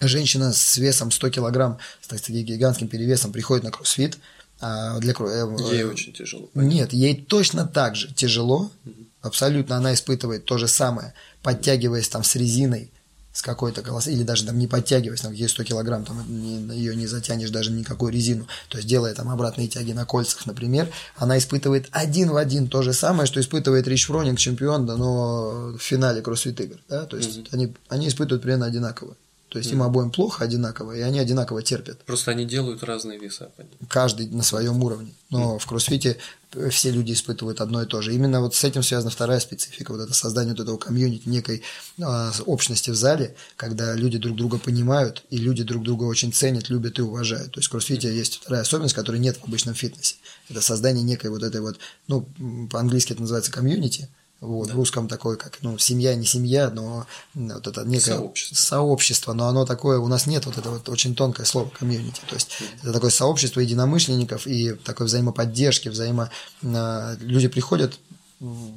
женщина с весом 100 килограмм, с таким гигантским перевесом приходит на кроссфит, а для э, Ей очень тяжело. Понятно. Нет, ей точно так же тяжело. Угу. Абсолютно она испытывает то же самое, подтягиваясь там с резиной, с какой-то колосс, или даже там не подтягиваясь, там есть 100 килограмм, там не, ее не затянешь даже никакую резину, то есть делая там обратные тяги на кольцах, например, она испытывает один в один то же самое, что испытывает Рич Фронинг, чемпион, да, но в финале кроссфит игр, да, то есть mm-hmm. они, они испытывают примерно одинаково. То есть mm. им обоим плохо одинаково, и они одинаково терпят. Просто они делают разные веса. Каждый на своем уровне. Но mm. в кроссфите все люди испытывают одно и то же. Именно вот с этим связана вторая специфика, вот это создание вот этого комьюнити, некой э, общности в зале, когда люди друг друга понимают, и люди друг друга очень ценят, любят и уважают. То есть в кроссфите есть вторая особенность, которой нет в обычном фитнесе. Это создание некой вот этой вот, ну, по-английски это называется комьюнити, вот, да. в русском такое, как, ну, семья, не семья, но вот это некое сообщество. сообщество, но оно такое, у нас нет вот это вот очень тонкое слово комьюнити, то есть mm-hmm. это такое сообщество единомышленников и такой взаимоподдержки, взаимо... А, люди приходят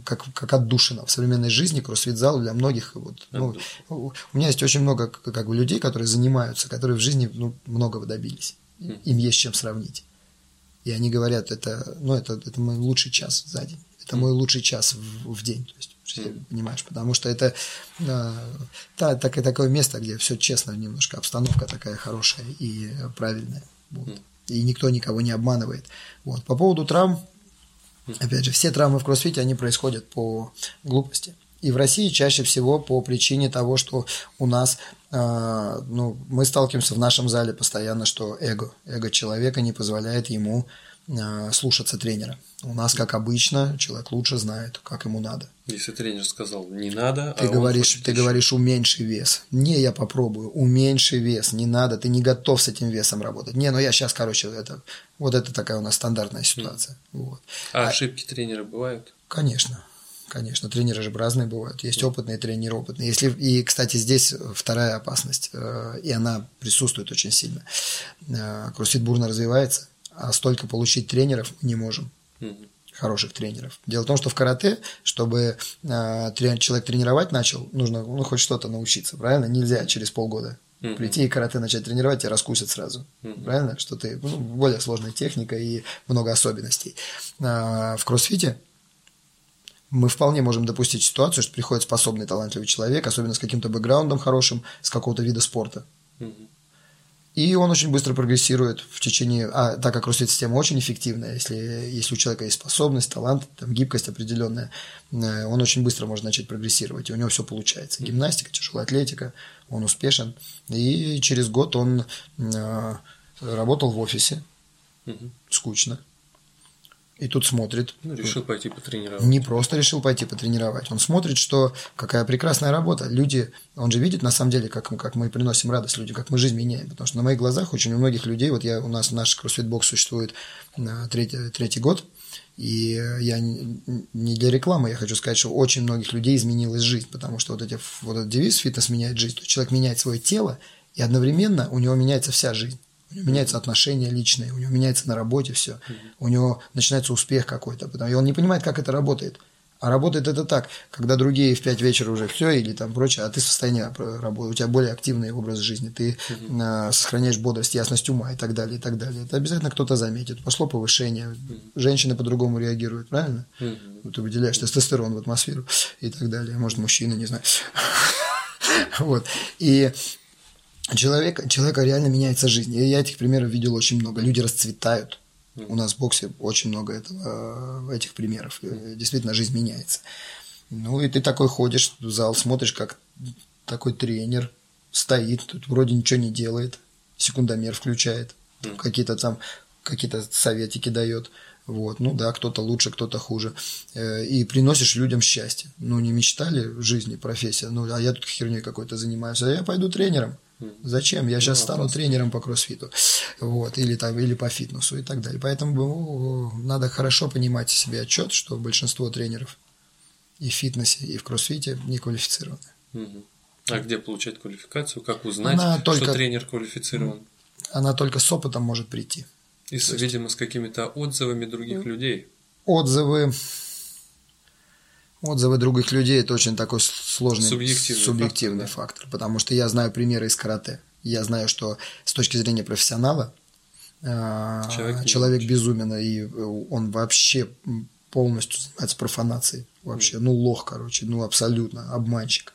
как, как отдушина в современной жизни, кроссфит-зал для многих. Вот, ну, у меня есть очень много как бы, людей, которые занимаются, которые в жизни ну, многого добились. Им есть чем сравнить. И они говорят, это, ну, это, это мой лучший час за день. Это мой лучший час в, в день. То есть, понимаешь, потому что это э, та, так, такое место, где все честно, немножко обстановка такая хорошая и правильная. Вот. И никто никого не обманывает. Вот. По поводу травм, опять же, все травмы в кроссфите, они происходят по глупости. И в России чаще всего по причине того, что у нас, э, ну, мы сталкиваемся в нашем зале постоянно, что эго, эго человека не позволяет ему слушаться тренера. У нас, как обычно, человек лучше знает, как ему надо. Если тренер сказал не надо, ты а говоришь, ты еще. говоришь уменьши вес. Не, я попробую, уменьши вес, не надо, ты не готов с этим весом работать. Не, ну я сейчас, короче, это вот это такая у нас стандартная ситуация. Mm. Вот. А, а ошибки тренера бывают? Конечно. Конечно, тренеры же разные бывают. Есть опытные тренеры, опытные. Если, и, кстати, здесь вторая опасность, э, и она присутствует очень сильно. Э, кроссфит бурно развивается, а столько получить тренеров не можем хороших тренеров. Дело в том, что в карате, чтобы э, человек тренировать начал, нужно ну, хоть что-то научиться, правильно? Нельзя через полгода mm-hmm. прийти и карате начать тренировать, тебя раскусят сразу. Mm-hmm. Правильно? Что ты ну, более сложная техника и много особенностей. А, в кроссфите мы вполне можем допустить ситуацию, что приходит способный, талантливый человек, особенно с каким-то бэкграундом хорошим, с какого-то вида спорта. Mm-hmm. И он очень быстро прогрессирует в течение, а так как кроссфит-система очень эффективная, если, если у человека есть способность, талант, там, гибкость определенная, э, он очень быстро может начать прогрессировать, и у него все получается. Гимнастика, тяжелая атлетика, он успешен. И через год он э, работал в офисе, скучно, и тут смотрит. Ну, решил пойти потренировать. Не просто решил пойти потренировать. Он смотрит, что какая прекрасная работа. Люди, он же видит на самом деле, как, как мы приносим радость людям, как мы жизнь меняем. Потому что на моих глазах очень у многих людей, вот я, у нас наш кроссфит-бокс существует третий, третий год, и я не для рекламы, я хочу сказать, что очень многих людей изменилась жизнь, потому что вот, эти, вот этот девиз «фитнес меняет жизнь», то человек меняет свое тело, и одновременно у него меняется вся жизнь. У него меняются отношения личные, у него меняется на работе все, mm-hmm. у него начинается успех какой-то, потому и он не понимает, как это работает. А работает это так, когда другие в 5 вечера уже все или там прочее, а ты в состоянии работы, у тебя более активный образ жизни, ты mm-hmm. сохраняешь бодрость, ясность ума и так далее, и так далее. Это обязательно кто-то заметит. Пошло повышение, mm-hmm. женщины по-другому реагируют, правильно? Mm-hmm. Ты выделяешь тестостерон в атмосферу и так далее. Может, мужчина, не знаю. Вот. И человек, человека реально меняется жизнь. И я этих примеров видел очень много. Люди расцветают. У нас в боксе очень много этого, этих примеров. Действительно, жизнь меняется. Ну, и ты такой ходишь в зал, смотришь, как такой тренер стоит, тут вроде ничего не делает, секундомер включает, какие-то там какие-то советики дает. Вот, ну да, кто-то лучше, кто-то хуже. Э, и приносишь людям счастье. Ну, не мечтали в жизни профессия, ну, а я тут херней какой-то занимаюсь, а я пойду тренером. Зачем? Я сейчас ну, стану тренером по кроссфиту. Вот, или там, или по фитнесу и так далее. Поэтому ну, надо хорошо понимать себе отчет, что большинство тренеров и в фитнесе, и в кроссфите не квалифицированы. А где получать квалификацию? Как узнать, Она только... что тренер квалифицирован? Она только с опытом может прийти. И, с, есть... видимо, с какими-то отзывами других людей. Отзывы. Отзывы других людей это очень такой сложный субъективный, субъективный фактор, фактор, да. потому что я знаю примеры из карате. Я знаю, что с точки зрения профессионала а, человек, человек безумен, и он вообще полностью занимается профанацией. Вообще, ну лох, короче, ну абсолютно обманщик.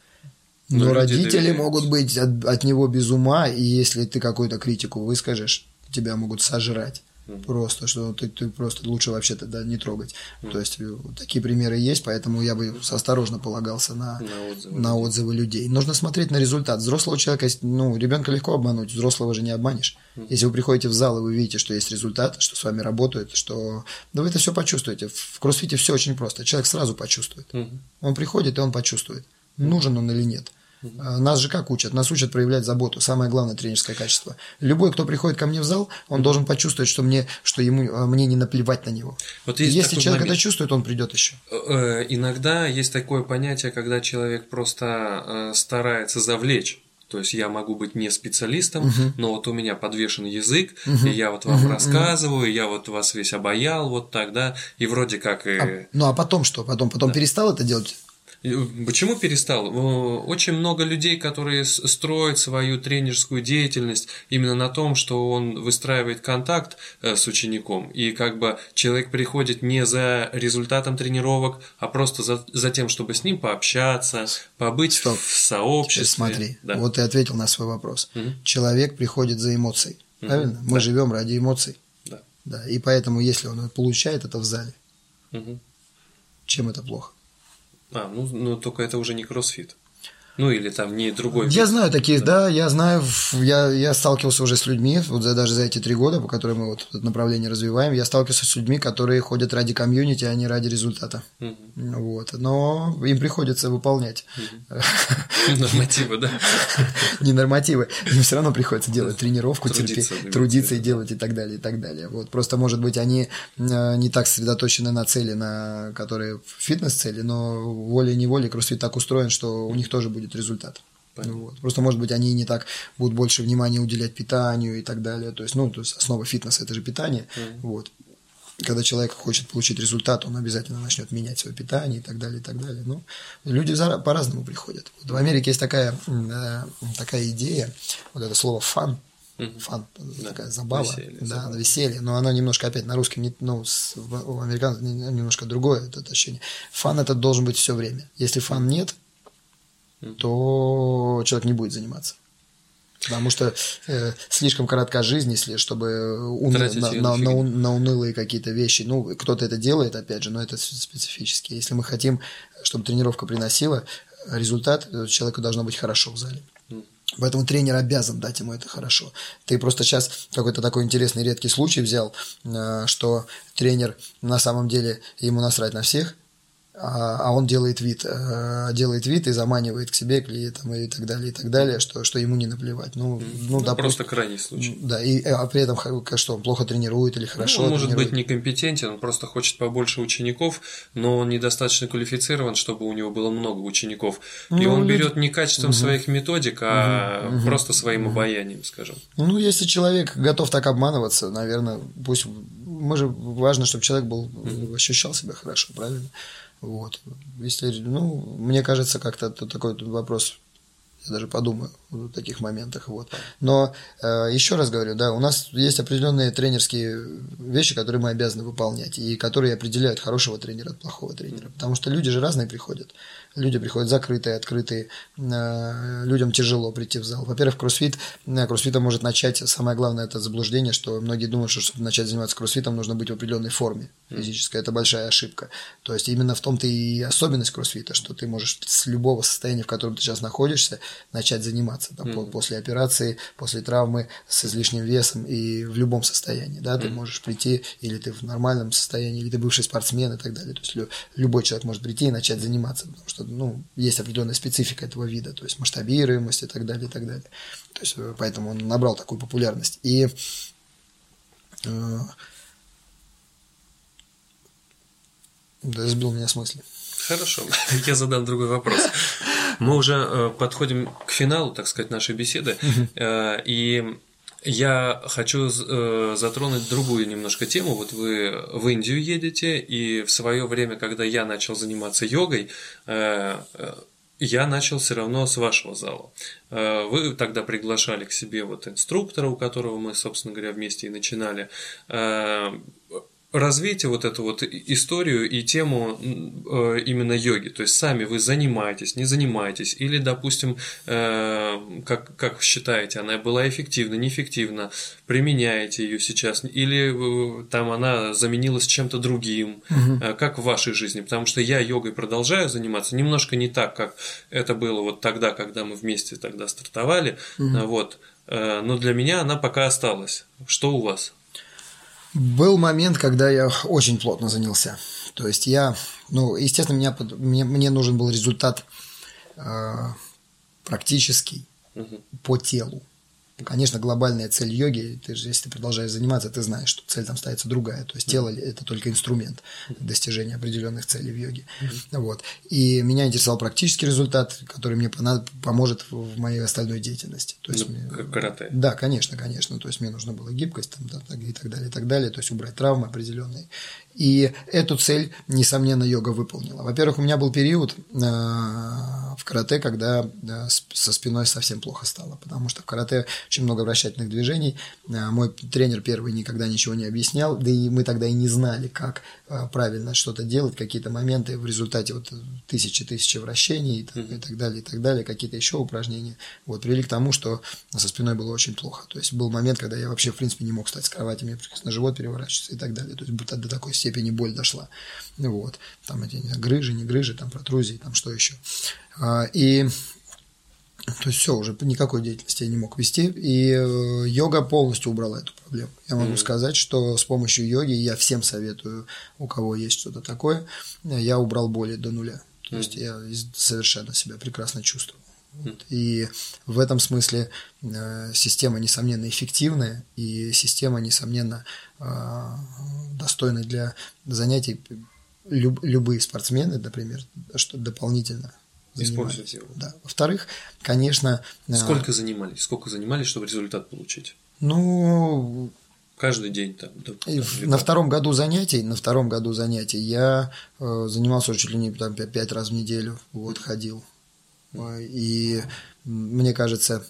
Но, Но родители доверяют. могут быть от, от него без ума, и если ты какую-то критику выскажешь, тебя могут сожрать. Mm-hmm. Просто, что ты, ты просто лучше вообще тогда не трогать. Mm-hmm. То есть э, такие примеры есть, поэтому я бы осторожно полагался на, на, отзывы, на отзывы людей. Нужно смотреть на результат. Взрослого человека, ну, ребенка легко обмануть, взрослого же не обманешь. Mm-hmm. Если вы приходите в зал и вы видите, что есть результат, что с вами работают, что. Да вы это все почувствуете. В кроссфите все очень просто. Человек сразу почувствует. Mm-hmm. Он приходит, и он почувствует, нужен он или нет. А, нас же как учат? Нас учат проявлять заботу. Самое главное тренерское качество. Любой, кто приходит ко мне в зал, он должен почувствовать, что мне, что ему, а, мне не наплевать на него. Вот Если человек момент. это чувствует, он придет еще. Э, э, иногда есть такое понятие, когда человек просто э, старается завлечь. То есть я могу быть не специалистом, uh-huh. но вот у меня подвешен язык, uh-huh. и я вот вам uh-huh. рассказываю, я вот вас весь обаял, вот так, да, и вроде как... И... А, ну а потом что? Потом, потом да. перестал это делать? Почему перестал? Очень много людей, которые строят свою тренерскую деятельность именно на том, что он выстраивает контакт э, с учеником, и как бы человек приходит не за результатом тренировок, а просто за, за тем, чтобы с ним пообщаться, побыть Стоп. в сообществе. смотри, да. вот ты ответил на свой вопрос. Угу. Человек приходит за эмоцией, правильно? Угу. Мы да. живем ради эмоций. Да. да. И поэтому, если он получает это в зале, угу. чем это плохо? А, ну, ну только это уже не кроссфит. Ну, или там не другой. Я вид. знаю таких, да. да, я знаю, я, я сталкивался уже с людьми, вот за, даже за эти три года, по которым мы вот это направление развиваем, я сталкивался с людьми, которые ходят ради комьюнити, а не ради результата. Угу. Вот. Но им приходится выполнять. Нормативы, да? Не нормативы. Им все равно приходится делать тренировку, терпеть, трудиться и делать и так далее, и так далее. Вот. Просто, может быть, они э, не так сосредоточены на цели, на которые фитнес-цели, но волей-неволей кроссфит так устроен, что у них тоже будет будет результат. Вот. Просто, может быть, они не так будут больше внимания уделять питанию и так далее. То есть, ну, то есть основа фитнеса это же питание. Mm. Вот. Когда человек хочет получить результат, он обязательно начнет менять свое питание и так далее, и так далее. Ну, люди по-разному приходят. Вот в Америке есть такая, э, такая идея, вот это слово фан, фан, да. такая забава, веселье, да, забава. веселье, но оно немножко опять на русском, не, ну, с, у американцев немножко другое это ощущение. Фан это должен быть все время. Если фан нет, то человек не будет заниматься. Потому что э, слишком коротка жизнь, если чтобы уны, на, на, на, на унылые какие-то вещи. Ну, кто-то это делает, опять же, но это специфически. Если мы хотим, чтобы тренировка приносила результат, человеку должно быть хорошо в зале. Поэтому тренер обязан дать ему это хорошо. Ты просто сейчас какой-то такой интересный редкий случай взял, э, что тренер на самом деле ему насрать на всех, а, а он делает вид, э, делает вид и заманивает к себе клиентам и так далее, и так далее, что, что ему не наплевать. Ну, ну, ну да, просто крайний случай. Да, и, э, а при этом что, он плохо тренирует или хорошо ну, Он может тренирует. быть некомпетентен, он просто хочет побольше учеников, но он недостаточно квалифицирован, чтобы у него было много учеников. Ну, и он берет не качеством угу. своих методик, а угу. просто своим угу. обаянием, скажем. Ну, если человек готов так обманываться, наверное, пусть мы же важно, чтобы человек был угу. ощущал себя хорошо, правильно? Вот. Если, ну, мне кажется, как-то такой вопрос, я даже подумаю в таких моментах. Вот. Но э, еще раз говорю, да, у нас есть определенные тренерские вещи, которые мы обязаны выполнять, и которые определяют хорошего тренера от плохого тренера. Потому что люди же разные приходят. Люди приходят закрытые, открытые, э, людям тяжело прийти в зал. Во-первых, кроссфит, э, кроссфитом может начать, самое главное, это заблуждение, что многие думают, что чтобы начать заниматься кроссфитом, нужно быть в определенной форме физической. Это большая ошибка. То есть именно в том-то и особенность кроссфита, что ты можешь с любого состояния, в котором ты сейчас находишься, начать заниматься там, mm-hmm. после операции, после травмы с излишним весом и в любом состоянии, да, ты можешь прийти, или ты в нормальном состоянии, или ты бывший спортсмен и так далее, то есть любой человек может прийти и начать заниматься, потому что, ну, есть определенная специфика этого вида, то есть масштабируемость и так далее, и так далее, то есть э, поэтому он набрал такую популярность, и э, да, сбил меня с мысли. Хорошо, я задам другой вопрос. Мы уже э, подходим к финалу, так сказать, нашей беседы, э, и я хочу э, затронуть другую немножко тему. Вот вы в Индию едете, и в свое время, когда я начал заниматься йогой, я начал все равно с вашего зала. Вы тогда приглашали к себе вот инструктора, у которого мы, собственно говоря, вместе и начинали развейте вот эту вот историю и тему э, именно йоги. То есть сами вы занимаетесь, не занимаетесь, или, допустим, э, как, как считаете, она была эффективна, неэффективна, применяете ее сейчас, или э, там она заменилась чем-то другим, угу. как в вашей жизни. Потому что я йогой продолжаю заниматься, немножко не так, как это было вот тогда, когда мы вместе тогда стартовали. Угу. Вот. Но для меня она пока осталась. Что у вас? Был момент, когда я очень плотно занялся. То есть я, ну, естественно, меня, мне, мне нужен был результат э, практический угу. по телу. Конечно, глобальная цель йоги, ты же, если ты продолжаешь заниматься, ты знаешь, что цель там ставится другая. То есть тело – это только инструмент достижения определенных целей в йоге. Вот. И меня интересовал практический результат, который мне поможет в моей остальной деятельности. То есть, ну, мне... карате. Да, конечно, конечно. То есть мне нужна была гибкость там, да, и так далее, и так далее. То есть убрать травмы определенные. И эту цель, несомненно, йога выполнила. Во-первых, у меня был период э, в карате, когда э, со спиной совсем плохо стало, потому что в карате очень много вращательных движений. Э, мой тренер первый никогда ничего не объяснял, да и мы тогда и не знали, как правильно что-то делать, какие-то моменты в результате вот тысячи-тысячи вращений и, так, и так далее, и так далее, какие-то еще упражнения, вот, привели к тому, что со спиной было очень плохо. То есть был момент, когда я вообще, в принципе, не мог встать с кровати, мне пришлось на живот переворачиваться и так далее. То есть до такой степени боль дошла. Вот. Там эти знаю, грыжи, не грыжи, там протрузии, там что еще. А, и то есть все, уже никакой деятельности я не мог вести, и э, йога полностью убрала эту проблему. Я могу mm-hmm. сказать, что с помощью йоги я всем советую, у кого есть что-то такое, я убрал боли до нуля. То mm-hmm. есть я совершенно себя прекрасно чувствую. Вот. И в этом смысле э, система, несомненно, эффективная, и система, несомненно, э, достойная для занятий. Люб, любые спортсмены, например, что дополнительно использовать его. Да. Во-вторых, конечно... Э, Сколько занимались? Сколько занимались, чтобы результат получить? Ну, каждый день там. Там на втором году занятий, на втором году занятий я э, занимался чуть ли не там пять раз в неделю, вот ходил. И мне кажется,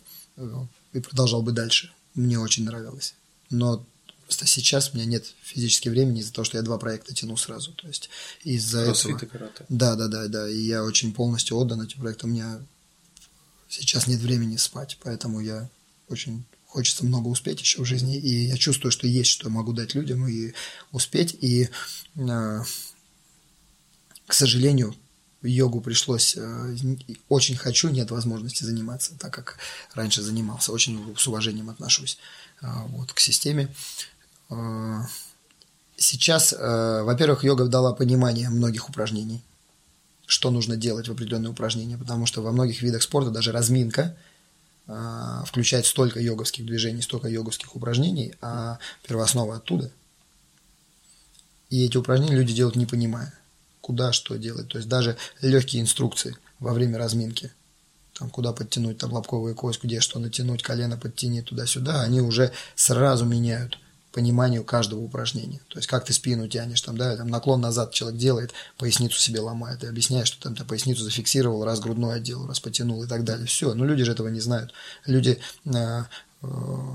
и продолжал бы дальше. Мне очень нравилось. Но просто сейчас у меня нет физически времени из-за того, что я два проекта тяну сразу. То есть из-за этого... Да, да, да, да. И я очень полностью отдан этим проектам. У меня сейчас нет времени спать, поэтому я очень хочется много успеть еще в жизни, и я чувствую, что есть что я могу дать людям и успеть, и, э, к сожалению, йогу пришлось э, очень хочу, нет возможности заниматься, так как раньше занимался. Очень с уважением отношусь э, вот, к системе. Э, сейчас, во-первых, йога дала понимание многих упражнений, что нужно делать в определенные упражнения, потому что во многих видах спорта даже разминка включает столько йоговских движений, столько йоговских упражнений, а первооснова оттуда. И эти упражнения люди делают не понимая куда что делать. То есть даже легкие инструкции во время разминки. Там, куда подтянуть там лобковую кость, где что натянуть, колено подтяни туда-сюда, они уже сразу меняют пониманию каждого упражнения. То есть, как ты спину тянешь, там, да, там наклон назад человек делает, поясницу себе ломает, и объясняешь, что там ты поясницу зафиксировал, раз грудной отдел, раз потянул и так далее. Все, но люди же этого не знают. Люди Э,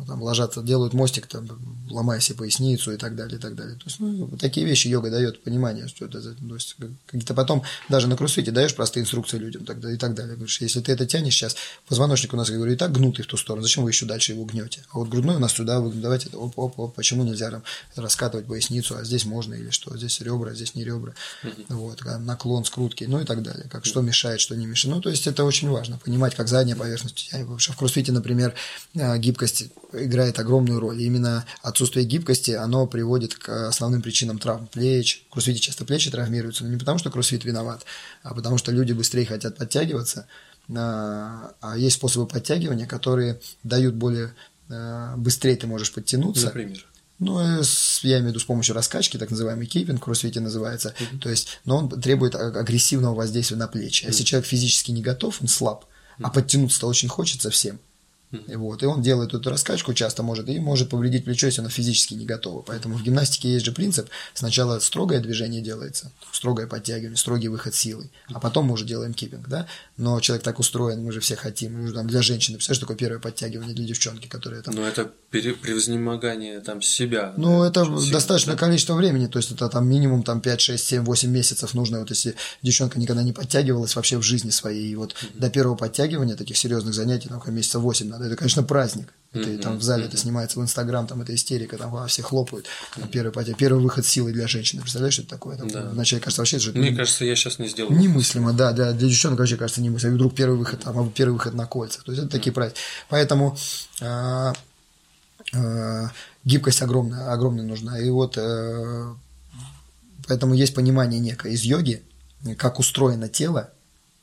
там ложатся, делают мостик, там, ломая себе поясницу и так далее, и так далее. То есть, ну, такие вещи йога дает понимание, что это, то есть, какие-то потом даже на кроссфите даешь простые инструкции людям тогда, и так далее. Говоришь, если ты это тянешь сейчас, позвоночник у нас, я говорю, и так гнутый в ту сторону, зачем вы еще дальше его гнете? А вот грудной у нас сюда, вы, давайте, оп, оп, оп, почему нельзя там раскатывать поясницу, а здесь можно, или что, здесь ребра, а здесь не ребра, вот, наклон, скрутки, ну и так далее, как что мешает, что не мешает. Ну, то есть, это очень важно, понимать, как задняя поверхность. Вообще в кроссфите, например, э, гиб гибкость играет огромную роль. И именно отсутствие гибкости, оно приводит к основным причинам травм плеч. В кроссфите часто плечи травмируются, но не потому, что кроссфит виноват, а потому что люди быстрее хотят подтягиваться, а, а есть способы подтягивания, которые дают более а, быстрее ты можешь подтянуться. Например? Ну, э, я имею в виду с помощью раскачки, так называемый кейпинг, в кроссфите называется. Mm-hmm. То есть, но он требует агрессивного воздействия на плечи. Mm-hmm. Если человек физически не готов, он слаб, mm-hmm. а подтянуться-то очень хочется всем. И вот, и он делает эту раскачку часто может, и может повредить плечо, если оно физически не готово. Поэтому в гимнастике есть же принцип, сначала строгое движение делается, строгое подтягивание, строгий выход силы, а потом мы уже делаем киппинг, да? Но человек так устроен, мы же все хотим, мы же, там, для женщины, представляешь, такое первое подтягивание для девчонки, которые там... Ну, это превознемогание там себя. Ну, да, это достаточное да? количество времени, то есть это там минимум там 5, 6, 7, 8 месяцев нужно, вот если девчонка никогда не подтягивалась вообще в жизни своей, и вот mm-hmm. до первого подтягивания таких серьезных занятий, там, месяца 8 надо, это, конечно, праздник. Это mm-hmm. там в зале mm-hmm. это снимается в Инстаграм, там это истерика, там все хлопают. Первый, потя, первый выход силы для женщины. Представляешь, что это такое? Там, да. Вначале кажется, вообще же. Мне не... кажется, я сейчас не сделал. Немыслимо, да, да. Для девчонок вообще кажется немыслимо. И вдруг первый выход, там, а первый выход на кольца. То есть это mm-hmm. такие праздники. Поэтому а, а, гибкость огромная, огромная нужна. И вот а, поэтому есть понимание некое из йоги, как устроено тело,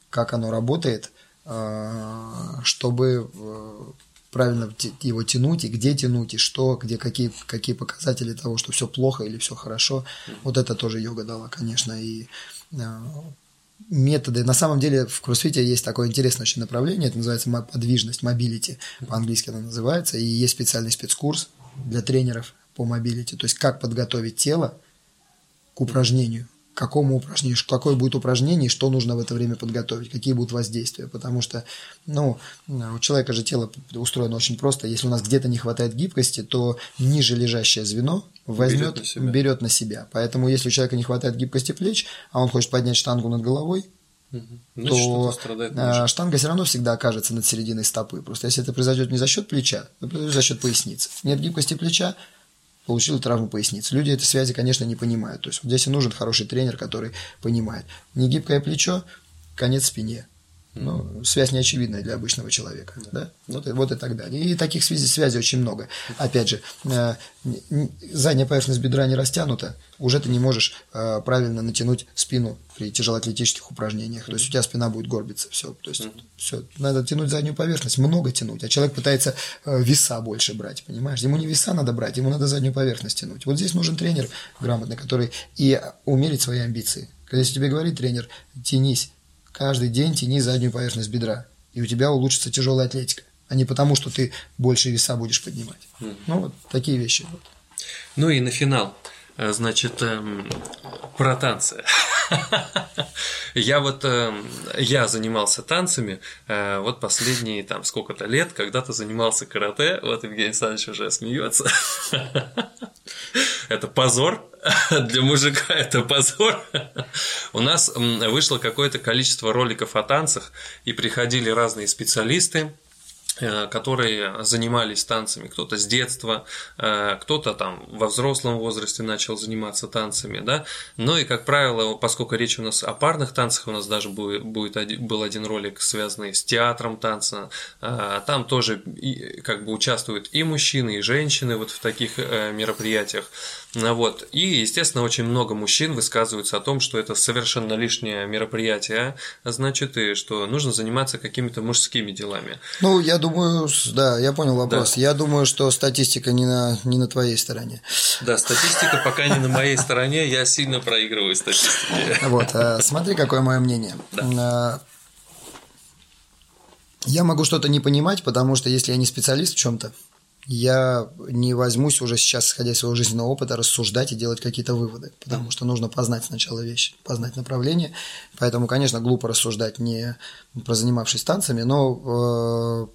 как оно работает, чтобы правильно его тянуть, и где тянуть, и что, где какие, какие показатели того, что все плохо или все хорошо. Вот это тоже йога дала, конечно, и э, методы. На самом деле в кроссфите есть такое интересное очень направление, это называется подвижность, mobility, по-английски это называется, и есть специальный спецкурс для тренеров по mobility, то есть как подготовить тело к упражнению какому упражнению, какое будет упражнение, что нужно в это время подготовить, какие будут воздействия. Потому что ну, у человека же тело устроено очень просто. Если у нас где-то не хватает гибкости, то ниже лежащее звено возьмет, берет на, себя. берет на себя. Поэтому если у человека не хватает гибкости плеч, а он хочет поднять штангу над головой, угу. то а, штанга все равно всегда окажется над серединой стопы. Просто если это произойдет не за счет плеча, то произойдет за счет поясницы. Нет гибкости плеча, получил травму поясницы. Люди этой связи, конечно, не понимают. То есть вот здесь и нужен хороший тренер, который понимает. Негибкое плечо, конец спине. Ну, связь не очевидная для обычного человека. Да. Вот, вот и так далее. И таких связей, связей очень много. Опять же, э, задняя поверхность бедра не растянута, уже ты не можешь э, правильно натянуть спину при тяжелоатлетических упражнениях. То есть у тебя спина будет горбиться. Все. То есть все. Надо тянуть заднюю поверхность, много тянуть. А человек пытается э, веса больше брать, понимаешь? Ему не веса надо брать, ему надо заднюю поверхность тянуть. Вот здесь нужен тренер грамотный, который и умерить свои амбиции. Когда если тебе говорит тренер, тянись, каждый день тяни заднюю поверхность бедра, и у тебя улучшится тяжелая атлетика, а не потому, что ты больше веса будешь поднимать. Mm. Ну, вот такие вещи. Ну и на финал, значит, эм, про танцы. Я вот, эм, я занимался танцами э, вот последние там сколько-то лет, когда-то занимался карате, вот Евгений Александрович уже смеется. Это позор, для мужика это позор. У нас вышло какое-то количество роликов о танцах, и приходили разные специалисты, Э, которые занимались танцами, кто-то с детства, э, кто-то там во взрослом возрасте начал заниматься танцами, да, ну и, как правило, поскольку речь у нас о парных танцах, у нас даже будет, будет был один ролик, связанный с театром танца, э, там тоже как бы участвуют и мужчины, и женщины вот в таких мероприятиях, вот, и, естественно, очень много мужчин высказываются о том, что это совершенно лишнее мероприятие, значит, и что нужно заниматься какими-то мужскими делами. Ну, я думаю, да, я понял вопрос. Да. Я думаю, что статистика не на, не на твоей стороне. Да, статистика пока не на моей стороне, я сильно проигрываю статистике. Вот, а, смотри, какое мое мнение. А, я могу что-то не понимать, потому что если я не специалист в чем-то, я не возьмусь уже сейчас, исходя из своего жизненного опыта, рассуждать и делать какие-то выводы, потому что нужно познать сначала вещи, познать направление. Поэтому, конечно, глупо рассуждать не про занимавшись танцами, но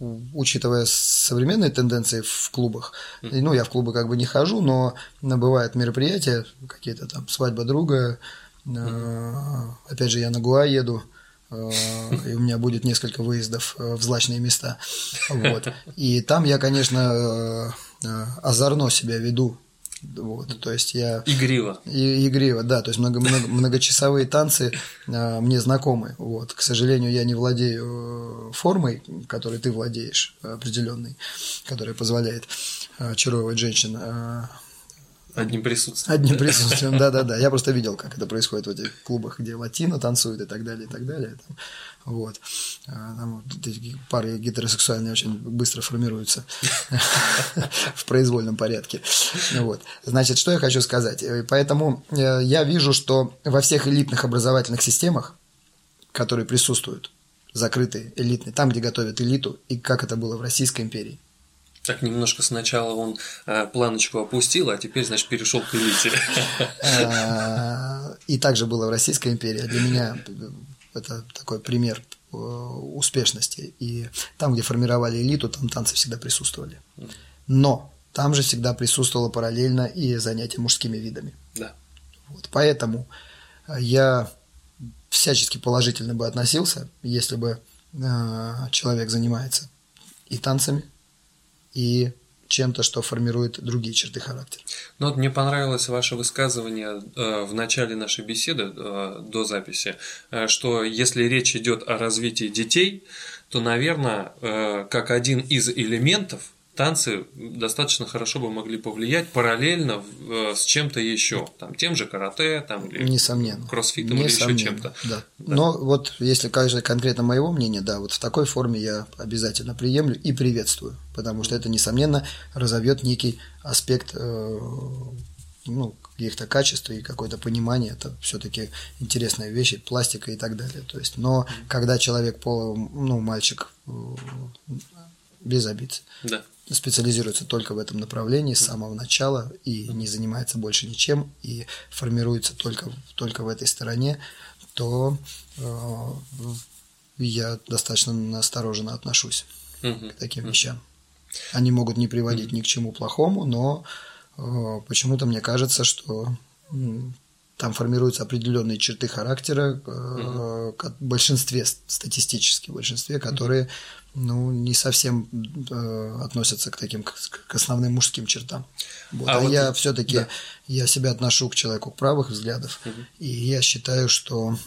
э, учитывая современные тенденции в клубах, ну, я в клубы как бы не хожу, но бывают мероприятия, какие-то там свадьба друга, опять же, я на Гуа еду, и у меня будет несколько выездов в злачные места. Вот. И там я, конечно, озорно себя веду вот, то есть я... Игриво. И, игриво, да. То есть много, много, многочасовые танцы а, мне знакомы. Вот. К сожалению, я не владею э, формой, которой ты владеешь, определенной, которая позволяет очаровывать женщин. А, Одним присутствием. Одним присутствием, да-да-да. Я просто видел, как это происходит в этих клубах, где латино танцуют и так далее, и так далее. Там, вот. А, там пары гетеросексуальные очень быстро формируются в произвольном порядке. Вот. Значит, что я хочу сказать. Поэтому э, я вижу, что во всех элитных образовательных системах, которые присутствуют, закрытые, элитные, там, где готовят элиту, и как это было в Российской империи, так немножко сначала он э, планочку опустил, а теперь, значит, перешел к элите. А, и также было в Российской империи. Для меня это такой пример э, успешности. И там, где формировали элиту, там танцы всегда присутствовали. Но там же всегда присутствовало параллельно и занятие мужскими видами. Да. Вот, поэтому я всячески положительно бы относился, если бы э, человек занимается и танцами, и чем-то, что формирует другие черты характера. Ну вот мне понравилось ваше высказывание э, в начале нашей беседы э, до записи, э, что если речь идет о развитии детей, то, наверное, э, как один из элементов танцы достаточно хорошо бы могли повлиять параллельно э, с чем-то еще, там, тем же карате, там, или Несомненно. кроссфитом Несомненно, или еще чем-то. Да. да. Но вот если кажется конкретно моего мнения, да, вот в такой форме я обязательно приемлю и приветствую, потому что это, несомненно, разовьет некий аспект э, ну, каких-то качеств и какое-то понимание, это все-таки интересные вещи, пластика и так далее. То есть, но когда человек, пол, ну, мальчик э, без обид, да специализируется только в этом направлении с самого начала и не занимается больше ничем и формируется только, только в этой стороне, то э, я достаточно настороженно отношусь к таким вещам. Они могут не приводить ни к чему плохому, но э, почему-то мне кажется, что там формируются определенные черты характера, э, в большинстве, статистически в большинстве, которые ну, не совсем э, относятся к таким к, к основным мужским чертам. Вот. А, а вот я все-таки да. я себя отношу к человеку правых взглядов, угу. и я считаю, что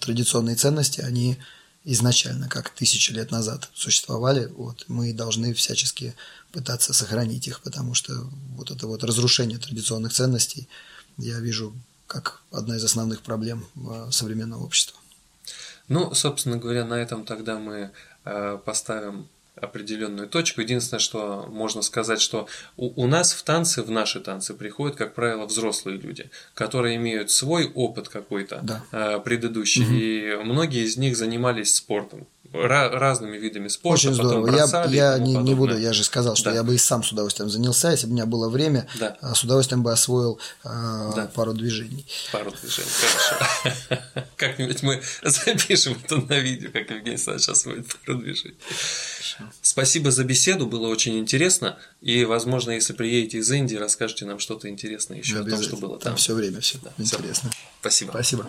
традиционные ценности они изначально, как тысячи лет назад существовали, вот мы должны всячески пытаться сохранить их, потому что вот это вот разрушение традиционных ценностей я вижу как одна из основных проблем э, современного общества. Ну, собственно говоря, на этом тогда мы Э, поставим определенную точку. Единственное, что можно сказать, что у, у нас в танцы, в наши танцы приходят, как правило, взрослые люди, которые имеют свой опыт какой-то да. э, предыдущий, угу. и многие из них занимались спортом разными видами спорта. Очень здорово. я я не, не буду, я же сказал, что да. я бы и сам с удовольствием занялся, если бы у меня было время, да. А, с удовольствием бы освоил э, да. пару движений. Пару движений, хорошо. Как-нибудь мы запишем это на видео, как Евгений Александрович освоит пару движений. Спасибо за беседу, было очень интересно. И, возможно, если приедете из Индии, расскажете нам что-то интересное еще о том, что было там. Там все время все да. интересно. Спасибо. Спасибо.